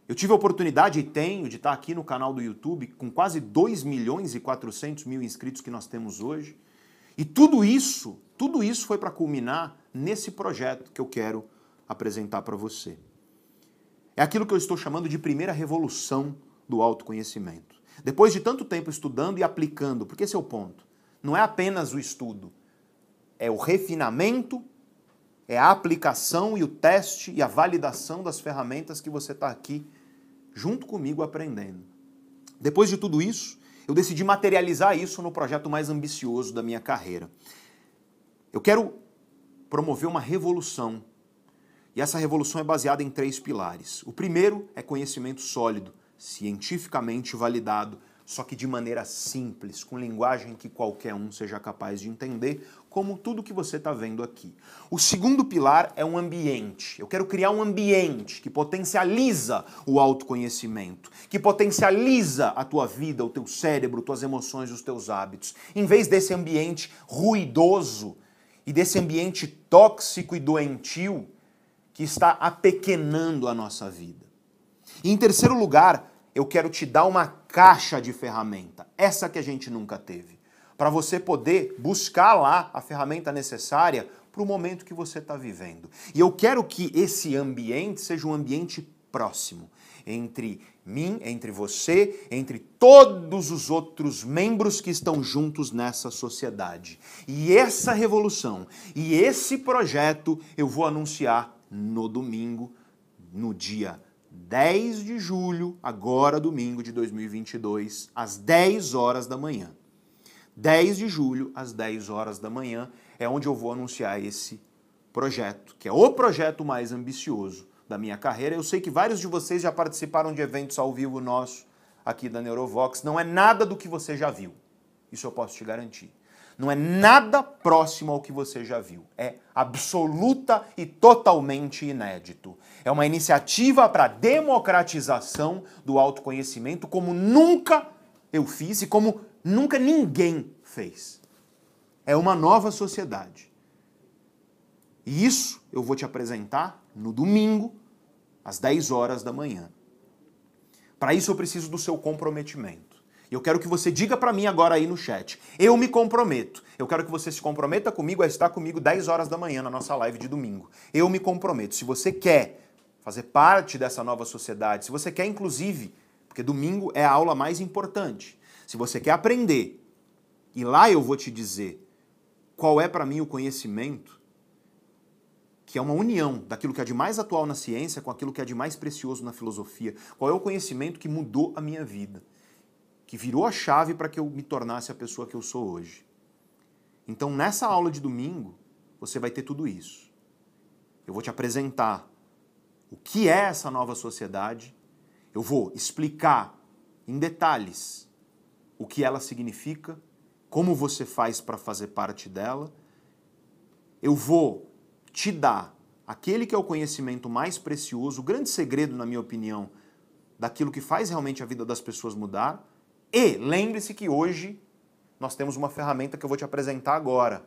Eu tive a oportunidade e tenho de estar aqui no canal do YouTube com quase 2 milhões e 400 mil inscritos que nós temos hoje. E tudo isso, tudo isso foi para culminar nesse projeto que eu quero apresentar para você. É aquilo que eu estou chamando de primeira revolução do autoconhecimento. Depois de tanto tempo estudando e aplicando, porque esse é o ponto. Não é apenas o estudo, é o refinamento, é a aplicação e o teste e a validação das ferramentas que você está aqui junto comigo aprendendo. Depois de tudo isso, eu decidi materializar isso no projeto mais ambicioso da minha carreira. Eu quero promover uma revolução. E essa revolução é baseada em três pilares. O primeiro é conhecimento sólido, cientificamente validado, só que de maneira simples, com linguagem que qualquer um seja capaz de entender, como tudo que você está vendo aqui. O segundo pilar é um ambiente. Eu quero criar um ambiente que potencializa o autoconhecimento, que potencializa a tua vida, o teu cérebro, tuas emoções, os teus hábitos. Em vez desse ambiente ruidoso e desse ambiente tóxico e doentio que está apequenando a nossa vida. E em terceiro lugar, eu quero te dar uma caixa de ferramenta, essa que a gente nunca teve, para você poder buscar lá a ferramenta necessária para o momento que você está vivendo. E eu quero que esse ambiente seja um ambiente próximo entre mim, entre você, entre todos os outros membros que estão juntos nessa sociedade. E essa revolução e esse projeto eu vou anunciar no domingo, no dia 10 de julho, agora domingo de 2022, às 10 horas da manhã. 10 de julho, às 10 horas da manhã, é onde eu vou anunciar esse projeto, que é o projeto mais ambicioso da minha carreira. Eu sei que vários de vocês já participaram de eventos ao vivo nosso aqui da Neurovox. Não é nada do que você já viu. Isso eu posso te garantir. Não é nada próximo ao que você já viu. É absoluta e totalmente inédito. É uma iniciativa para democratização do autoconhecimento como nunca eu fiz e como nunca ninguém fez. É uma nova sociedade. E isso eu vou te apresentar no domingo, às 10 horas da manhã. Para isso eu preciso do seu comprometimento. Eu quero que você diga para mim agora aí no chat. Eu me comprometo. Eu quero que você se comprometa comigo a estar comigo 10 horas da manhã na nossa live de domingo. Eu me comprometo. Se você quer fazer parte dessa nova sociedade, se você quer inclusive, porque domingo é a aula mais importante. Se você quer aprender, e lá eu vou te dizer qual é para mim o conhecimento, que é uma união daquilo que é de mais atual na ciência com aquilo que é de mais precioso na filosofia. Qual é o conhecimento que mudou a minha vida? Que virou a chave para que eu me tornasse a pessoa que eu sou hoje. Então, nessa aula de domingo, você vai ter tudo isso. Eu vou te apresentar o que é essa nova sociedade, eu vou explicar em detalhes o que ela significa, como você faz para fazer parte dela. Eu vou te dar aquele que é o conhecimento mais precioso, o grande segredo, na minha opinião, daquilo que faz realmente a vida das pessoas mudar e lembre-se que hoje nós temos uma ferramenta que eu vou te apresentar agora.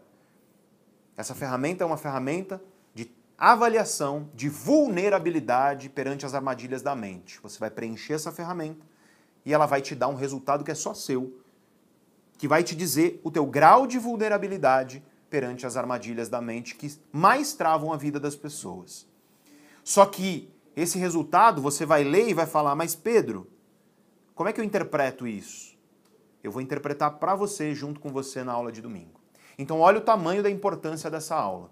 Essa ferramenta é uma ferramenta de avaliação de vulnerabilidade perante as armadilhas da mente. Você vai preencher essa ferramenta e ela vai te dar um resultado que é só seu, que vai te dizer o teu grau de vulnerabilidade perante as armadilhas da mente que mais travam a vida das pessoas. Só que esse resultado você vai ler e vai falar, mas Pedro, como é que eu interpreto isso? Eu vou interpretar para você, junto com você, na aula de domingo. Então, olha o tamanho da importância dessa aula.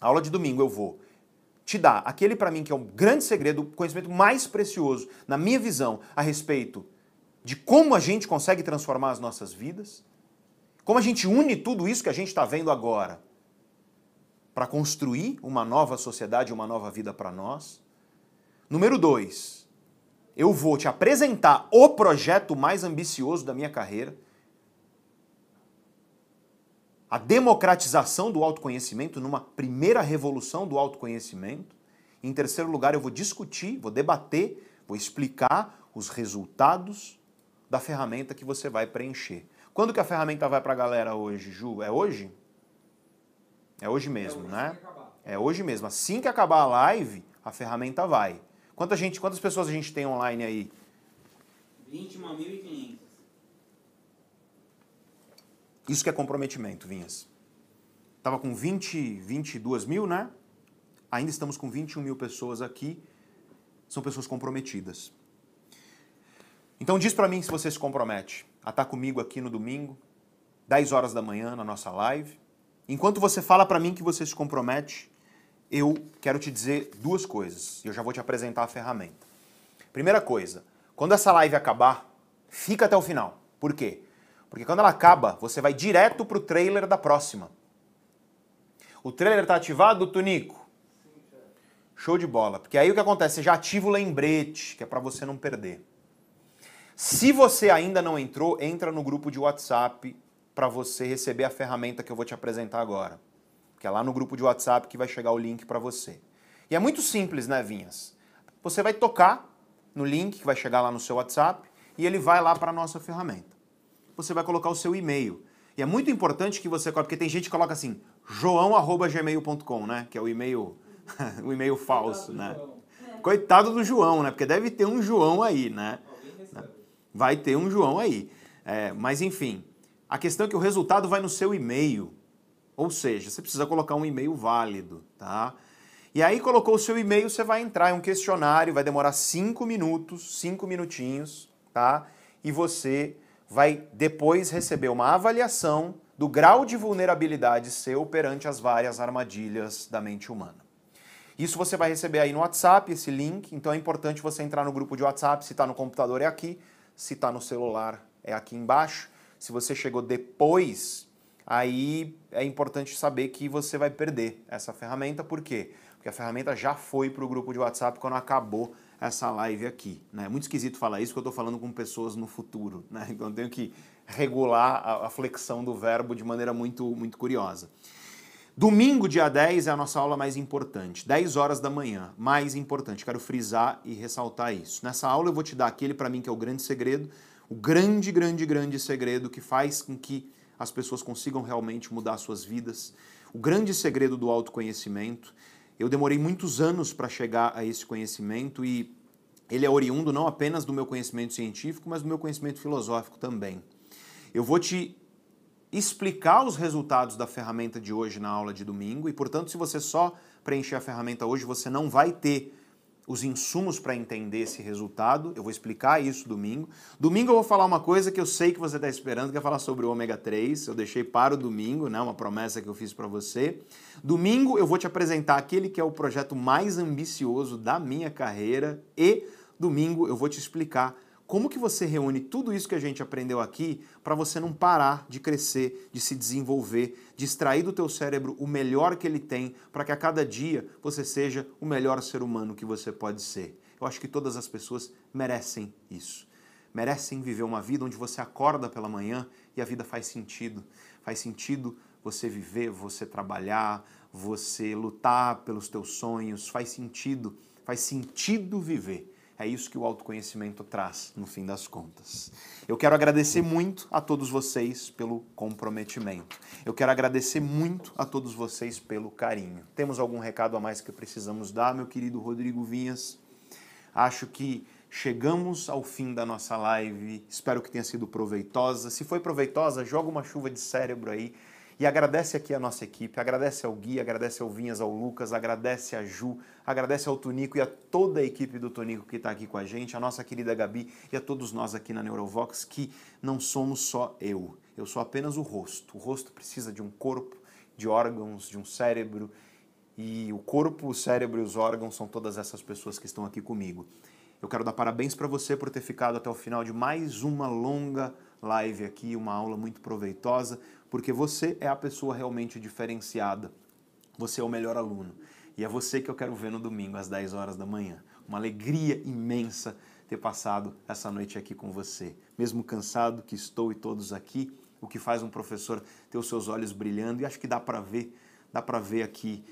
A aula de domingo eu vou te dar aquele para mim que é o grande segredo, o conhecimento mais precioso, na minha visão, a respeito de como a gente consegue transformar as nossas vidas, como a gente une tudo isso que a gente está vendo agora para construir uma nova sociedade, uma nova vida para nós. Número dois, eu vou te apresentar o projeto mais ambicioso da minha carreira, a democratização do autoconhecimento numa primeira revolução do autoconhecimento. Em terceiro lugar, eu vou discutir, vou debater, vou explicar os resultados da ferramenta que você vai preencher. Quando que a ferramenta vai para a galera hoje, Ju? É hoje? É hoje mesmo, é hoje né? É hoje mesmo. Assim que acabar a live, a ferramenta vai. Quanta gente, quantas pessoas a gente tem online aí? 21.500. Isso que é comprometimento, Vinhas. Tava com 20, 22 mil, né? Ainda estamos com 21 mil pessoas aqui. São pessoas comprometidas. Então diz para mim se você se compromete a estar tá comigo aqui no domingo, 10 horas da manhã, na nossa live. Enquanto você fala para mim que você se compromete, eu quero te dizer duas coisas. E eu já vou te apresentar a ferramenta. Primeira coisa, quando essa live acabar, fica até o final. Por quê? Porque quando ela acaba, você vai direto pro trailer da próxima. O trailer tá ativado, Tunico? Show de bola. Porque aí o que acontece? Você já ativa o lembrete, que é para você não perder. Se você ainda não entrou, entra no grupo de WhatsApp para você receber a ferramenta que eu vou te apresentar agora. Que é lá no grupo de WhatsApp que vai chegar o link para você. E é muito simples, né, Vinhas? Você vai tocar no link que vai chegar lá no seu WhatsApp e ele vai lá para a nossa ferramenta. Você vai colocar o seu e-mail. E é muito importante que você porque tem gente que coloca assim, joão@gmail.com, né, que é o e-mail o e-mail falso, né? Coitado do João, né? Porque deve ter um João aí, né? Vai ter um João aí. É, mas enfim, a questão é que o resultado vai no seu e-mail. Ou seja, você precisa colocar um e-mail válido, tá? E aí colocou o seu e-mail, você vai entrar em um questionário, vai demorar cinco minutos, cinco minutinhos, tá? E você vai depois receber uma avaliação do grau de vulnerabilidade seu perante as várias armadilhas da mente humana. Isso você vai receber aí no WhatsApp, esse link, então é importante você entrar no grupo de WhatsApp, se está no computador é aqui, se está no celular é aqui embaixo. Se você chegou depois, aí é importante saber que você vai perder essa ferramenta, por quê? Porque a ferramenta já foi para o grupo de WhatsApp quando acabou essa live aqui. Né? É muito esquisito falar isso, porque eu estou falando com pessoas no futuro, né? então eu tenho que regular a, flexão do verbo de maneira muito, muito curiosa. Domingo, dia 10, é a nossa aula mais importante. 10 horas da manhã, mais importante. Quero frisar e ressaltar isso. Nessa aula eu vou te dar aquele, para mim, que é o grande segredo, o grande, grande, grande segredo que faz com que as pessoas consigam realmente mudar suas vidas. O grande segredo do autoconhecimento. Eu demorei muitos anos para chegar a esse conhecimento e ele é oriundo não apenas do meu conhecimento científico, mas do meu conhecimento filosófico também. Eu vou te explicar os resultados da ferramenta de hoje na aula de domingo e, portanto, se você só preencher a ferramenta hoje, você não vai ter os insumos para entender esse resultado. Eu vou explicar isso domingo. Domingo eu vou falar uma coisa que eu sei que você está esperando, que é falar sobre o ômega 3. Eu deixei para o domingo, né, uma promessa que eu fiz para você. Domingo eu vou te apresentar aquele que é o projeto mais ambicioso da minha carreira e domingo eu vou te explicar como que você reúne tudo isso que a gente aprendeu aqui para você não parar de crescer, de se desenvolver, de extrair do teu cérebro o melhor que ele tem, para que a cada dia você seja o melhor ser humano que você pode ser. Eu acho que todas as pessoas merecem isso. Merecem viver uma vida onde você acorda pela manhã e a vida faz sentido. Faz sentido você viver, você trabalhar, você lutar pelos teus sonhos, faz sentido, faz sentido viver. É isso que o autoconhecimento traz, no fim das contas. Eu quero agradecer muito a todos vocês pelo comprometimento. Eu quero agradecer muito a todos vocês pelo carinho. Temos algum recado a mais que precisamos dar, meu querido Rodrigo Vinhas? Acho que chegamos ao fim da nossa live. Espero que tenha sido proveitosa. Se foi proveitosa, joga uma chuva de cérebro aí e agradece aqui a nossa equipe, agradece ao Gui, agradece ao Vinhas, ao Lucas, agradece a Ju, agradece ao Tonico e a toda a equipe do Tonico que está aqui com a gente, a nossa querida Gabi e a todos nós aqui na Neurovox que não somos só eu. Eu sou apenas o rosto. O rosto precisa de um corpo, de órgãos, de um cérebro. E o corpo, o cérebro e os órgãos são todas essas pessoas que estão aqui comigo. Eu quero dar parabéns para você por ter ficado até o final de mais uma longa live aqui, uma aula muito proveitosa porque você é a pessoa realmente diferenciada. Você é o melhor aluno. E é você que eu quero ver no domingo, às 10 horas da manhã. Uma alegria imensa ter passado essa noite aqui com você. Mesmo cansado que estou e todos aqui, o que faz um professor ter os seus olhos brilhando e acho que dá para ver, dá para ver aqui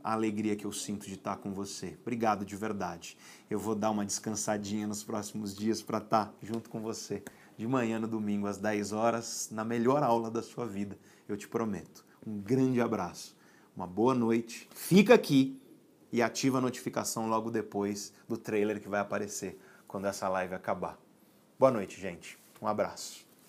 a alegria que eu sinto de estar com você. Obrigado de verdade. Eu vou dar uma descansadinha nos próximos dias para estar junto com você de manhã no domingo às 10 horas, na melhor aula da sua vida, eu te prometo. Um grande abraço, uma boa noite. Fica aqui e ativa a notificação logo depois do trailer que vai aparecer quando essa live acabar. Boa noite, gente. Um abraço.